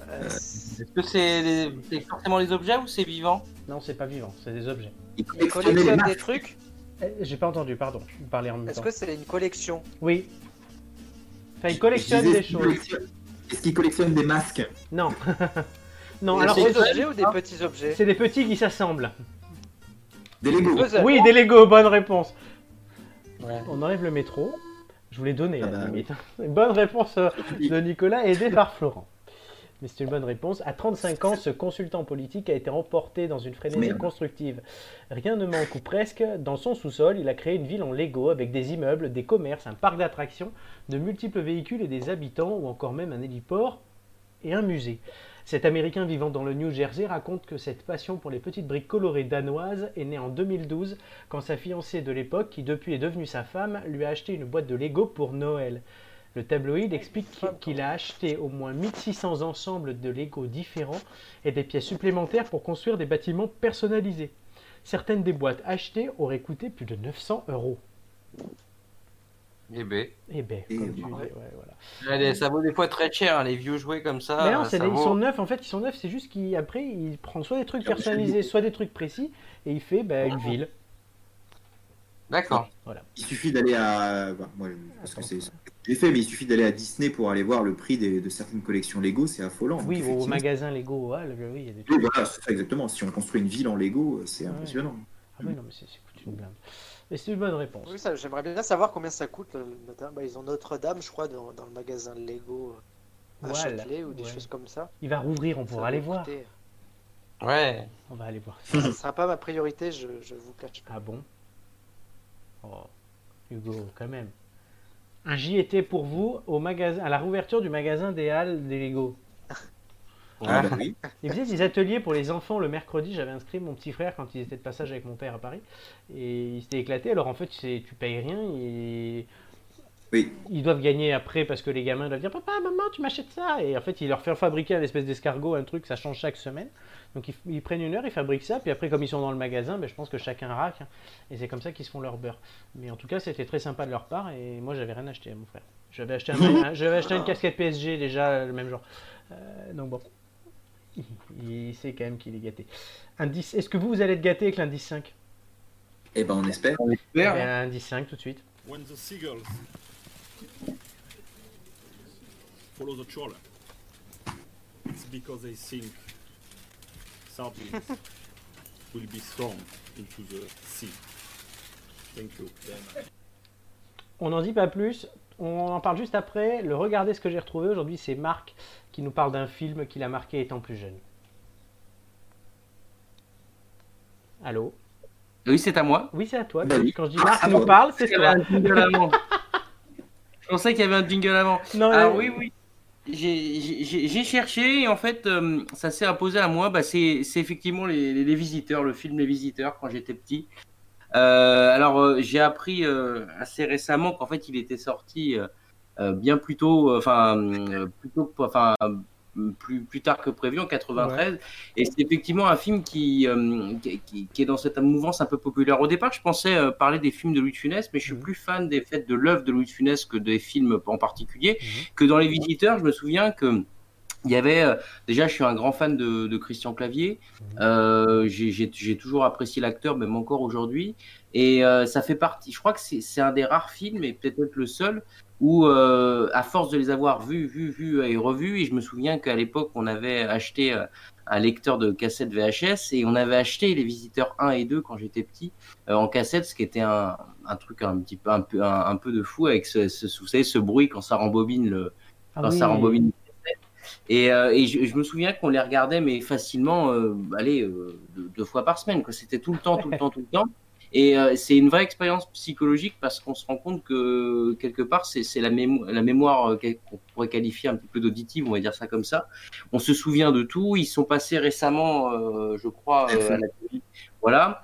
Euh, Est-ce que c'est les- forcément les objets ou c'est vivant? Non, c'est pas vivant, c'est des objets. il Il collectionnait les collectionne des trucs? Eh, J'ai pas entendu, pardon. Vous parlez en même Est-ce temps. que c'est une collection? Oui. Enfin, il collectionne disais, des est-ce qu'il choses. collectionne- Est-ce qu'il collectionne des masques Non. non, Des alors gros c'est objets ou des petits objets c'est des petits qui s'assemblent. Des Lego Puzzle. Oui, des Lego, bonne réponse. Ouais. On enlève le métro. Je vous l'ai donné, Ah à la bah, limite. Bonne réponse euh, de Nicolas, aidé par Florent. Mais c'est une bonne réponse. À 35 ans, ce consultant politique a été emporté dans une frénésie Merde. constructive. Rien ne manque ou presque. Dans son sous-sol, il a créé une ville en Lego avec des immeubles, des commerces, un parc d'attractions, de multiples véhicules et des habitants, ou encore même un héliport et un musée. Cet Américain vivant dans le New Jersey raconte que cette passion pour les petites briques colorées danoises est née en 2012 quand sa fiancée de l'époque, qui depuis est devenue sa femme, lui a acheté une boîte de Lego pour Noël. Le tabloïd explique qu'il a acheté au moins 1600 ensembles de Lego différents et des pièces supplémentaires pour construire des bâtiments personnalisés. Certaines des boîtes achetées auraient coûté plus de 900 euros. Eh ben, Eh ben, Et comme tu dis, ouais. voilà. allez, ça vaut des fois très cher, hein, les vieux jouets comme ça. Mais non, c'est ça des- ils sont neufs, en fait, ils sont neufs, c'est juste qu'après, il prend soit des trucs Ah, personnalisés, soit des trucs précis, et il fait ben, une ville. D'accord. Il suffit d'aller à. bah, moi, parce que c'est j'ai fait, mais il suffit d'aller à Disney pour aller voir le prix des- de certaines collections Lego, c'est affolant. Oui, Donc, au magasin Lego, le- oui, il y a des Oui, trucs. voilà, c'est ça exactement. Si on construit une ville en Lego, c'est Ouais. impressionnant. Ah oui, non, mais c'est une blinde. Mais c'est une bonne réponse. Oui, ça, j'aimerais bien savoir combien ça coûte. le- le- bah, ils ont Notre-Dame, je crois, dans, dans le magasin Lego euh, à Voilà, Châtelet ou des ouais. choses comme ça. Il va rouvrir, on pourra aller voir. coûter- Ouais. On va aller voir. Ce ne sera pas ma priorité, je, je vous cache pas. Ah bon? Oh, Hugo, quand même. Un JT pour vous au magasin, à la réouverture du magasin des Halles des Lego. Ah, bah oui. Ils faisaient des ateliers pour les enfants le mercredi. J'avais inscrit mon petit frère quand il était de passage avec mon père à Paris. Et il s'était éclaté. Alors en fait, tu payes rien. Et... Oui. Ils doivent gagner après parce que les gamins doivent dire Papa, maman, tu m'achètes ça. Et en fait, ils leur font fabriquer un espèce d'escargot, un truc, ça change chaque semaine. Donc ils, ils prennent une heure, ils fabriquent ça. Puis après, comme ils sont dans le magasin, ben, je pense que chacun raque. hein. et c'est comme ça qu'ils se font leur beurre. Mais en tout cas, c'était très sympa de leur part. Et moi, j'avais rien acheté à mon frère. J'avais acheté, un, un- j'avais acheté une casquette PSG déjà, le même genre. Euh, donc bon. Il, il sait quand même qu'il est gâté. Indice, est-ce que vous, vous allez être gâté avec l'indice 5 Eh ben, on espère. On Eh espère. bien, Indice 5 tout de suite. When the seagulls follow the trawler, it's because they think sardines will be thrown into the sea. Thank you. On n'en dit pas plus. On en parle juste après. Le regardez ce que j'ai retrouvé aujourd'hui, c'est Marc qui nous parle d'un film qu'il a marqué étant plus jeune. Allô? Oui, c'est à moi. Oui, c'est à toi. Bah oui. Quand je dis Marc Ah, nous parle, c'est toi. Je pensais qu'il y avait un jingle avant. Non, non, oui, oui. J'ai- cherché et en fait, euh, ça s'est imposé à moi. Bah, c'est effectivement les, les- les visiteurs, le film Les Visiteurs quand j'étais petit. Euh, alors euh, j'ai appris assez récemment qu'en fait il était sorti bien plus tôt, enfin plutôt, enfin plus plus tard que prévu en 93. Et c'est effectivement un film qui, euh, qui, qui- est dans cette mouvance un peu populaire. Au départ, je pensais euh, parler des films de Louis de Funès, mais je suis Mhm. plus fan des faits de l'œuvre de Louis de Funès que des films en particulier. Mhm. Que dans Les Visiteurs, je me souviens que il y avait euh, déjà, je suis un grand fan de, de Christian Clavier. Euh, j'ai- toujours apprécié l'acteur, même encore aujourd'hui. Et euh, ça fait partie. Je crois que c'est un des rares films, et peut-être le seul, où euh, à force de les avoir vus, vus, vus et revus, et je me souviens qu'à l'époque, on avait acheté euh, un lecteur de cassette VHS et on avait acheté Les Visiteurs 1 et 2 quand j'étais petit euh, en cassette, ce qui était un, un truc un petit peu un peu un, un peu de fou avec ce, ce, vous savez, ce bruit quand ça rembobine le Ah quand oui. ça rembobine. Et, euh, et je, je me souviens qu'on les regardait, mais facilement, euh, allez, euh, deux, deux fois par semaine. quoi. C'était tout le temps, tout le temps, tout le temps. Et euh, c'est une vraie expérience psychologique parce qu'on se rend compte que quelque part, c'est la, mémo la mémoire euh, qu'on pourrait qualifier un petit peu d'auditive, on va dire ça comme ça. On se souvient de tout. Ils sont passés récemment, euh, je crois, euh, à la télé. Voilà.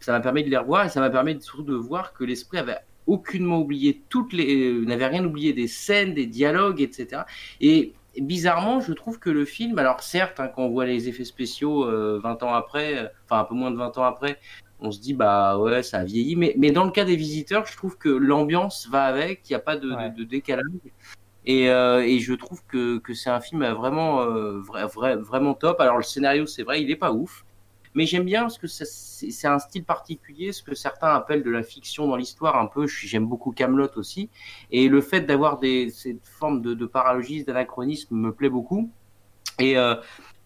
Ça m'a permis de les revoir et ça m'a permis surtout de voir que l'esprit avait aucunement oublié toutes les, n'avait rien oublié des scènes, des dialogues, etc. Et bizarrement, je trouve que le film, alors certes, hein, quand on voit les effets spéciaux euh, 20 ans après, euh, enfin un peu moins de 20 ans après, on se dit bah ouais, ça a vieilli. Mais, mais dans le cas des visiteurs, je trouve que l'ambiance va avec, il n'y a pas de, Ouais. de, de décalage. Et, euh, et je trouve que, que c'est un film vraiment, euh, vrai, vrai- vraiment top. Alors le scénario, c'est vrai, il est pas ouf. Mais j'aime bien parce que c'est c'est un style particulier, ce que certains appellent de la fiction dans l'histoire un peu. J'aime beaucoup Camelot aussi. Et le fait d'avoir des cette forme de, de paralogisme, d'anachronisme me plaît beaucoup. Et euh,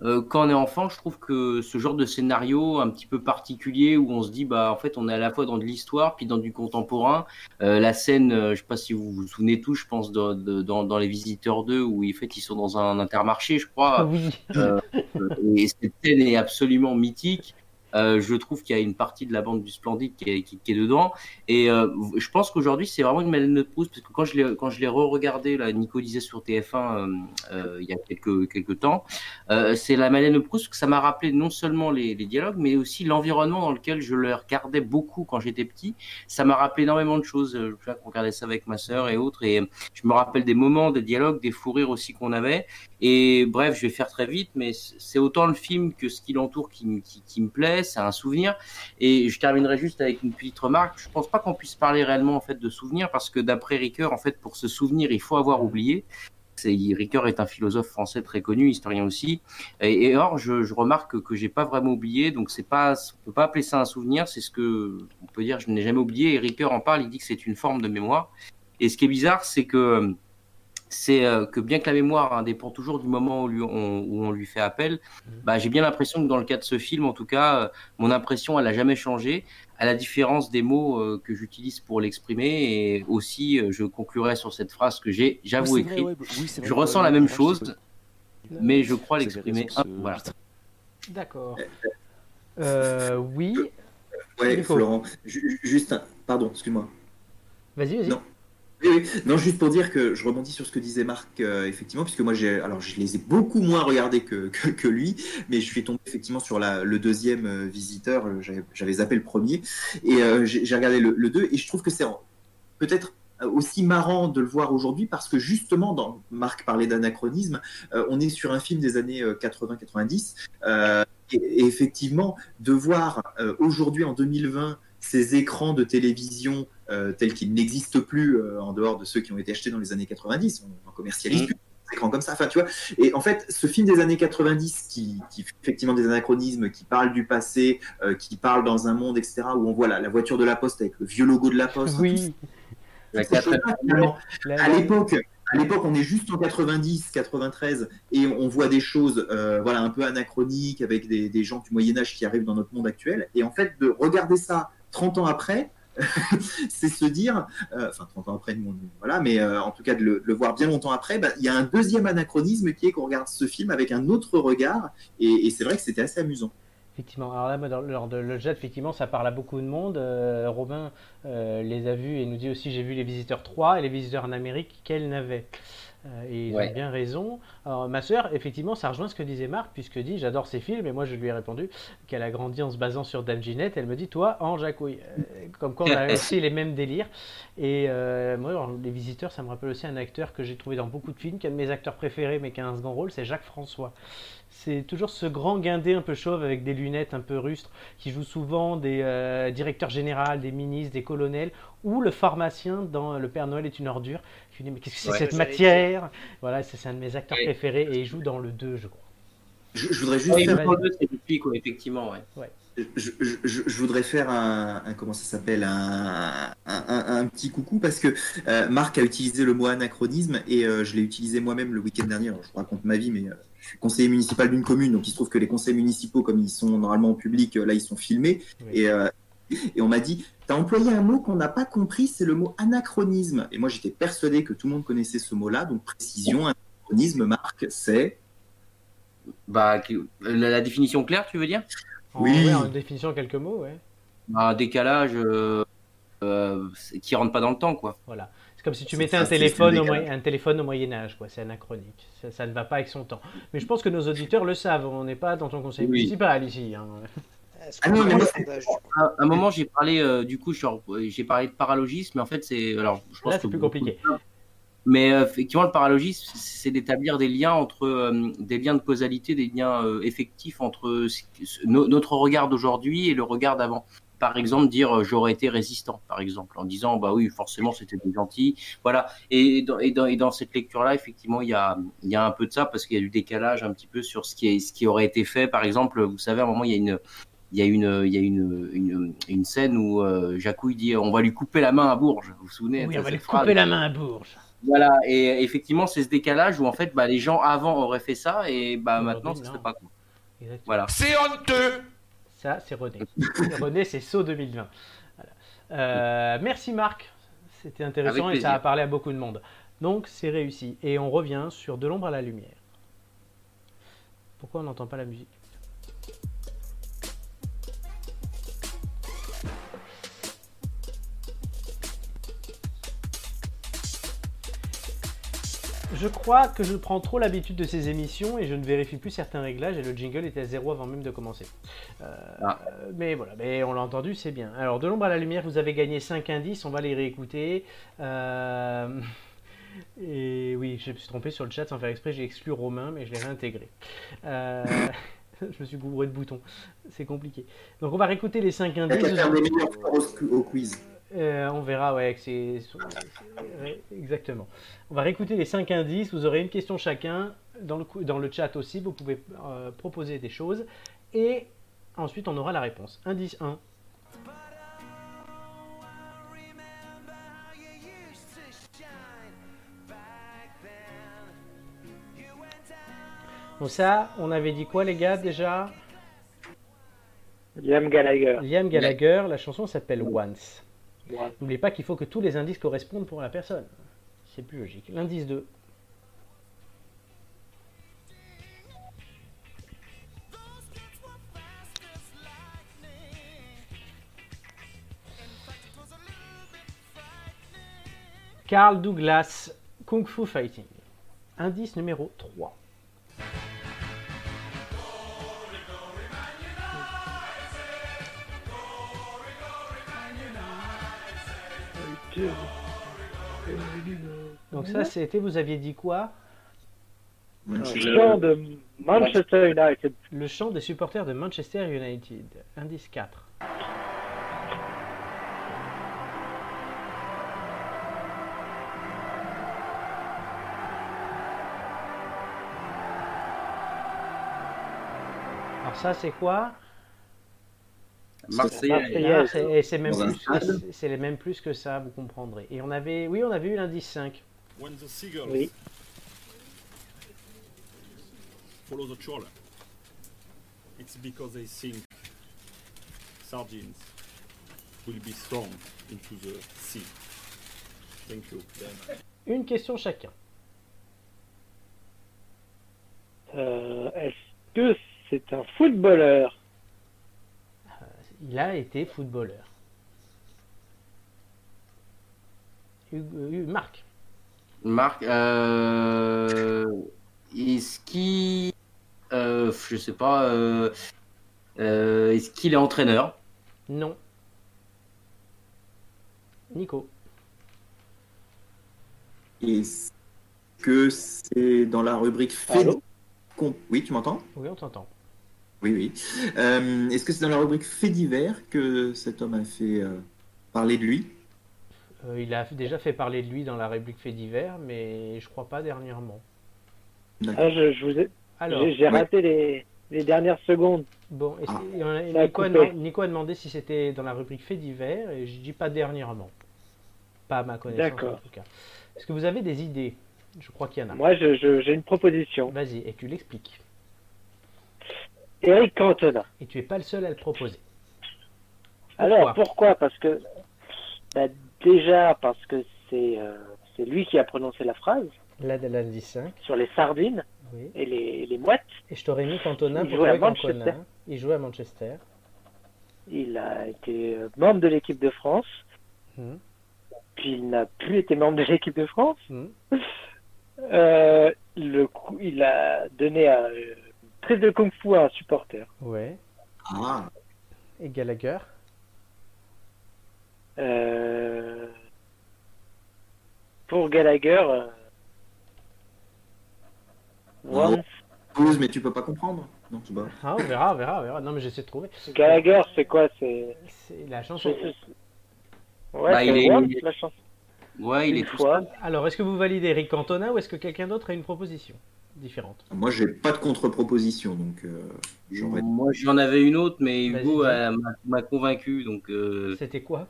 euh, quand on est enfant, je trouve que ce genre de scénario un petit peu particulier où on se dit bah en fait on est à la fois dans de l'histoire puis dans du contemporain. Euh, la scène, euh, je sais pas si vous vous souvenez tous, je pense de- de- dans, dans les Visiteurs 2 où en fait ils sont dans un intermarché, je crois. Oui. Euh, et cette scène est absolument mythique. Euh, je trouve qu'il y a une partie de la bande du Splendide qui est, dedans. Et euh, je pense qu'aujourd'hui, c'est vraiment une Madeleine de Proust, parce que quand je l'ai, re-regardé, Nico disait sur TF1 euh, il y a quelques, quelques temps, c'est la Madeleine de Proust que ça m'a rappelé non seulement les, dialogues, mais aussi l'environnement dans lequel je le regardais beaucoup quand j'étais petit. Ça m'a rappelé énormément de choses. Je souviens qu'on regardait ça avec ma sœur et autres, et je me rappelle des moments, des dialogues, des fous rires aussi qu'on avait. Et bref, je vais faire très vite, mais c'est autant le film que ce qui l'entoure qui me plaît, c'est un souvenir. Et je terminerai juste avec une petite remarque. Je pense pas qu'on puisse parler réellement en fait de souvenirs parce que d'après Ricoeur, en fait, pour se souvenir, il faut avoir oublié. Ricoeur est un philosophe français très connu, historien aussi. Et, or, je, remarque que, que j'ai pas vraiment oublié, donc c'est pas, on peut pas appeler ça un souvenir. C'est ce que on peut dire. Je n'ai jamais oublié. Et Ricoeur en parle. Il dit que c'est une forme de mémoire. Et ce qui est bizarre, c'est que c'est euh, que bien que la mémoire hein, dépend toujours du moment où, lui- on, où on lui fait appel, bah, j'ai bien l'impression que dans le cas de ce film, en tout cas, euh, mon impression, elle a jamais changé, à la différence des mots euh, que j'utilise pour l'exprimer. Et aussi, euh, je conclurai sur cette phrase que j'ai, j'avoue, écrite. ouais, oui, vrai je ressens la même chose, mais je crois l'exprimer. voilà. D'accord. Euh, oui. Ouais. Florent, ju- juste un... Pardon, excuse-moi. Vas-y, vas-y. Non. Juste pour dire que je rebondis sur ce que disait Marc, euh, effectivement, puisque moi, j'ai, alors, je les ai beaucoup moins regardés que, que, lui, mais je suis tombé effectivement sur la, le deuxième euh, visiteur. euh, J'avais, zappé le premier, et j'ai, regardé le, deux, et je trouve que c'est peut-être aussi marrant de le voir aujourd'hui parce que justement, dans Marc parlait d'anachronisme, on est sur un film des années euh, 80-90, euh, et, et effectivement, de voir aujourd'hui en 2020 ces écrans de télévision euh, tels qu'ils n'existent plus euh, en dehors de ceux qui ont été achetés dans les années 90. On en commercialise Mhm. plus des écrans comme ça. Enfin, tu vois. Et en fait, ce film des années 90 qui, qui fait effectivement des anachronismes, qui parle du passé, euh, qui parle dans un monde, etc., où on voit la, la voiture de la poste avec le vieux logo de la poste. Oui. La- à l'époque, à l'époque, on est juste en 90, 93, et on voit des choses, euh, voilà, un peu anachroniques avec des, des gens du Moyen Âge qui arrivent dans notre monde actuel. Et en fait, de regarder ça 30 ans après, c'est se dire, euh, enfin 30 ans après, voilà, mais euh, en tout cas de le, voir bien longtemps après, bah, il y a un deuxième anachronisme qui est qu'on regarde ce film avec un autre regard, et, c'est vrai que c'était assez amusant. Effectivement. Alors là, lors de le jet, effectivement, ça parle à beaucoup de monde. Euh, Robin les a vus et nous dit aussi j'ai vu les visiteurs 3 et les visiteurs en Amérique qu'elle n'avait. Euh, et ils Ouais. ont bien raison. Alors, ma sœur, effectivement, ça rejoint ce que disait Marc, puisque dit j'adore ces films, et moi je lui ai répondu qu'elle a grandi en se basant sur Dame Ginette. Elle me dit toi, Ange à couille. Euh, Comme quoi on a aussi les mêmes délires. Et euh, moi, alors, les visiteurs, ça me rappelle aussi un acteur que j'ai trouvé dans beaucoup de films, qui est un de mes acteurs préférés, mais qui a un second rôle, c'est Jacques François. C'est toujours ce grand guindé un peu chauve avec des lunettes un peu rustres qui joue souvent des euh, directeurs généraux, des ministres, des colonels ou le pharmacien dans Le Père Noël est une ordure. Dis mais qu'est-ce que c'est Ouais. cette matière? Voilà, c'est un de mes acteurs Ouais. préférés et il joue dans le 2 je crois. Je, je voudrais juste faire depuis, quoi, effectivement, ouais. je, je- je- je voudrais faire un, un- comment ça s'appelle? Un, un- un- un petit coucou parce que euh, Marc a utilisé le mot anachronisme et euh, je l'ai utilisé moi-même le week-end dernier. Alors, je vous raconte ma vie, mais euh, je suis conseiller municipal d'une commune, donc il se trouve que les conseils municipaux, comme ils sont normalement en public, euh, là ils sont filmés Oui. et, et on m'a dit t'as employé un mot qu'on n'a pas compris, c'est le mot anachronisme. Et moi j'étais persuadé que tout le monde connaissait ce mot-là, donc précision, anachronisme, Marc, c'est? Bah, la, la définition claire, tu veux dire? En, Oui. ouais, en définition quelques mots, ouais. Bah, Un décalage euh, euh, qui rentre pas dans le temps, quoi. Voilà. C'est comme si tu mettais un téléphone, au un téléphone au Moyen Âge, quoi. C'est anachronique. Ça, ça ne va pas avec son temps. Mais je pense que nos auditeurs le savent. On n'est pas dans ton conseil Oui. municipal ici. hein. Ah non, mais moi, À un moment, j'ai parlé, euh, du coup, en- j'ai parlé de paralogisme, mais en fait, c'est. Alors, je pense Là, que c'est plus compliqué. Mais euh, effectivement, le paralogisme, c'est d'établir des liens entre euh, des liens de causalité, des liens euh, effectifs entre ce- ce- no- notre regard d'aujourd'hui et le regard d'avant. Par exemple, dire euh, j'aurais été résistant, par exemple, en disant bah oui, forcément c'était des gentils, voilà. Et dans, et dans, et dans cette lecture-là, effectivement, il y a, il y a un peu de ça parce qu'il y a du décalage un petit peu sur ce qui est, ce qui aurait été fait. Par exemple, vous savez, à un moment, il y a une, il y a une, il y a une, une, une scène où euh, Jacouille dit on va lui couper la main à Bourges. Vous vous souvenez Oui, on va lui phrase couper la main à Bourges. voilà, et effectivement, c'est ce décalage où en fait, bah, les gens avant auraient fait ça et bah, maintenant, ce non. serait pas quoi. Exactement. Voilà. C'est honteux Ça, c'est René. René, c'est saut 2020. Voilà. Euh, merci Marc. C'était intéressant et ça a parlé à beaucoup de monde. Donc, c'est réussi. Et on revient sur De l'ombre à la lumière. Pourquoi on n'entend pas la musique? Je crois que je prends trop l'habitude de ces émissions et je ne vérifie plus certains réglages et le jingle était à zéro avant même de commencer. Euh, Ah. Mais voilà, mais on l'a entendu, c'est bien. Alors, de l'ombre à la lumière, vous avez gagné 5 indices, on va les réécouter. Euh, Et oui, je me suis trompé sur le chat sans faire exprès, j'ai exclu Romain, mais je l'ai réintégré. Euh, je me suis gouré de boutons, c'est compliqué. Donc on va réécouter les 5 Il y a indices. au quiz. Euh, on verra, ouais, c'est. Exactement. On va réécouter les 5 indices. Vous aurez une question chacun. Dans le, cou- dans le chat aussi, vous pouvez euh, proposer des choses. Et ensuite, on aura la réponse. Indice 1. Donc, ça, on avait dit quoi, les gars, déjà? Liam Gallagher. Liam Gallagher, la chanson s'appelle Once. N'oubliez pas qu'il faut que tous les indices correspondent pour la personne. C'est plus logique. L'indice 2. Carl Douglas, Kung Fu Fighting. Indice numéro 3. Donc ça, c'était, vous aviez dit quoi? Un chant de Manchester United. Le chant des supporters de Manchester United. Indice 4. Alors ça, c'est quoi? C'est- et c'est même, plus- c'est- même plus que ça, vous comprendrez. Et on avait, oui, on avait eu l'indice 5. When the seagulls Oui. follow the trawler, it's because they think sardines will be thrown into the sea. Thank you. Une question chacun. Euh, Est-ce que c'est un footballeur Il a été footballeur. Euh, Marc. Marc, euh, est-ce qu'il, euh, je sais pas, euh, euh, est-ce qu'il est entraîneur? Non. Nico. Est-ce que c'est dans la rubrique fait Allô? Com- Oui, tu m'entends? Oui, on t'entend. Oui, oui. Euh, Est-ce que c'est dans la rubrique fait divers que cet homme a fait euh, parler de lui? Euh, il a déjà fait parler de lui dans la rubrique fait divers, mais je crois pas dernièrement. ah, je, je vous ai- Alors, J'ai ouais. raté les, les dernières secondes. bon, Ah. et on a- Ça a Nico, a demandé, Nico a demandé si c'était dans la rubrique fait divers, et je dis pas dernièrement. Pas à ma connaissance D'accord. en tout cas. Est-ce que vous avez des idées? Je crois qu'il y en a. Moi, j'ai une proposition. Vas-y, et tu l'expliques. Eric Cantona. Et tu es pas le seul à le proposer. Alors, pourquoi? Parce que, bah, déjà, parce que c'est euh, c'est lui qui a prononcé la phrase Là, de l'indice 5. sur les sardines Oui. et les, les mouettes. Et je t'aurais mis Cantona pour à jouer Manchester. Cantona. Il jouait à Manchester. Il a été euh, membre de l'équipe de France. Mhm. Puis il n'a plus été membre de l'équipe de France. Mhm. Euh, le coup, il a donné euh, prise de kung-fu à un supporter. Ouais. Ah, Et Gallagher? Euh, Pour Gallagher, euh. Once. Mais tu peux pas comprendre. Non, pas. Ah, on verra, on verra, on verra. Non, mais j'essaie de trouver. Gallagher, c'est quoi C'est. La chanson. Ouais, Bah, c'est il est- Once, la chanson. Ouais, il Une est tout fois. Alors, est-ce que vous validez Eric Cantona ou est-ce que quelqu'un d'autre a une proposition? Différente Moi, j'ai pas de contre-proposition, donc euh, j'aurais. Moi, j'en avais une autre, mais Hugo euh, m'a- convaincu. Donc, euh, C'était quoi?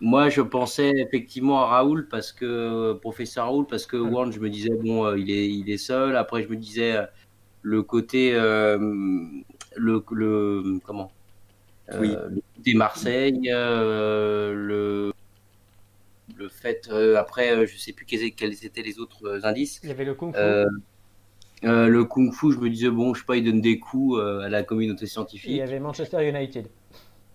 moi, je pensais effectivement à Raoul parce que professeur Raoul parce que Warren, je me disais bon, euh, il est, il est seul. Après, je me disais euh, le côté, euh, le, le, comment, Euh, Oui. le côté Marseille, euh, le, le fait. euh, après, euh, je sais plus quels, quels étaient les autres euh, indices. Il y avait le Fu. Euh, le kung fu, je me disais, bon, je sais pas, il donne des coups euh, à la communauté Et il y scientifique. avait Manchester United.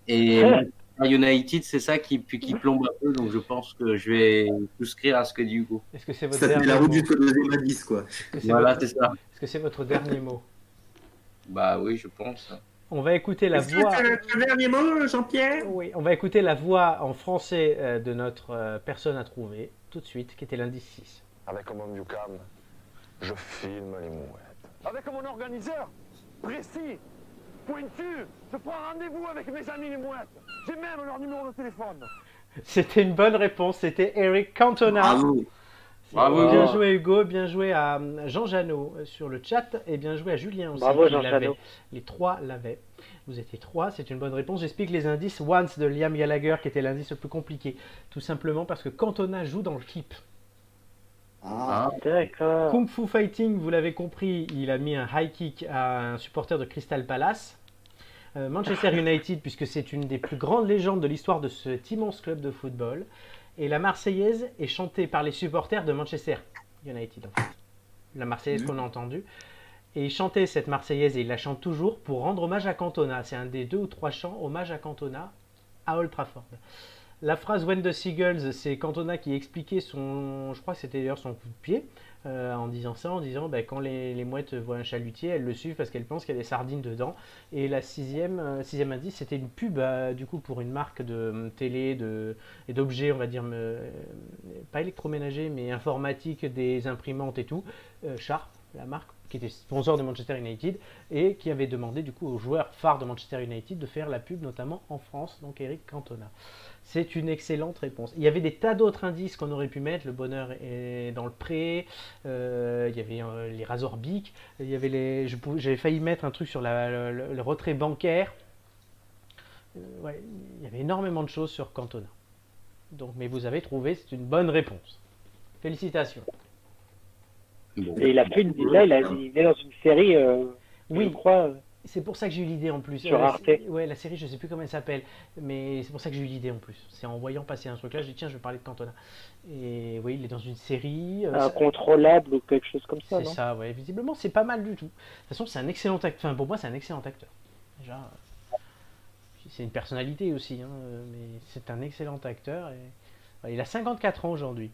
Et Manchester United, c'est ça qui, qui plombe un peu, donc je pense que je vais souscrire à ce que dit Hugo. Est-ce que c'est votre Ça fait dernier la route mot du deuxième indice, quoi. Voilà, votre- c'est ça. Est-ce que c'est votre dernier mot Bah oui, je pense. On va écouter la voix. le dernier mot, Jean-Pierre? Oui, on va écouter la voix en français euh, de notre personne à trouver tout de suite, qui était l'indice 6. Avec mon Newcam, je filme les mouettes. Avec mon organiseur, précis, pointu, je prends rendez-vous avec mes amis les mouettes. J'ai même leur numéro de téléphone. C'était une bonne réponse, c'était Eric Cantona. Bravo. Bravo. Bien joué Hugo, bien joué à euh, Jean Janot euh, sur le chat et bien joué à Julien aussi. Bravo, Jean. Janot. Les trois l'avaient. Vous étiez trois, c'est une bonne réponse. J'explique les indices. Once de Liam Gallagher qui était l'indice le plus compliqué. Tout simplement parce que Cantona joue dans le clip. Ah, D'accord. Kung Fu Fighting, vous l'avez compris, il a mis un high kick à un supporter de Crystal Palace. Euh, Manchester United, puisque c'est une des plus grandes légendes de l'histoire de cet immense club de football. Et la Marseillaise est chantée par les supporters de Manchester United, en fait. La Marseillaise qu'on a entendue. Et il chantait cette Marseillaise et il la chante toujours pour rendre hommage à Cantona. C'est un des deux ou trois chants hommage à Cantona à Old Trafford. La phrase When the Seagulls, c'est Cantona qui expliquait son, je crois c'était d'ailleurs son coup de pied, euh, en disant ça, en disant ben, quand les, mouettes voient un chalutier, elles le suivent parce qu'elles pensent qu'il y a des sardines dedans. Et la sixième, euh, sixième indice, c'était une pub euh, du coup pour une marque de télé de, et d'objets, on va dire, pas électroménager, mais informatique, des imprimantes et tout, Sharp, la marque qui était sponsor de Manchester United et qui avait demandé du coup aux joueurs phares de Manchester United de faire la pub notamment en France, donc Eric Cantona. C'est une excellente réponse. Il y avait des tas d'autres indices qu'on aurait pu mettre. Le bonheur est dans le pré. euh, il y avait euh, les Razorbic. Il y avait les. J'avais failli mettre un truc sur le retrait bancaire. Euh, ouais, il y avait énormément de choses sur Cantona. Donc, mais vous avez trouvé, c'est une bonne réponse. Félicitations. Bon. Et il a fait une. Là, il, a- il est dans une série, euh, Oui. je crois. euh, C'est pour ça que j'ai eu l'idée en plus. Sur Euh, Arte. Ouais, la série, je sais plus comment elle s'appelle, mais c'est pour ça que j'ai eu l'idée en plus. C'est en voyant passer un truc là, j'ai dit tiens, je vais parler de Cantona. Et oui, il est dans une série. euh, ça- incontrôlable ou quelque chose comme ça, C'est ça, ouais. Visiblement, c'est pas mal du tout. De toute façon, c'est un excellent acteur. Enfin, pour moi, c'est un excellent acteur. Déjà, c'est une personnalité aussi, hein, mais c'est un excellent acteur. Et... il a 54 ans aujourd'hui.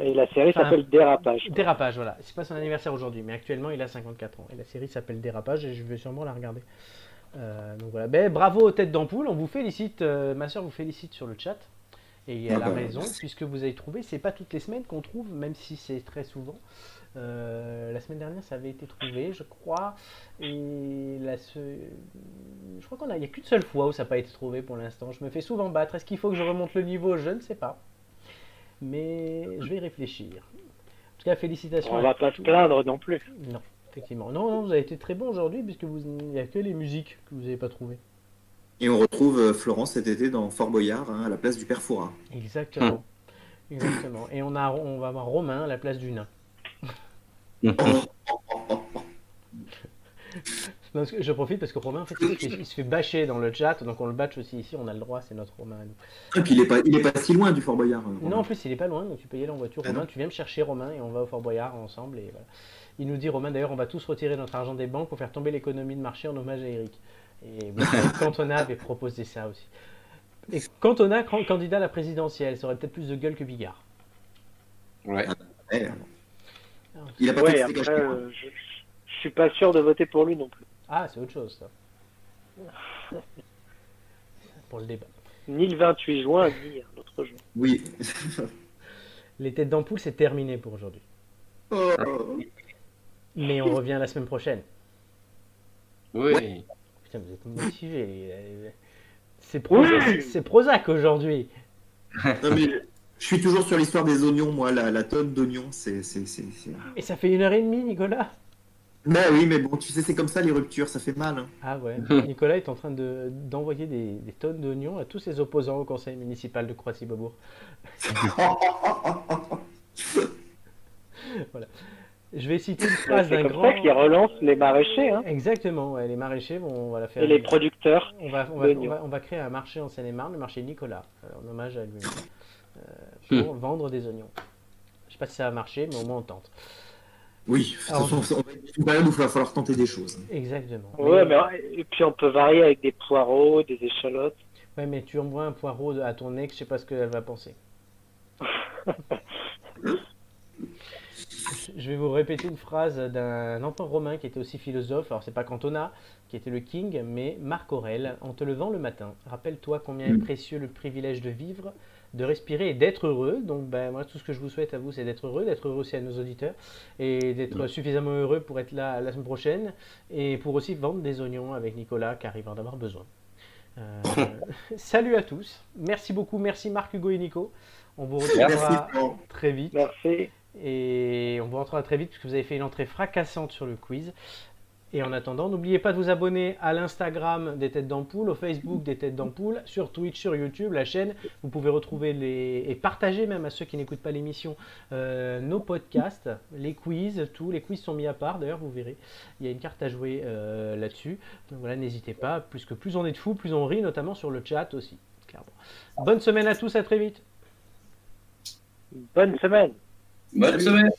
Et la série Enfin, s'appelle Dérapage. Dérapage, voilà. C'est pas son anniversaire aujourd'hui, mais actuellement, il a 54 ans. Et la série s'appelle Dérapage et je vais sûrement la regarder. Euh, donc voilà. Ben, bravo aux têtes d'ampoule. On vous félicite. euh, ma soeur vous félicite sur le chat. Et elle a Ah bah, raison, merci. puisque vous avez trouvé. C'est pas toutes les semaines qu'on trouve, même si c'est très souvent. Euh, la semaine dernière, ça avait été trouvé, je crois. Et la se- je crois qu'on a. Il n'y a qu'une seule fois où ça n'a pas été trouvé pour l'instant. Je me fais souvent battre. Est-ce qu'il faut que je remonte le niveau? Je ne sais pas. Mais je vais y réfléchir. En tout cas, félicitations. On à va pas se plaindre non plus. Non, effectivement. Non, non, vous avez été très bon aujourd'hui, puisque vous... il n'y a que les musiques que vous n'avez pas trouvées. Et on retrouve euh, Florence cet été dans Fort Boyard, hein, à la place du Père Fouras. Exactement. Exactement. Et on, a, on va avoir Romain à la place du nain. Parce que je profite parce que Romain, en fait, il se fait, il se fait bâcher dans le chat, donc on le bâche aussi ici, on a le droit, c'est notre Romain. à nous. Et puis il est pas, il est pas si loin du Fort Boyard. euh, Non, en plus, il est pas loin, donc tu peux y aller en voiture. Ah Romain, non. tu viens me chercher, Romain, et on va au Fort Boyard ensemble. Et voilà. Il nous dit, Romain, d'ailleurs, on va tous retirer notre argent des banques pour faire tomber l'économie de marché en hommage à Eric. Et savez, Cantona avait proposé ça aussi. Et Cantona, candidat à la présidentielle, ça aurait peut-être plus de gueule que Bigard. Ouais. Alors. Il a pas Ouais, après, euh, je, je suis pas sûr de voter pour lui non plus. Ah, c'est autre chose, ça. Pour le débat. Ni le 28 juin, ni un autre jour. Oui. Les têtes d'ampoule, c'est terminé pour aujourd'hui. Oh. Mais on revient la semaine prochaine. Oui. Putain, vous êtes motivés. C'est Prozac, c'est Prozac aujourd'hui. Non, mais je suis toujours sur l'histoire des oignons, moi, la, la tonne d'oignons, c'est. c'est- c'est- c'est- Et ça fait une heure et demie, Nicolas. Mais oui, mais bon, tu sais, c'est comme ça les ruptures, ça fait mal. hein. Ah ouais. Nicolas est en train de- d'envoyer des, des tonnes d'oignons à tous ses opposants au conseil municipal de Croissy-Beaubourg. voilà. Je vais citer une phrase C'est d'un comme grand. ça qu'ils relancent les maraîchers hein, Exactement. ouais, les maraîchers vont, on va la faire. et les producteurs. On va, on, va, d'oignons. on va- on va créer un marché en Seine-et-Marne, le marché Nicolas, euh, en hommage à lui. euh, pour vendre des oignons. Je sais pas si ça va marcher, mais au moins on tente. Oui, de toute Alors, façon, on va être une période où il va falloir tenter des choses. Exactement. Ouais, mais et puis on peut varier avec des poireaux, des échalotes. Ouais, mais tu envoies un poireau à ton ex, je sais pas ce qu'elle va penser. Je vais vous répéter une phrase d'un empereur romain qui était aussi philosophe. Alors, c'est pas Cantona qui était le king, mais Marc Aurèle. En te levant le matin, rappelle-toi combien est précieux le privilège de vivre, de respirer et d'être heureux. Donc, ben, moi, tout ce que je vous souhaite à vous, c'est d'être heureux, d'être heureux aussi à nos auditeurs et d'être suffisamment heureux pour être là la semaine prochaine et pour aussi vendre des oignons avec Nicolas car il va en avoir besoin. Euh, salut à tous. Merci beaucoup. Merci Marc, Hugo et Nico. On vous retrouvera très vite. Merci. Et on vous retrouvera très vite puisque vous avez fait une entrée fracassante sur le quiz. Et en attendant, n'oubliez pas de vous abonner à l'Instagram des Têtes d'Ampoule, au Facebook des Têtes d'Ampoule, sur Twitch, sur YouTube, la chaîne. Vous pouvez retrouver les... et partager même à ceux qui n'écoutent pas l'émission euh, nos podcasts, les quiz, tous les quiz sont mis à part. D'ailleurs, vous verrez, il y a une carte à jouer euh, là-dessus. Donc voilà, n'hésitez pas. Plus que plus on est de fous, plus on rit, notamment sur le chat aussi. clairement. Bonne semaine à tous, à très vite. Bonne semaine. Bonne semaine.